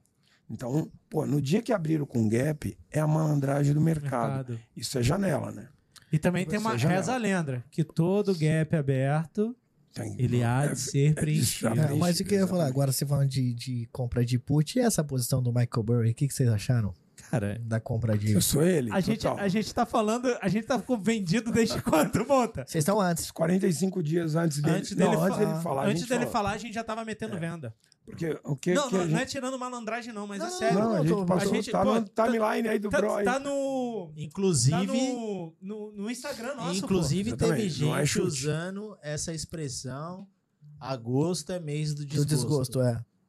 Então, pô, no dia que abriram com gap, é a malandragem do mercado. Mercado. Isso é janela, né? E também tem uma Você já reza lenda, que todo gap aberto, Tem- ele há de ser é preenchido. É, mas o que eu ia falar, agora você falando de, de compra de put, e essa posição do Michael Burry, o que, que vocês acharam Cara, da compra de... Eu sou ele. a gente, a gente tá falando, a gente tá vendido desde [LAUGHS] quando, monta? Vocês estão antes. 45 dias antes dele, Antes dele, não, fa- antes dele falar. a Antes gente dele fala. falar, a gente já tava metendo venda. Porque o que, não, que não, a não é gente... tirando malandragem, não, mas é Não, sério. Não, a gente tô- passou, a gente- tá pô, no tá- timeline aí do Tá, Bro. aí. tá no. Inclusive, Tá no, no, no Instagram nosso. inclusive pô. teve é gente chute. usando essa expressão agosto é mês do Do desgosto. desgosto,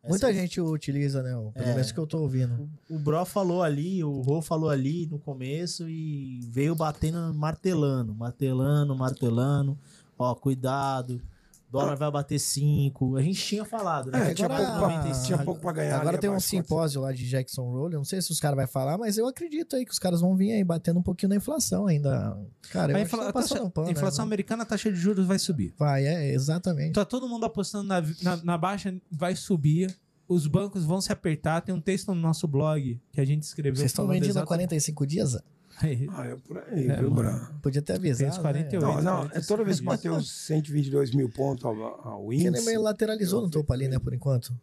Essa Muita é- gente utiliza, né? Pelo É. menos que eu tô ouvindo. O Bro falou ali, o Rô falou ali no começo e veio batendo, martelando, martelando, martelando. Ó, cuidado. Dólar vai bater 5. A gente tinha falado, né? É, tinha Agora- pouco, pra, 95. tinha pouco pra ganhar. Agora tem um simpósio lá de Jackson. Eu não sei se os caras vão falar, mas eu acredito aí que os caras vão vir aí batendo um pouquinho na inflação ainda. Cara, eu A, acho que infla- tá a taxa- um pano, a inflação né? americana, a taxa de juros vai subir. Vai, é, exatamente. Tá todo mundo apostando na, na, na baixa, vai subir. Os bancos vão se apertar. Tem um texto no nosso blog que a gente escreveu. Vocês estão vendendo exata- 45 dias? Aí, Ah, é por aí, É, viu. Bra? Podia ter avisado. Fez 48. Né? Não, não, 45 é toda vez que bateu os 122 mil pontos ao, ao Porque nem índice. meio lateralizou no topo ali, né, por enquanto.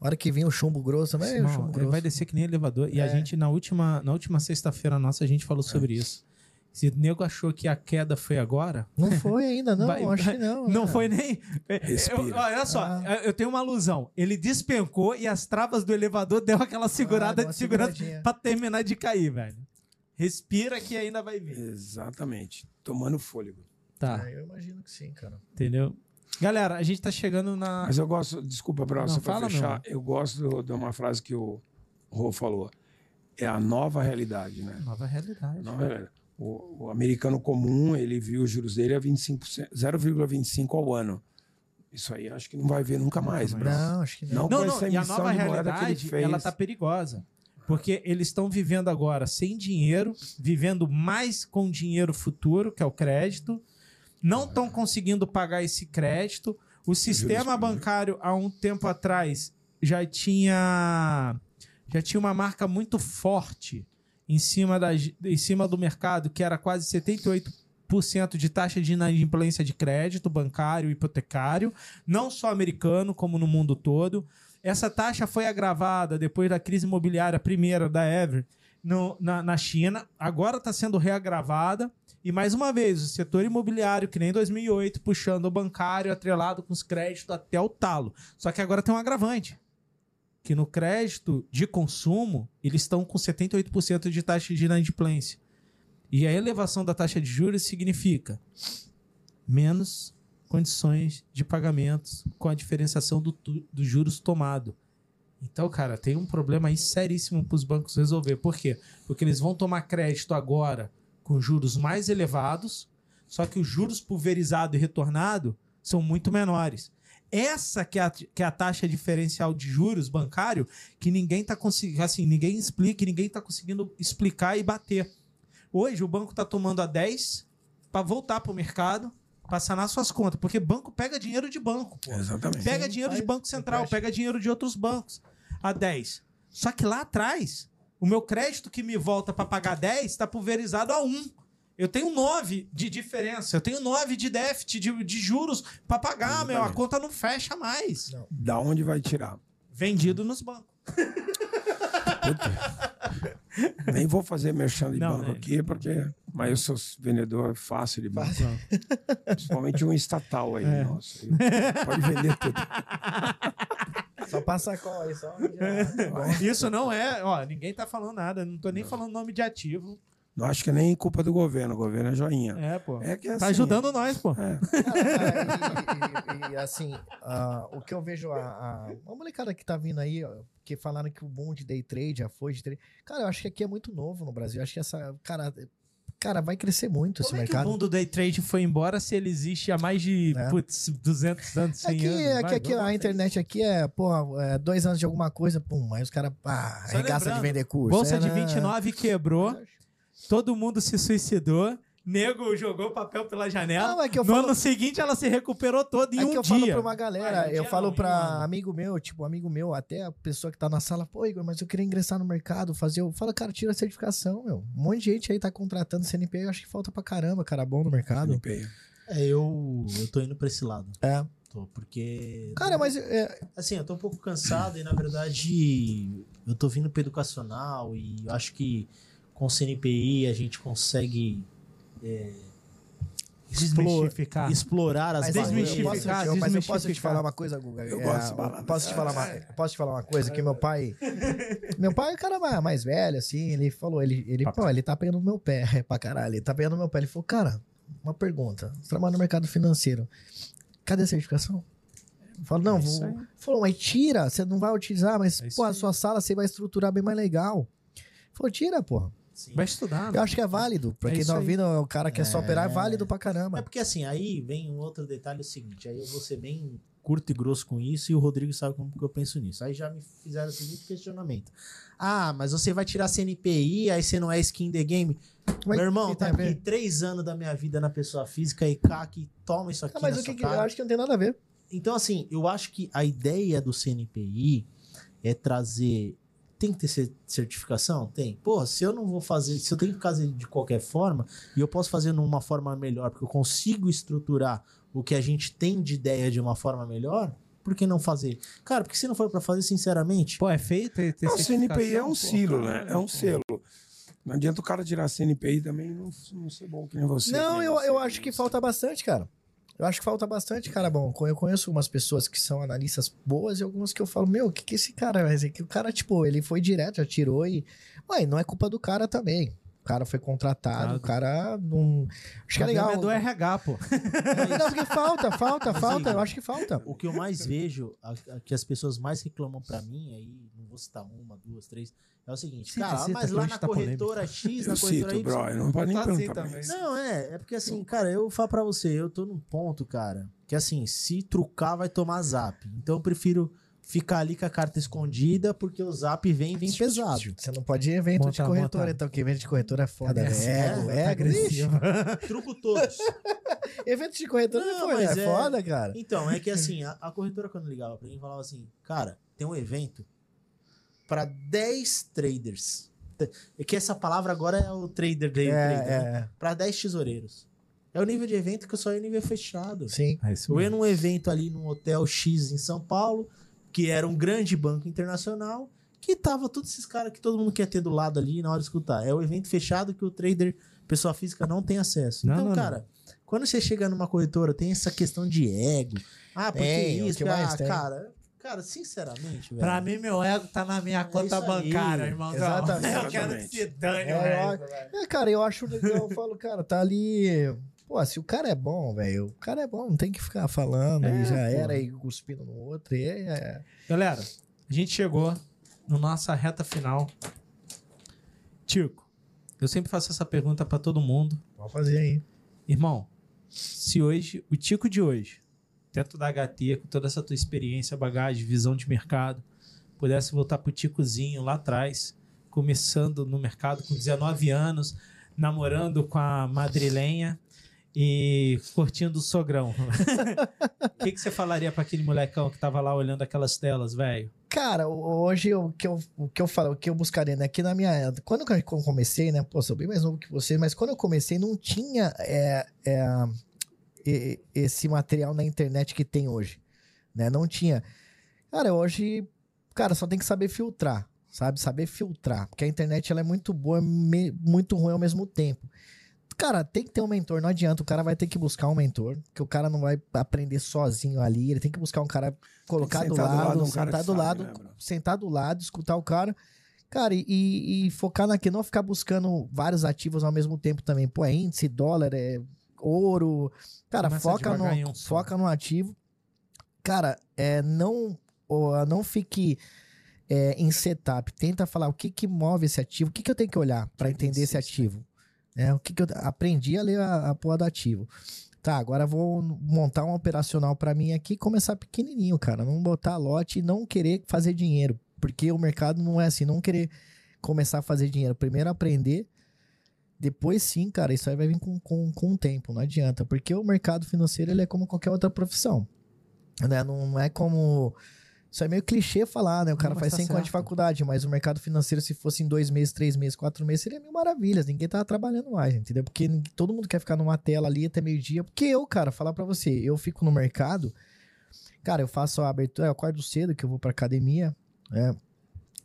A hora que vinha o chumbo grosso, mas é o Não, chumbo ele grosso. vai descer que nem elevador. E a É. gente, na última, na última sexta-feira nossa, a gente falou sobre isso. Se o nego achou que a queda foi agora, Não foi ainda, não. Vai- acho que não. não é. foi nem. Eu- olha só, Ah. eu tenho uma alusão. Ele despencou e as travas do elevador deu aquela segurada Ah, deu de segurança pra terminar de cair, velho. Respira que ainda vai vir. Exatamente. Tomando fôlego. Tá, É, eu imagino que sim, cara. entendeu? Galera, a gente tá chegando na. Mas eu gosto, desculpa, Bra, Não, só pra fala fechar. Eu gosto de uma frase que o Rô falou. É a nova realidade, né? Nova realidade. Nova realidade. O, o americano comum, ele viu os juros dele a 25%, 0,25 ao ano. Isso aí acho que não vai ver nunca mais. Não, acho que não. Não, Não, com não, essa e a emissão nova de moeda que ele realidade, fez. ela tá perigosa. Porque eles estão vivendo agora sem dinheiro, vivendo mais com dinheiro futuro, que é o crédito. Não estão conseguindo pagar esse crédito. O sistema bancário, há um tempo atrás, já tinha, já tinha uma marca muito forte em cima, da, em cima do mercado, que era quase 78% de taxa de inadimplência de crédito bancário hipotecário, não só americano, como no mundo todo. Essa taxa foi agravada depois da crise imobiliária primeira da Ever no, na, na China, agora está sendo reagravada. E mais uma vez, o setor imobiliário, que nem em 2008, puxando o bancário atrelado com os créditos até o talo. Só que agora tem um agravante. Que no crédito de consumo, eles estão com 78% de taxa de inadimplência. E a elevação da taxa de juros significa menos condições de pagamentos com a diferenciação do, dos juros tomado. Então, cara, tem um problema aí seríssimo para os bancos resolver. Por quê? Porque eles vão tomar crédito agora com juros mais elevados, só que os juros pulverizado e retornado são muito menores. Essa que é a, que é a taxa diferencial de juros bancário que ninguém tá conseguindo, assim, ninguém explica, ninguém está conseguindo explicar e bater. Hoje o banco está tomando a 10 para voltar para o mercado, para sanar suas contas, porque banco pega dinheiro de banco. Pô. Exatamente. Pega Sim, dinheiro de banco central, pega dinheiro de outros bancos a 10. Só que lá atrás, o meu crédito que me volta para pagar 10 está pulverizado a 1. Eu tenho 9 de diferença, eu tenho 9 de déficit de, de juros para pagar, meu. A Exatamente. conta não fecha mais. Não. Da onde vai tirar? Vendido nos bancos. [LAUGHS] Nem vou fazer merchan de Não, banco né? aqui, porque. Mas eu sou vendedor fácil de banco. [LAUGHS] Principalmente um estatal aí, É. nossa. Pode vender tudo. [LAUGHS] Só passa call aí, só. Isso não é, ó, ninguém tá falando nada, não tô nem falando nome de ativo. Não acho que é nem culpa do governo. O governo é joinha. É, pô. É que é Tá assim, ajudando nós, pô. É. Cara, e, e- e, assim, ah, o que eu vejo, a, a, molecada que tá vindo aí, ó, que falaram que o boom de day trade já foi de trade. Cara, eu acho que aqui é muito novo no Brasil. Eu acho que essa. Cara, cara vai crescer muito esse Como é que o mercado. mundo day trade foi embora se ele existe há mais de É. putz, 200 anos, 100 Aqui, anos? aqui, Vai, aqui a internet aqui é, porra, é, dois anos de alguma coisa, pum, aí os caras, ah, Só arregaça de vender curso. Bolsa é, de né? 29 quebrou, todo mundo se suicidou, nego jogou papel pela janela. Não, é que eu no falo- ano seguinte ela se recuperou toda em É um que eu dia. falo pra uma galera, Ah, eu falo não, pra amigo meu, tipo, amigo meu, até a pessoa que tá na sala, pô, Igor, mas eu queria ingressar no mercado, fazer. Eu falo, cara, tira a certificação, meu. Um monte de gente aí tá contratando CNPq, eu acho que falta pra caramba, cara bom no mercado. NPI. É, eu, eu tô indo pra esse lado. É. Tô, porque. Cara, mas é, Assim, eu tô um pouco cansado e, na verdade, eu tô vindo pro educacional e eu acho que com o CNPI a gente consegue é, Desmistificar. explorar as mas barreiras. eu posso, Desmistificar, eu, mas eu posso te falar uma coisa, Guga. Eu É, gosto de balada. Posso te falar uma, posso te falar uma coisa que meu pai. Meu pai é um cara mais, mais velho, assim, ele falou, ele, ele, pô, ele tá pegando meu pé, [LAUGHS] pra caralho, ele tá pegando meu pé. Ele falou, cara, uma pergunta. Você trabalha no mercado financeiro. Cadê a certificação? Eu falo, não, É vou. Falou, mas tira, você não vai utilizar, mas, É pô, a sua sala você vai estruturar bem mais legal. Falou, tira, porra. Sim. Vai estudar. Eu acho que é válido. Pra É quem tá aí. ouvindo, o cara que quer só operar é É. válido pra É caramba. porque assim, aí vem um outro detalhe é o seguinte, aí eu vou ser bem curto e grosso com isso e o Rodrigo sabe como que eu penso nisso. Aí já me fizeram o seguinte questionamento. Ah, mas você vai tirar CNPI, aí você não é skin the game? Mas Meu irmão, que tá aqui três anos da minha vida na pessoa física e CAC, toma isso aqui Ah, mas o que, que eu acho que não tem nada a ver. Então, assim, eu acho que a ideia do CNPI é trazer. Tem que ter cer- certificação? Tem. Porra, se eu não vou fazer, se eu tenho que fazer de qualquer forma, e eu posso fazer numa forma melhor, porque eu consigo estruturar o que a gente tem de ideia de uma forma melhor, por que não fazer? Cara, porque se não for pra fazer, sinceramente, Pô, é feio ter, ter O CNPI é um pô. silo, né? É um selo. Não adianta o cara tirar CNPI também e não, não ser bom que nem você. Não, nem eu, você, eu acho que falta bastante, cara. Eu acho que falta bastante, cara. Bom, eu conheço umas pessoas que são analistas boas e algumas que eu falo, meu, o que, que esse cara vai? Que o cara, tipo, ele foi direto, já tirou e. Ué, não é culpa do cara também. O cara foi contratado, Nada. o cara não. Acho que é legal. É do RH, pô. Não, porque falta, falta, Mas, falta. Eu acho que falta. o que eu mais vejo, a- a- que as pessoas mais reclamam pra mim, aí vou citar uma, duas, três, é o seguinte, Cita, cara, cita, mas lá na tá polêmico. corretora X, Eu na corretora cito, Y, bro. Não pode nem Tá assim perguntar pra também. Não, é, é porque assim, cara, eu falo pra você, eu tô num ponto, cara, que assim, se trucar vai tomar zap. Então eu prefiro ficar ali com a carta escondida, porque o zap vem e vem pesado. Você não pode ir em evento de Monta, corretora, monta. então, que evento de corretora é foda, né? essa? Ego, Tá ego, agressivo. ixi. [LAUGHS] Truco todos. [LAUGHS] Evento de corretora Não, não, foi, mas é, é- foda, cara. Então, é que assim, a, a corretora quando ligava pra mim falava assim, cara, tem um evento pra 10 traders. É que essa palavra agora é o trader day, É, trader, né? é, Pra 10 tesoureiros. É o nível de evento que eu só ia em nível fechado. sim. É Eu ia num evento ali num hotel X em São Paulo, que era um grande banco internacional, que tava todos esses caras que todo mundo quer ter do lado ali na hora de escutar. É o evento fechado que o trader, pessoa física, não tem acesso. Não, então, não, cara, quando você chega numa corretora, tem essa questão de ego. Ah, porque Tem, o isso, que mais ah, tem? cara. Cara, sinceramente, velho. Pra mim, meu ego tá na minha conta isso aí. bancária, irmão. Exatamente. [LAUGHS] Eu quero que se dane, É, eu- É, cara, eu acho legal, eu falo, cara, tá ali. Pô, se o cara é bom, velho, o cara é bom, não tem que ficar falando É, e já pô. era e cuspindo no outro. E é, é. Galera, a gente chegou na nossa reta final. Tico, eu sempre faço essa pergunta pra todo mundo. Vamos fazer aí. Irmão, se hoje, o Tico de hoje, dentro da HT, com toda essa tua experiência, bagagem, visão de mercado, pudesse voltar pro Ticozinho lá atrás, começando no mercado com 19 anos, namorando com a madrilenha e curtindo o sogrão. O [LAUGHS] que, que você falaria pra aquele molecão que tava lá olhando aquelas telas, velho? Cara, hoje o que eu, o que eu falo, o que eu buscaria, né? Na minha. Quando eu comecei, né? Pô, sou bem mais novo que você, mas quando eu comecei, não tinha é, é, esse material na internet que tem hoje. Né? Não tinha. Cara, hoje, cara, só tem que saber filtrar. Sabe? Saber filtrar. Porque a internet ela é muito boa, me- muito ruim ao mesmo tempo. Cara, tem que ter um mentor, não adianta. O cara vai ter que buscar um mentor, que o cara não vai aprender sozinho ali. Ele tem que buscar um cara colocar do sentar do lado, lado um sentar do sabe, lado, né, sentar do lado, escutar o cara. Cara, e- e, e focar naquilo, não ficar buscando vários ativos ao mesmo tempo também. Pô, é índice, dólar, é ouro. Cara, Começa foca no, foca no ativo. Cara, é, não, não fique é, em setup. Tenta falar o que que move esse ativo, o que que eu tenho que olhar para entender esse ativo. É, o que que eu aprendi a ler a, a porra do ativo. Tá, agora vou montar um operacional para mim aqui e começar pequenininho, cara. Não botar lote e não querer fazer dinheiro. Porque o mercado não é assim, não querer começar a fazer dinheiro. Primeiro aprender, depois sim, cara, isso aí vai vir com, com, com o tempo, não adianta. Porque o mercado financeiro ele é como qualquer outra profissão. Né? Não, é como. Isso é meio clichê falar, né? O cara Não, faz tá 5 anos de faculdade, mas o mercado financeiro, se fosse em dois meses, três meses, quatro meses, seria mil maravilhas. Ninguém tava trabalhando mais, entendeu? Porque todo mundo quer ficar numa tela ali até meio-dia. Porque eu, cara, falar pra você, eu fico no mercado, cara, eu faço a abertura, eu acordo cedo, que eu vou pra academia, né?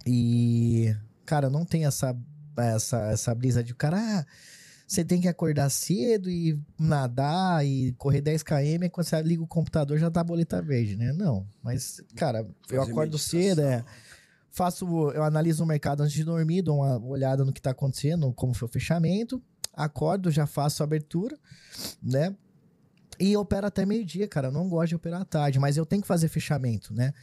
E, cara, não tem essa, essa, essa brisa de cara, ah, você tem que acordar cedo e nadar e correr 10 km, e quando você liga o computador já tá a boleta verde, né? Não, mas, cara, eu acordo cedo, é, faço, eu analiso o mercado antes de dormir, dou uma olhada no que tá acontecendo, como foi o fechamento, acordo, já faço a abertura, né? E opero até meio-dia, cara. Eu não gosto de operar à tarde, mas eu tenho que fazer fechamento, né?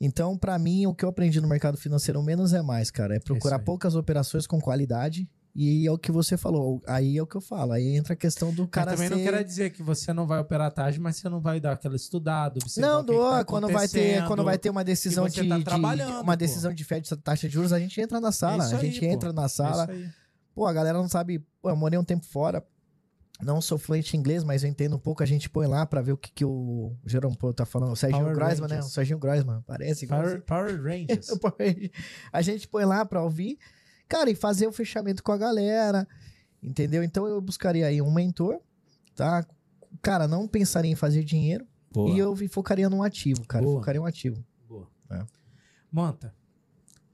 Então, pra mim, o que eu aprendi no mercado financeiro, menos é mais, cara. É procurar poucas operações com qualidade. E é o que você falou. Aí é o que eu falo. Aí entra a questão do cara Mas também não ser... quer dizer que você não vai operar tarde, mas você não vai dar aquela estudada, Não, o que que dou. tá quando vai ter, quando vai ter uma decisão de, tá de- uma pô. decisão de Fed, taxa de juros, a gente entra na sala. isso a aí, gente pô. entra na sala. Isso aí. Pô, a galera não sabe. Pô, eu morei um tempo fora. Não sou fluente em inglês, mas eu entendo um pouco. A gente põe lá pra ver o que, que o Jerome Pô tá falando. O Serginho Power Groisman, né? O. Serginho Groisman. Parece. Power, [LAUGHS] Power Rangers. a gente põe lá pra ouvir. Cara, e fazer o fechamento com a galera. Entendeu? Então eu buscaria aí um mentor, tá? Cara, não pensaria em fazer dinheiro. Boa. E eu focaria num ativo, cara. Boa. Focaria em um ativo. Boa. É. Monta,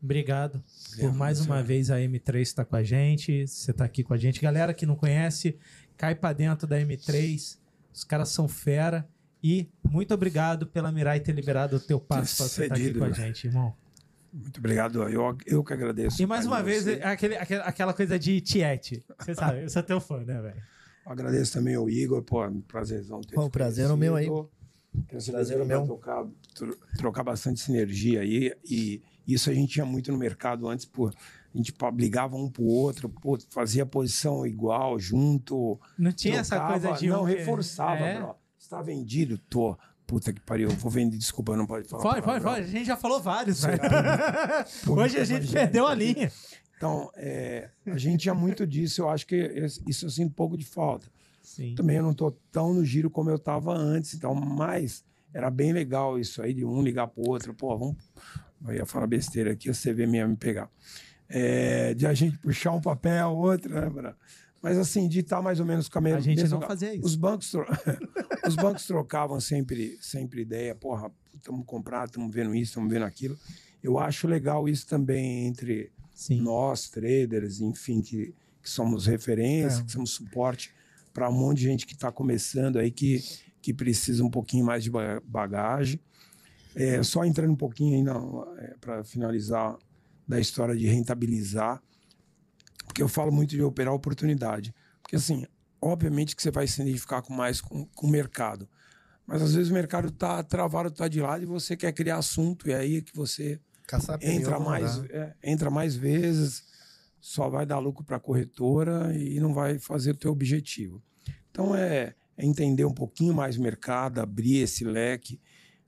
obrigado por mais uma vez a M3 estar com a gente. Você está aqui com a gente. Galera que não conhece, cai pra dentro da M3. Os caras são fera. E muito obrigado pela Mirai ter liberado o teu passo para você estar aqui Cedido. com a gente, irmão. Muito obrigado. Eu, eu que agradeço. E mais uma vez, é aquele, aquele- aquela coisa de tiete. Você sabe, eu sou teu fã, né, velho? Agradeço também ao Igor, pô, um prazerzão ter Pô, te prazer é o meu aí. Tenho Prazer é o meu. Trocar, tro- trocar bastante sinergia aí. E isso a gente tinha muito no mercado antes, pô. A gente pô, brigava um pro outro, pô, fazia posição igual, junto. Não tinha essa trocava- coisa de Não, um- reforçava, é. bro. Está vendido, tô. Puta que pariu, vou vender, desculpa, não pode falar. Pode, pode, palavrão. pode. A gente já falou vários, velho. [LAUGHS] Hoje a gente perdeu a linha. Então, é, a gente tinha muito disso, eu acho que isso eu sinto um pouco de falta. Sim. Também eu não tô tão no giro como eu tava antes, então, mas era bem legal isso aí de um ligar pro outro, pô, vamos. Eu ia falar besteira aqui, você vê mesmo me pegar. É, de a gente puxar um papel, outro, né, Bra? Mas assim, de estar mais ou menos com a mesma. A gente mesma- não fazia isso. Os bancos, tro- [LAUGHS] os bancos trocavam sempre, sempre ideia, porra, estamos comprando, estamos vendo isso, estamos vendo aquilo. Eu acho legal isso também entre Sim. nós, traders, enfim, que, que somos referência, É. que somos suporte para um monte de gente que está começando aí, que, que precisa um pouquinho mais de ba- bagagem. É, só entrando um pouquinho ainda para finalizar da história de rentabilizar, porque eu falo muito de operar oportunidade. Porque, assim, obviamente que você vai se identificar com mais com, com o mercado. Mas às vezes o mercado está travado, está de lado e você quer criar assunto, e aí é que você Caçar entra mais, é, entra mais vezes, só vai dar lucro para a corretora e não vai fazer o teu objetivo. Então é, é entender um pouquinho mais o mercado, abrir esse leque.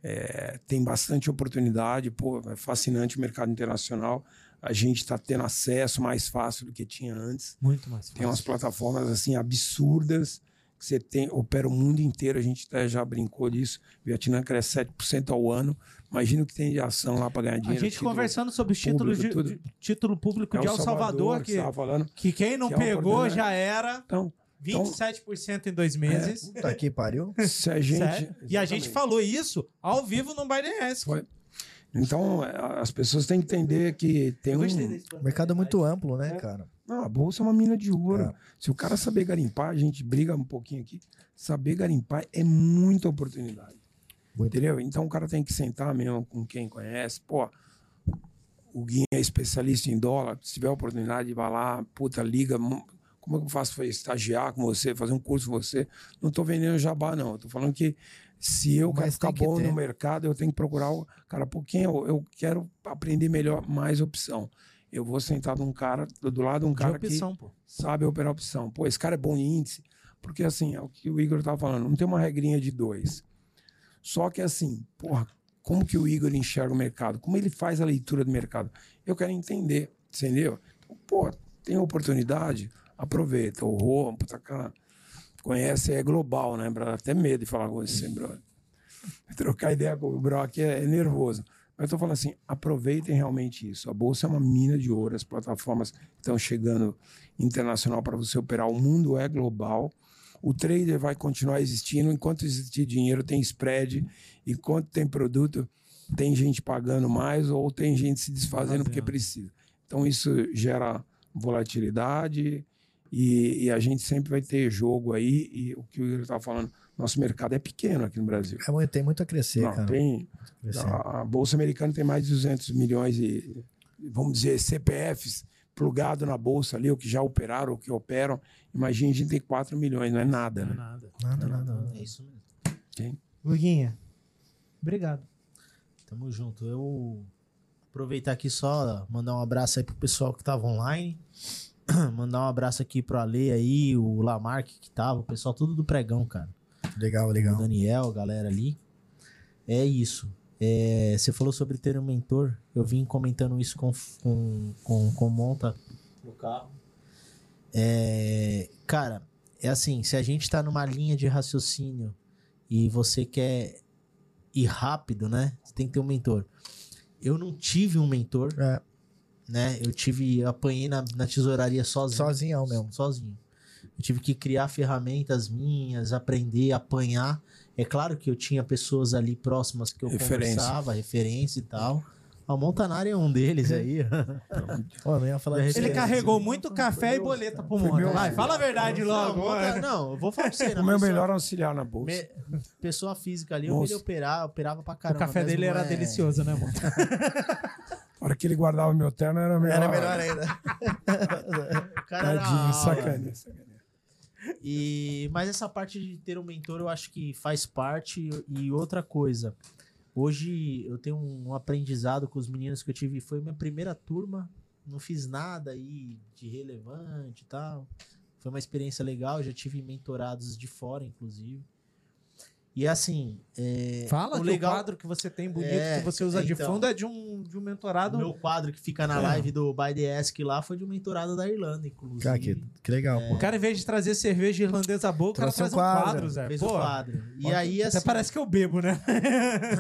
É, tem bastante oportunidade, pô, é fascinante o mercado internacional. A gente está tendo acesso mais fácil do que tinha antes. Muito mais Tem umas fácil. plataformas assim absurdas que você tem, opera o mundo inteiro. A gente até já brincou disso. O Vietnã cresce 7% ao ano. Imagina o que tem de ação lá para ganhar A dinheiro. gente título- conversando sobre os títulos público, de- título público É de El Salvador, que que, falando. que quem não que é pegou já era então 27% em dois meses. Puta que pariu. [LAUGHS] se a gente. E a gente falou isso ao vivo no Binance. Foi. Então, é, as pessoas têm que entender que tem um. O mercado é muito amplo, né, cara? Não, a bolsa é uma mina de ouro. É. Se o cara saber garimpar, a gente briga um pouquinho aqui. Saber garimpar é muita oportunidade. Muito. Entendeu? Então o cara tem que sentar mesmo com quem conhece. Pô, o Guinho é especialista em dólar. Se tiver oportunidade, vai lá, puta, liga. Mo- Como é que eu faço para estagiar com você, fazer um curso com você? Não tô vendendo jabá, não. Tô falando que se eu quero Mas ficar tem que bom ter. no mercado, eu tenho que procurar o cara, por quem eu, eu quero aprender melhor, mais opção. Eu vou sentar num cara, do do lado de um De cara que opção, pô. sabe operar opção. Pô, esse cara é bom em índice. Porque, assim, é o que o Igor estava falando, não tem uma regrinha de dois. Só que, assim, porra, como que o Igor enxerga o mercado? Como ele faz a leitura do mercado? Eu quero entender, entendeu? Então, pô, tem oportunidade, aproveita. O Rô, puta cara, conhece, é global, né, brother? Até medo de falar com você, brother. Trocar ideia com o Bro aqui é, é nervoso. Mas eu tô falando assim, aproveitem realmente isso. A bolsa é uma mina de ouro, as plataformas estão chegando internacional para você operar. O mundo é global. O trader vai continuar existindo. Enquanto existir dinheiro, tem spread. Enquanto tem produto, tem gente pagando mais ou tem gente se desfazendo porque Fazendo. precisa. Então, isso gera volatilidade e, e a gente sempre vai ter jogo aí. E o que o Igor estava falando, nosso mercado é pequeno aqui no Brasil. É muito- tem muito a crescer, Não, cara. tem, Crescer. a, a Bolsa Americana tem mais de 200 milhões de, vamos dizer, CPFs plugado na Bolsa ali, ou que já operaram, ou que operam. Imagina, a gente tem 4 milhões, não é nada, Não é né? nada. Nada, nada, nada. É isso mesmo. Tem. Guiguinha, obrigado. Tamo junto. Eu aproveitar aqui só mandar um abraço aí pro pessoal que tava online. [CLEARS THROAT] mandar um abraço aqui pro Ale aí, o Lamarck que tava, o pessoal tudo do pregão, cara. Legal, O legal. Daniel, a galera ali. É isso. É, você falou sobre ter um mentor. Eu vim comentando isso com, com, com, com monta no carro. É, cara, é assim, se a gente tá numa linha de raciocínio e você quer ir rápido, né? Você tem que ter um mentor. Eu não tive um mentor, É, né? Eu tive, eu apanhei na, na tesouraria sozinho. sozinhão mesmo. Sozinho. Eu tive que criar ferramentas minhas, aprender, apanhar. É claro que eu tinha pessoas ali próximas que eu Referência. conversava, referência e tal. A Montanari é um deles aí. [LAUGHS] Pô, não ia falar Ele carregou muito café e boleta pro Monta. meu- Vai, fala a verdade logo. Não, Monta- não, eu vou falar pra você. O meu melhor auxiliar na Bolsa. me- pessoa física ali, eu ele operar, operava pra O caramba. café mas dele era é- delicioso, né, Monta? [LAUGHS] Hora que ele guardava meu terno, era melhor. Era melhor ainda. [LAUGHS] Tadinho, sacaninha, sacaninha. E, mas essa parte de ter um mentor eu acho que faz parte. E outra coisa, hoje eu tenho um aprendizado com os meninos que eu tive. Foi minha primeira turma, não fiz nada aí de relevante e tal. Foi uma experiência legal, já tive mentorados de fora, inclusive. E assim, é, Fala o legal, o quadro que você tem bonito, É, que você usa de então. fundo, é de um, de um mentorado. meu quadro que fica na É. live do By The Ask lá foi de uma mentorada da Irlanda, inclusive. Cara, que, que legal, O pô. cara, em vez de trazer cerveja irlandesa boa, o cara traz um um quadro. quadro, Zé. Fez Pô, o quadro. E Até aí, assim, parece que eu bebo, né?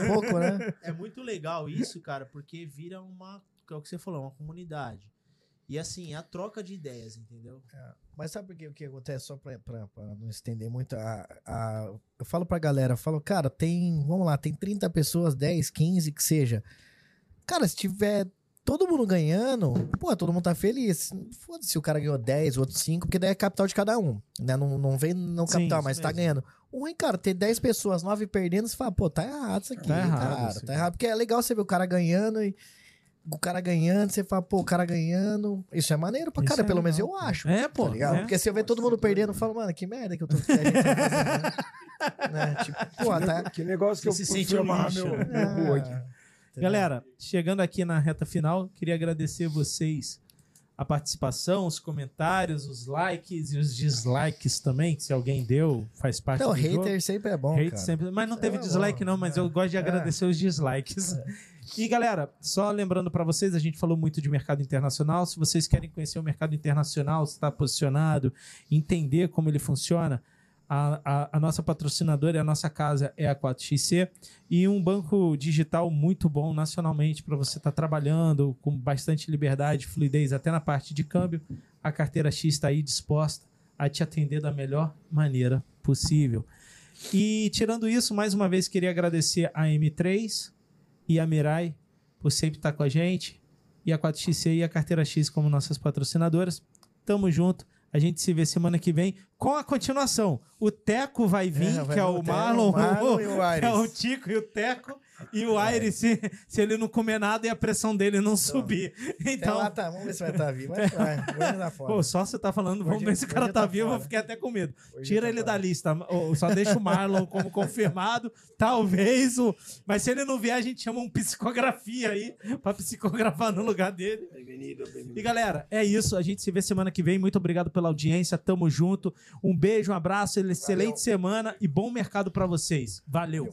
pouco, né? [LAUGHS] é muito legal isso, cara, porque vira uma, que é o que você falou, uma comunidade. E assim, a troca de ideias, entendeu? Mas sabe por que, o que acontece? Só pra, pra, pra não estender muito. A, a- eu falo pra galera, eu falo, cara, tem. Vamos lá, tem 30 pessoas, 10, 15, que seja. Cara, se tiver todo mundo ganhando, pô, todo mundo tá feliz. Foda-se se o cara ganhou 10, o outro 5, porque daí é capital de cada um. Né? Não, não vem no Sim, capital, isso mas tá mesmo. ganhando. O ruim, cara, ter 10 pessoas, 9 perdendo, você fala, pô, tá errado isso aqui. Tá errado cara, tá errado. Porque é legal você ver o cara ganhando e. O cara ganhando, você fala, pô, o cara ganhando. Isso é maneiro pra cara, é pelo menos eu acho. É, pô. Tá ligado? é. Porque se eu ver todo mundo perdendo, eu falo, mano, que merda que eu tô que tá fazendo, né? [LAUGHS] Né? Tipo, pô, tá. Que negócio que eu Você se sente lixo. meu, meu boi aqui. Ah, Galera, chegando aqui na reta final, queria agradecer vocês a participação, os comentários, os likes e os dislikes também, que se alguém deu, faz parte Não, do jogo. hater sempre é bom, Hate cara. sempre, mas não teve É, dislike não, mas eu gosto de é. agradecer os dislikes. [LAUGHS] E galera, só lembrando para vocês, a gente falou muito de mercado internacional. Se vocês querem conhecer o mercado internacional, se está posicionado, entender como ele funciona, a, a- a nossa patrocinadora e a nossa casa é a 4XC e um banco digital muito bom nacionalmente para você estar trabalhando com bastante liberdade, fluidez, até na parte de câmbio. A carteira X está aí disposta a te atender da melhor maneira possível. E tirando isso, mais uma vez queria agradecer a M3 e a Mirai por sempre estar com a gente, e a 4XC e a Carteira X como nossas patrocinadoras. Tamo junto. A gente se vê semana que vem com a continuação. O Teco vai vir, É, vai que é o o Marlon, o Marlon o [LAUGHS] que é o Tico e o Teco, e o Aires, se, se ele não comer nada e a pressão dele não subir. Até Então, lá tá, vamos ver se vai estar vivo. Vai, [LAUGHS] vai, vai. Pô, só você tá falando, vamos Hoje- ver se o cara tá, tá vivo, eu fora. fiquei até com medo. Hoje Tira tá ele da fora. lista, ou só deixa o Marlon como confirmado, [LAUGHS] talvez o... Mas se ele não vier, a gente chama um psicografia aí, pra psicografar no lugar dele. Bem-vindo, bem-vindo. E galera, é isso, a gente se vê semana que vem, muito obrigado pela audiência, tamo junto, um beijo, um abraço, excelente semana e bom mercado pra vocês. Valeu.